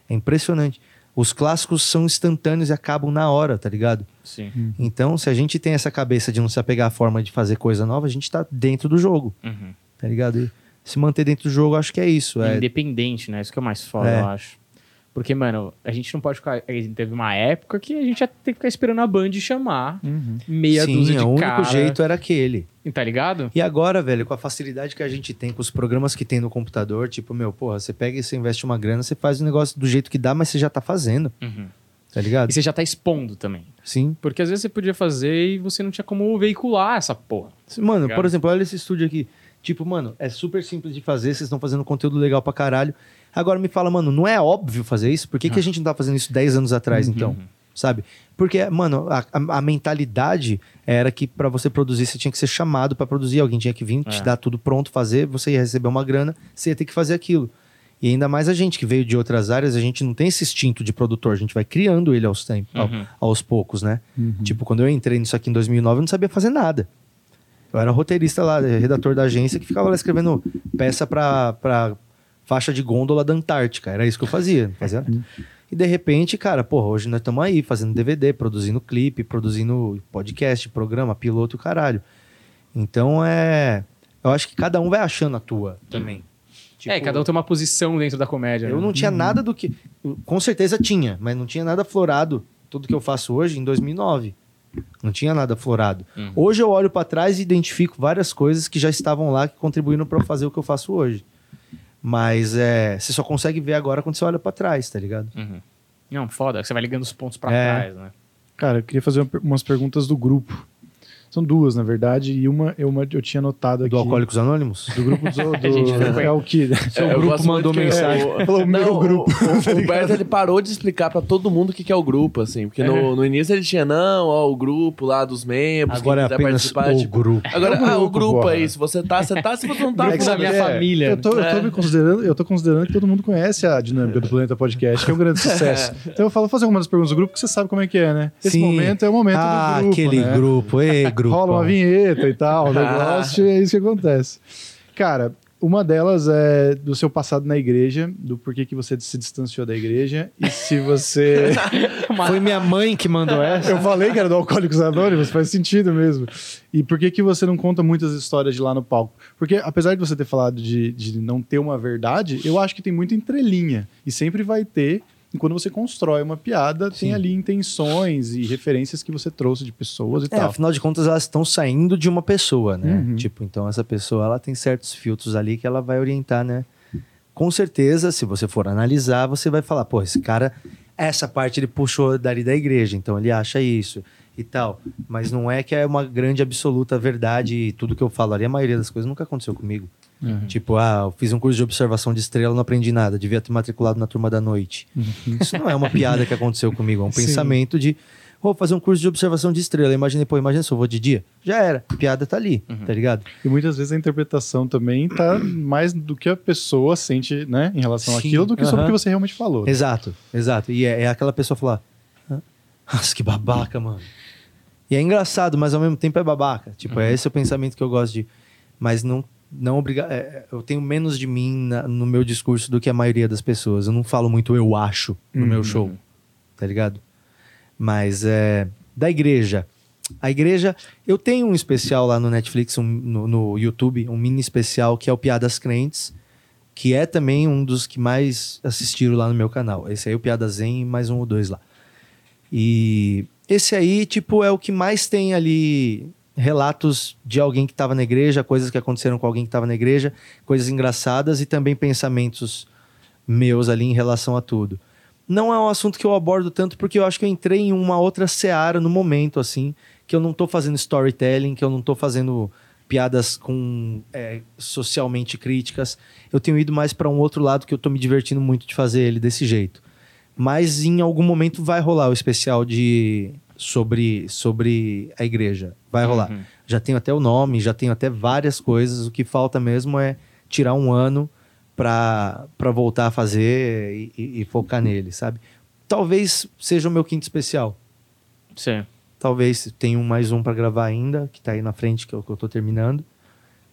É impressionante. Os clássicos são instantâneos e acabam na hora, tá ligado? Sim. Então, se a gente tem essa cabeça de não se apegar à forma de fazer coisa nova, a gente tá dentro do jogo, Uhum. tá ligado? E se manter dentro do jogo, acho que é isso. É, Independente, né? Isso que é o mais foda, É. eu acho. Porque, mano, a gente não pode ficar. Teve uma época que a gente ia ter que ficar esperando a Band chamar Uhum. meia Sim, dúzia de o único cara. jeito era aquele. Tá ligado? E agora, velho, com a facilidade que a gente tem, com os programas que tem no computador, tipo, meu, porra, você pega e você investe uma grana, você faz o negócio do jeito que dá, mas você já tá fazendo, Uhum. tá ligado? E você já tá expondo também. Sim. Porque às vezes você podia fazer e você não tinha como veicular essa porra. Mano, Ligado? por exemplo, olha esse estúdio aqui. Tipo, mano, é super simples de fazer, vocês estão fazendo conteúdo legal pra caralho. Agora me fala, mano, não é óbvio fazer isso? Por que, que a gente não tá fazendo isso 10 anos atrás, então? Sabe? Porque, mano, a, a- a mentalidade era que pra você produzir, você tinha que ser chamado pra produzir. Alguém tinha que vir, te É. dar tudo pronto, fazer, você ia receber uma grana, você ia ter que fazer aquilo. E ainda mais a gente que veio de outras áreas, a gente não tem esse instinto de produtor, a gente vai criando ele aos, tempos, ao- Uhum. aos poucos, né? Uhum. Tipo, quando eu entrei nisso aqui em 2009, eu não sabia fazer nada. Eu era roteirista lá, redator da agência, que ficava lá escrevendo peça pra, pra faixa de gôndola da Antártica. Era isso que eu fazia. fazia. E de repente, cara, porra, hoje nós estamos aí fazendo DVD, produzindo clipe, produzindo podcast, programa, piloto e caralho. Então é. Eu acho que cada um vai achando a tua também. é, Tipo, cada um tem uma posição dentro da comédia. eu né? não tinha nada do que. Com certeza tinha, mas não tinha nada florado. Tudo que eu faço hoje em 2009. Não tinha nada florado. Uhum. Hoje eu olho pra trás e identifico várias coisas que já estavam lá que contribuíram pra eu fazer o que eu faço hoje. Mas é, você só consegue ver agora quando você olha pra trás, tá ligado? Uhum. Não, foda. Você vai ligando os pontos pra É. trás, né? Cara, eu queria fazer umas perguntas do grupo. São duas, na verdade, e uma eu, uma, eu tinha notado aqui. Do Alcoólicos Anônimos? Do grupo do. do é o que? Seu é, grupo mandou mensagem. É, falou, não, meu grupo. O, o, Humberto ele parou de explicar pra todo mundo o que, que é o grupo, assim. Porque no, é. no início ele tinha, não, ó, o grupo lá dos membros. Agora é apenas o tipo, grupo. Agora, é o grupo, ah, o grupo é isso. Você tá, você tá, se você não tá. É da minha família. Eu tô, eu tô me considerando, eu tô considerando que todo mundo conhece a dinâmica do Planeta Podcast, que é um grande sucesso. Então eu falo, fazer algumas perguntas do grupo, que você sabe como é que é, né? Esse Sim. momento é o momento ah, do grupo. Aquele né? grupo, ei, grupo. Rola uma vinheta e tal, o negócio, e é isso que acontece. Cara, uma delas é do seu passado na igreja, do porquê que você se distanciou da igreja e se você. Foi minha mãe que mandou essa. Eu falei que era do Alcoólicos Anônimos, faz sentido mesmo. E por que, que você não conta muitas histórias de lá no palco? Porque apesar de você ter falado de, de não ter uma verdade, eu acho que tem muito entrelinha. E sempre vai ter e quando você constrói uma piada, Sim. tem ali intenções e referências que você trouxe de pessoas e é, tal. Afinal de contas, elas estão saindo de uma pessoa, né? Uhum. Tipo, então essa pessoa ela tem certos filtros ali que ela vai orientar, né? Com certeza, se você for analisar, você vai falar, pô, esse cara, essa parte ele puxou dali da igreja, então ele acha isso e tal. Mas não é que é uma grande absoluta verdade e tudo que eu falo ali, a maioria das coisas nunca aconteceu comigo. Uhum. Tipo, ah, eu fiz um curso de observação de estrela, não aprendi nada, devia ter matriculado na turma da noite. Uhum. Isso não é uma piada que aconteceu comigo, é um Sim. pensamento de vou fazer um curso de observação de estrela. Imaginei, pô, imagina se eu vou de dia. Já era. A piada tá ali, uhum. tá ligado? E muitas vezes a interpretação também tá mais do que a pessoa sente, né, em relação Sim. àquilo, do que uhum. sobre o que você realmente falou. Exato, exato. E é, é aquela pessoa falar, nossa, que babaca, mano. E é engraçado, mas ao mesmo tempo é babaca. Tipo, é uhum. é esse o pensamento que eu gosto de. Mas não não obriga é, eu tenho menos de mim na, no meu discurso do que a maioria das pessoas. Eu não falo muito eu acho no uhum. meu show, tá ligado? Mas é da igreja. A igreja, eu tenho um especial lá no Netflix, um, no, no, YouTube, um mini especial que é o Piadas Crentes, que é também um dos que mais assistiram lá no meu canal. Esse aí é o Piadas Zen e mais um ou dois lá. E esse aí, tipo, é o que mais tem ali relatos de alguém que estava na igreja, coisas que aconteceram com alguém que estava na igreja, coisas engraçadas e também pensamentos meus ali em relação a tudo. Não é um assunto que eu abordo tanto porque eu acho que eu entrei em uma outra seara no momento, assim, que eu não estou fazendo storytelling, que eu não estou fazendo piadas com é, socialmente críticas. Eu tenho ido mais para um outro lado que eu estou me divertindo muito de fazer ele desse jeito. Mas em algum momento vai rolar o especial de sobre, sobre a igreja. Vai rolar. Uhum. Já tenho até o nome, já tenho até várias coisas. O que falta mesmo é tirar um ano para voltar a fazer e, e, e, focar nele, sabe? Talvez seja o meu quinto especial. Sim. Talvez tenha mais um para gravar ainda, que tá aí na frente, que é o que eu tô terminando.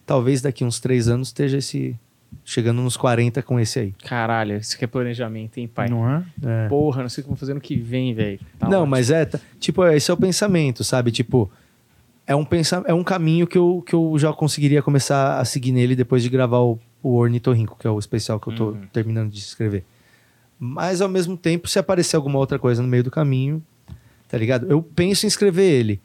Talvez daqui uns três anos esteja esse, chegando nos 40 com esse aí. Caralho, isso que é planejamento, hein, pai? Não é? é. Porra, não sei o que vou fazer no que vem, velho. Tá não, ótimo. mas é, tá, tipo, esse é o pensamento, sabe? Tipo, é um, pensa, é um caminho que eu, que eu já conseguiria começar a seguir nele depois de gravar o, o Ornitorrinco, que é o especial que eu tô uhum. terminando de escrever. Mas, ao mesmo tempo, se aparecer alguma outra coisa no meio do caminho, tá ligado? Eu penso em escrever ele.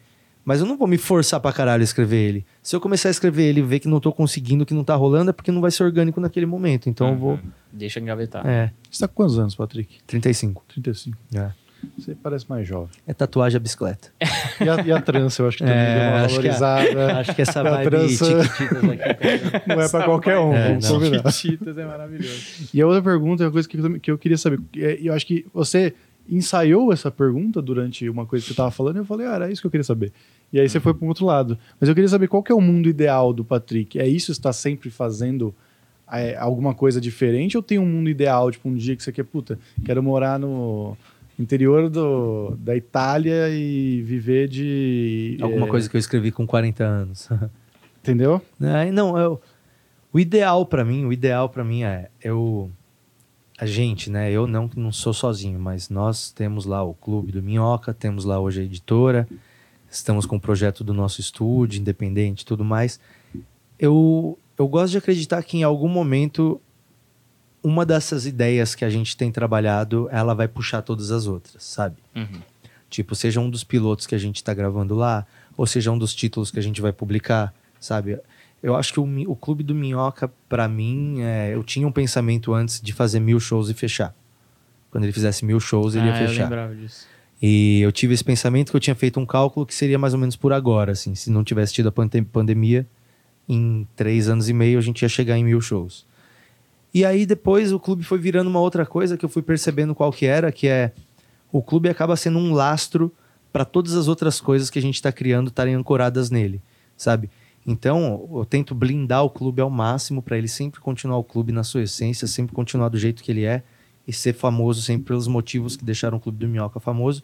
Mas eu não vou me forçar pra caralho a escrever ele. Se eu começar a escrever ele e ver que não tô conseguindo, que não tá rolando, é porque não vai ser orgânico naquele momento. Então uhum. eu vou. Uhum. Deixa engavetar. É. Você tá com quantos anos, Patrick? 35. 35. É. Você parece mais jovem. É tatuagem a bicicleta. E a, e a trança, eu acho que também é, deu uma acho valorizada. Que a, acho que essa vibe trança... aqui. Não é pra qualquer um. É, Chiquititas é maravilhoso. E a outra pergunta é uma coisa que eu, que eu queria saber. É, eu acho que você ensaiou essa pergunta durante uma coisa que você estava falando e eu falei, ah, era isso que eu queria saber. E aí você foi para um outro lado. Mas eu queria saber qual que é o mundo ideal do Patrick. É isso? Está sempre fazendo é, alguma coisa diferente? Ou tem um mundo ideal, tipo um dia que você quer, puta, quero morar no interior do, da Itália e viver de... Alguma é... coisa que eu escrevi com 40 anos. Entendeu? É, não, eu, o ideal para mim, o ideal para mim é eu a gente, né? Eu não não sou sozinho, mas nós temos lá o clube do Minhoca, temos lá hoje a editora, estamos com o projeto do nosso estúdio independente, tudo mais. Eu eu gosto de acreditar que em algum momento uma dessas ideias que a gente tem trabalhado, ela vai puxar todas as outras, sabe? Uhum. Tipo, seja um dos pilotos que a gente está gravando lá, ou seja um dos títulos que a gente vai publicar, sabe? Eu acho que o, o Clube do Minhoca, para mim, é, eu tinha um pensamento antes de fazer mil shows e fechar. Quando ele fizesse mil shows, ele ah, ia fechar. Eu lembrava disso. E eu tive esse pensamento que eu tinha feito um cálculo que seria mais ou menos por agora, assim. Se não tivesse tido a pandem pandemia, em três anos e meio a gente ia chegar em mil shows. E aí depois o clube foi virando uma outra coisa que eu fui percebendo qual que era, que é o clube acaba sendo um lastro para todas as outras coisas que a gente está criando estarem ancoradas nele, sabe? Então, eu tento blindar o clube ao máximo para ele sempre continuar o clube na sua essência, sempre continuar do jeito que ele é e ser famoso sempre pelos motivos que deixaram o clube do Minhoca famoso.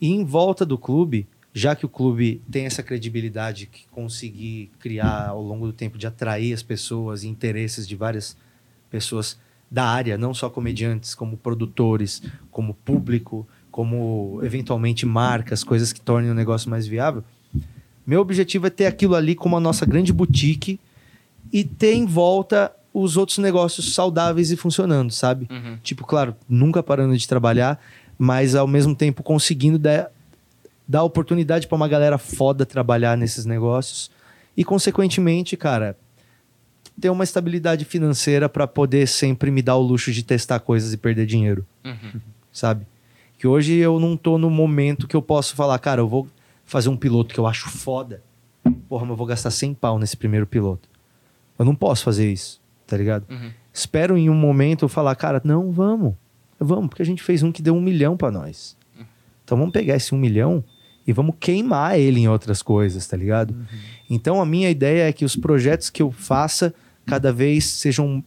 E em volta do clube, já que o clube tem essa credibilidade que conseguir criar ao longo do tempo de atrair as pessoas e interesses de várias pessoas da área, não só comediantes, como produtores, como público, como eventualmente marcas, coisas que tornem o negócio mais viável. Meu objetivo é ter aquilo ali como a nossa grande boutique e ter em volta os outros negócios saudáveis e funcionando, sabe? Uhum. Tipo, claro, nunca parando de trabalhar, mas ao mesmo tempo conseguindo dar, dar oportunidade para uma galera foda trabalhar nesses negócios e, consequentemente, cara, ter uma estabilidade financeira para poder sempre me dar o luxo de testar coisas e perder dinheiro. Uhum. Sabe? Que hoje eu não tô no momento que eu posso falar, cara, eu vou fazer um piloto que eu acho foda. Porra, mas eu vou gastar 100 pau nesse primeiro piloto. Eu não posso fazer isso, tá ligado? Uhum. Espero em um momento eu falar, cara, não, vamos. Vamos, porque a gente fez um que deu um milhão para nós. Uhum. Então vamos pegar esse um milhão e vamos queimar ele em outras coisas, tá ligado? Uhum. Então a minha ideia é que os projetos que eu faça cada vez sejam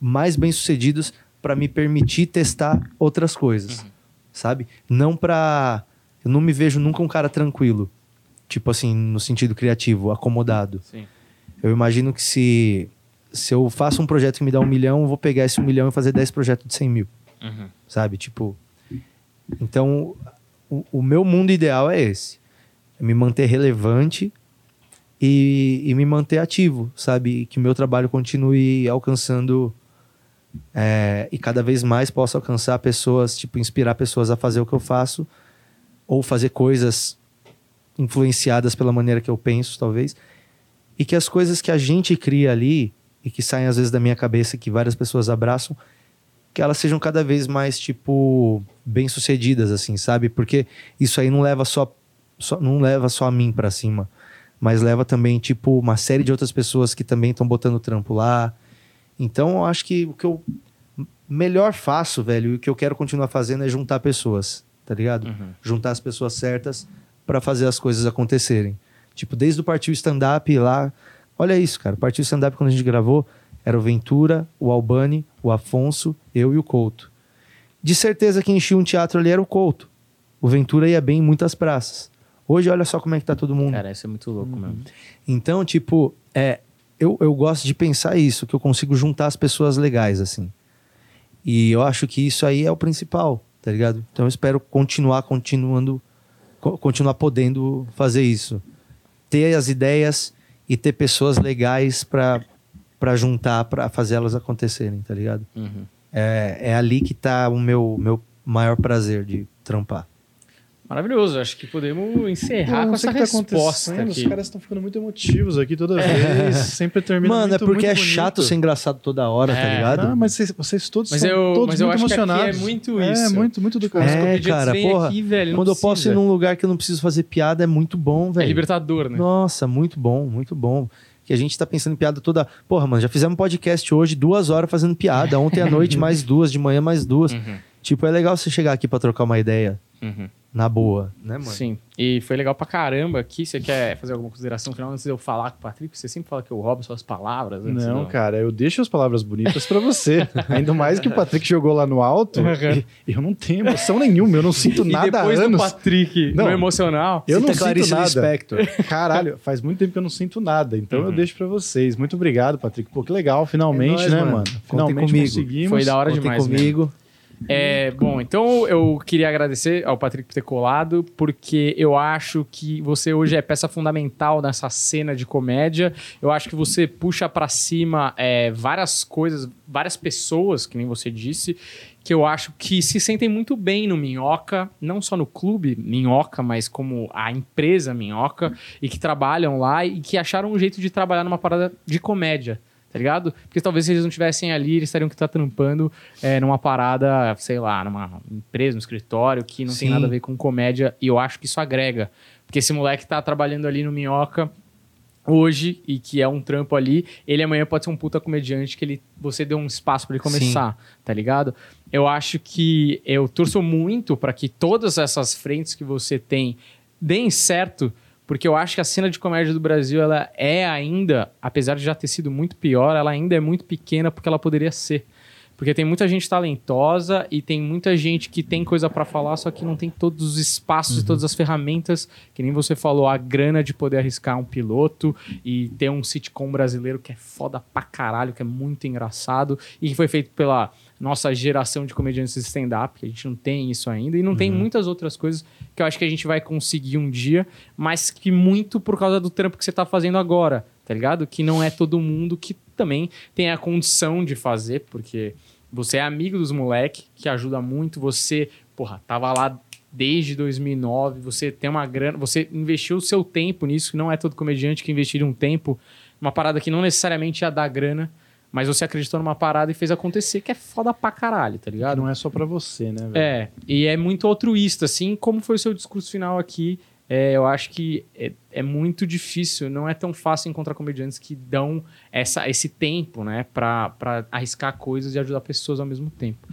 mais bem sucedidos para me permitir testar outras coisas, uhum. sabe? Não para eu não me vejo nunca um cara tranquilo, tipo assim no sentido criativo, acomodado. Sim. Eu imagino que se se eu faço um projeto que me dá um milhão, eu vou pegar esse um milhão e fazer dez projetos de cem mil, uhum. sabe? Tipo, então o, o meu mundo ideal é esse, é me manter relevante e, e me manter ativo, sabe? Que o meu trabalho continue alcançando é, e cada vez mais possa alcançar pessoas, tipo, inspirar pessoas a fazer o que eu faço ou fazer coisas influenciadas pela maneira que eu penso, talvez. E que as coisas que a gente cria ali e que saem às vezes da minha cabeça, que várias pessoas abraçam, que elas sejam cada vez mais, tipo, bem-sucedidas, assim, sabe? Porque isso aí não leva só, só não leva só a mim para cima mas leva também, tipo, uma série de outras pessoas que também estão botando trampo lá. Então, eu acho que o que eu melhor faço, velho, e o que eu quero continuar fazendo é juntar pessoas, tá ligado? Uhum. Juntar as pessoas certas para fazer as coisas acontecerem. Tipo, desde o Partiu Stand-Up lá. Olha isso, cara. O Partiu Stand-Up, quando a gente gravou, era o Ventura, o Albani, o Afonso, eu e o Couto. De certeza que enchia um teatro ali era o Couto. O Ventura ia bem em muitas praças. Hoje, olha só como é que tá todo mundo. Cara, isso é muito louco uhum. mesmo. Então, tipo, é, eu, eu gosto de pensar isso, que eu consigo juntar as pessoas legais, assim. E eu acho que isso aí é o principal, tá ligado? Então eu espero continuar, continuando, co continuar podendo fazer isso. Ter as ideias e ter pessoas legais para juntar, para fazer elas acontecerem, tá ligado? Uhum. É, é ali que tá o meu, meu maior prazer de trampar. Maravilhoso, acho que podemos encerrar com essa tá resposta aqui. Os caras estão ficando muito emotivos aqui toda é. vez, sempre termina Mano, muito, é porque é bonito. chato ser engraçado toda hora, tá é. tá ligado? Ah, mas vocês, vocês todos mas são eu, todos mas eu muito emocionados. é muito isso. É, muito, muito do cara. É, cara, porra, aqui, velho, quando eu posso ir num lugar que eu não preciso fazer piada, é muito bom, velho. É libertador, né? Nossa, muito bom, muito bom que a gente tá pensando em piada toda. Porra, mano, já fizemos um podcast hoje, duas horas fazendo piada. Ontem à noite, mais duas, de manhã, mais duas. Uhum. Tipo, é legal você chegar aqui para trocar uma ideia. Uhum na boa, né, mano? Sim. E foi legal pra caramba aqui. Você quer fazer alguma consideração final antes de eu falar com o Patrick? Você sempre fala que eu roubo suas palavras. Não, cara, eu deixo as palavras bonitas para você. Ainda mais que o Patrick jogou lá no alto. Uhum. E, eu não tenho emoção nenhuma, eu não sinto nada. E depois do Patrick, não, no emocional, eu não sinto nada. Caralho, faz muito tempo que eu não sinto nada. Então uhum. eu deixo para vocês. Muito obrigado, Patrick. Pô, que legal, finalmente, é nóis, né, mano? mano? Finalmente comigo. conseguimos. Foi da hora Contem demais. comigo. Mesmo. É, bom, então eu queria agradecer ao Patrick por ter colado, porque eu acho que você hoje é peça fundamental nessa cena de comédia. Eu acho que você puxa para cima é, várias coisas, várias pessoas, que nem você disse, que eu acho que se sentem muito bem no Minhoca, não só no clube Minhoca, mas como a empresa Minhoca, e que trabalham lá e que acharam um jeito de trabalhar numa parada de comédia tá ligado? Porque talvez se eles não estivessem ali, eles teriam que estar trampando é, numa parada, sei lá, numa empresa, no escritório, que não Sim. tem nada a ver com comédia, e eu acho que isso agrega. Porque esse moleque tá trabalhando ali no Minhoca hoje e que é um trampo ali, ele amanhã pode ser um puta comediante que ele você deu um espaço para ele começar, Sim. tá ligado? Eu acho que eu torço muito para que todas essas frentes que você tem deem certo, porque eu acho que a cena de comédia do Brasil ela é ainda, apesar de já ter sido muito pior, ela ainda é muito pequena porque ela poderia ser. Porque tem muita gente talentosa e tem muita gente que tem coisa para falar, só que não tem todos os espaços uhum. e todas as ferramentas, que nem você falou, a grana de poder arriscar um piloto e ter um sitcom brasileiro que é foda pra caralho, que é muito engraçado e que foi feito pela nossa geração de comediantes stand-up, que a gente não tem isso ainda, e não uhum. tem muitas outras coisas que eu acho que a gente vai conseguir um dia, mas que muito por causa do trampo que você tá fazendo agora, tá ligado? Que não é todo mundo que também tem a condição de fazer, porque você é amigo dos moleques, que ajuda muito. Você, porra, tava lá desde 2009. Você tem uma grana. Você investiu o seu tempo nisso. Não é todo comediante que investiria um tempo numa parada que não necessariamente ia dar grana. Mas você acreditou numa parada e fez acontecer, que é foda pra caralho, tá ligado? Não é só pra você, né, velho? É, e é muito altruísta, assim, como foi o seu discurso final aqui é, eu acho que é, é, muito difícil, não é tão fácil encontrar comediantes que dão essa, esse tempo, né, para arriscar coisas e ajudar pessoas ao mesmo tempo.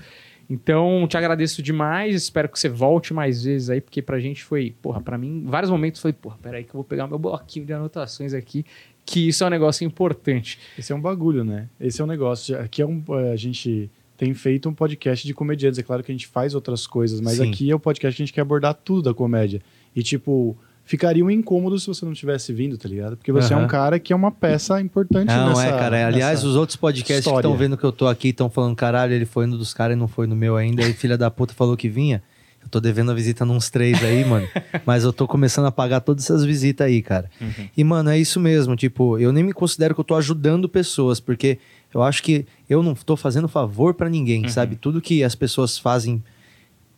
Então, te agradeço demais, espero que você volte mais vezes aí, porque pra gente foi, porra, pra mim, vários momentos foi, porra, peraí que eu vou pegar meu bloquinho de anotações aqui, que isso é um negócio importante. Esse é um bagulho, né? Esse é um negócio. Aqui é um. A gente tem feito um podcast de comediantes. É claro que a gente faz outras coisas, mas Sim. aqui é o podcast que a gente quer abordar tudo da comédia. E, tipo, ficaria um incômodo se você não tivesse vindo, tá ligado? Porque você uhum. é um cara que é uma peça importante não, nessa... Não, é, cara. Aliás, os outros podcasts história. que estão vendo que eu tô aqui estão falando, caralho, ele foi no dos caras e não foi no meu ainda. Aí filha da puta falou que vinha. Eu tô devendo a visita nos três aí, mano. Mas eu tô começando a pagar todas essas visitas aí, cara. Uhum. E, mano, é isso mesmo. Tipo, eu nem me considero que eu tô ajudando pessoas, porque eu acho que eu não tô fazendo favor para ninguém, uhum. sabe? Tudo que as pessoas fazem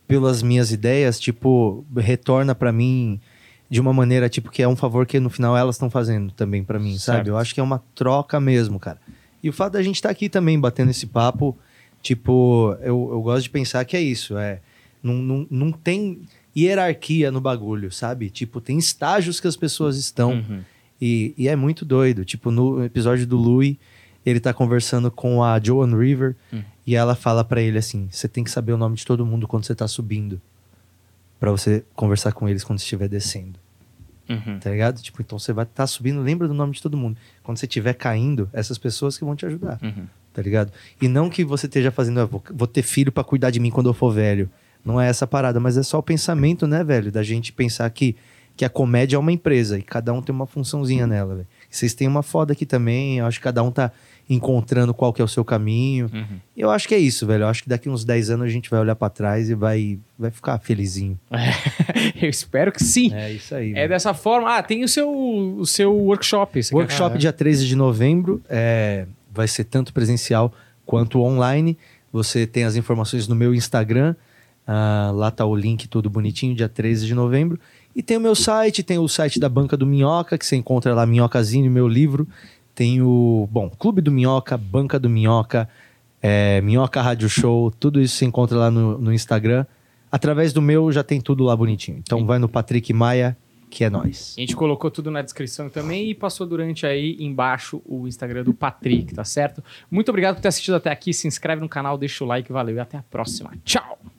pelas minhas ideias, tipo, retorna para mim de uma maneira, tipo, que é um favor que no final elas estão fazendo também para mim, certo. sabe? Eu acho que é uma troca mesmo, cara. E o fato da gente estar tá aqui também batendo esse papo, tipo, eu, eu gosto de pensar que é isso, é. Não, não, não tem hierarquia no bagulho, sabe? Tipo, tem estágios que as pessoas estão. Uhum. E, e é muito doido. Tipo, no episódio do Louis, ele tá conversando com a Joan River uhum. e ela fala para ele assim: você tem que saber o nome de todo mundo quando você tá subindo. para você conversar com eles quando estiver descendo. Uhum. Tá ligado? Tipo, então você vai estar tá subindo, lembra do nome de todo mundo. Quando você estiver caindo, essas pessoas que vão te ajudar. Uhum. Tá ligado? E não que você esteja fazendo, ah, vou, vou ter filho para cuidar de mim quando eu for velho. Não é essa parada, mas é só o pensamento, né, velho? Da gente pensar que, que a comédia é uma empresa e cada um tem uma funçãozinha nela, velho. Vocês têm uma foda aqui também, eu acho que cada um tá encontrando qual que é o seu caminho. Uhum. Eu acho que é isso, velho. Eu acho que daqui uns 10 anos a gente vai olhar para trás e vai, vai ficar felizinho. eu espero que sim. É isso aí. É velho. dessa forma. Ah, tem o seu, o seu workshop. Workshop quer... dia 13 de novembro. É, vai ser tanto presencial quanto online. Você tem as informações no meu Instagram. Ah, lá tá o link tudo bonitinho, dia 13 de novembro. E tem o meu site, tem o site da Banca do Minhoca, que você encontra lá, Minhocazinho, meu livro. Tem o, bom, Clube do Minhoca, Banca do Minhoca, é, Minhoca Rádio Show, tudo isso se encontra lá no, no Instagram. Através do meu já tem tudo lá bonitinho. Então vai no Patrick Maia, que é nós. A gente colocou tudo na descrição também e passou durante aí embaixo o Instagram do Patrick, tá certo? Muito obrigado por ter assistido até aqui. Se inscreve no canal, deixa o like, valeu e até a próxima. Tchau!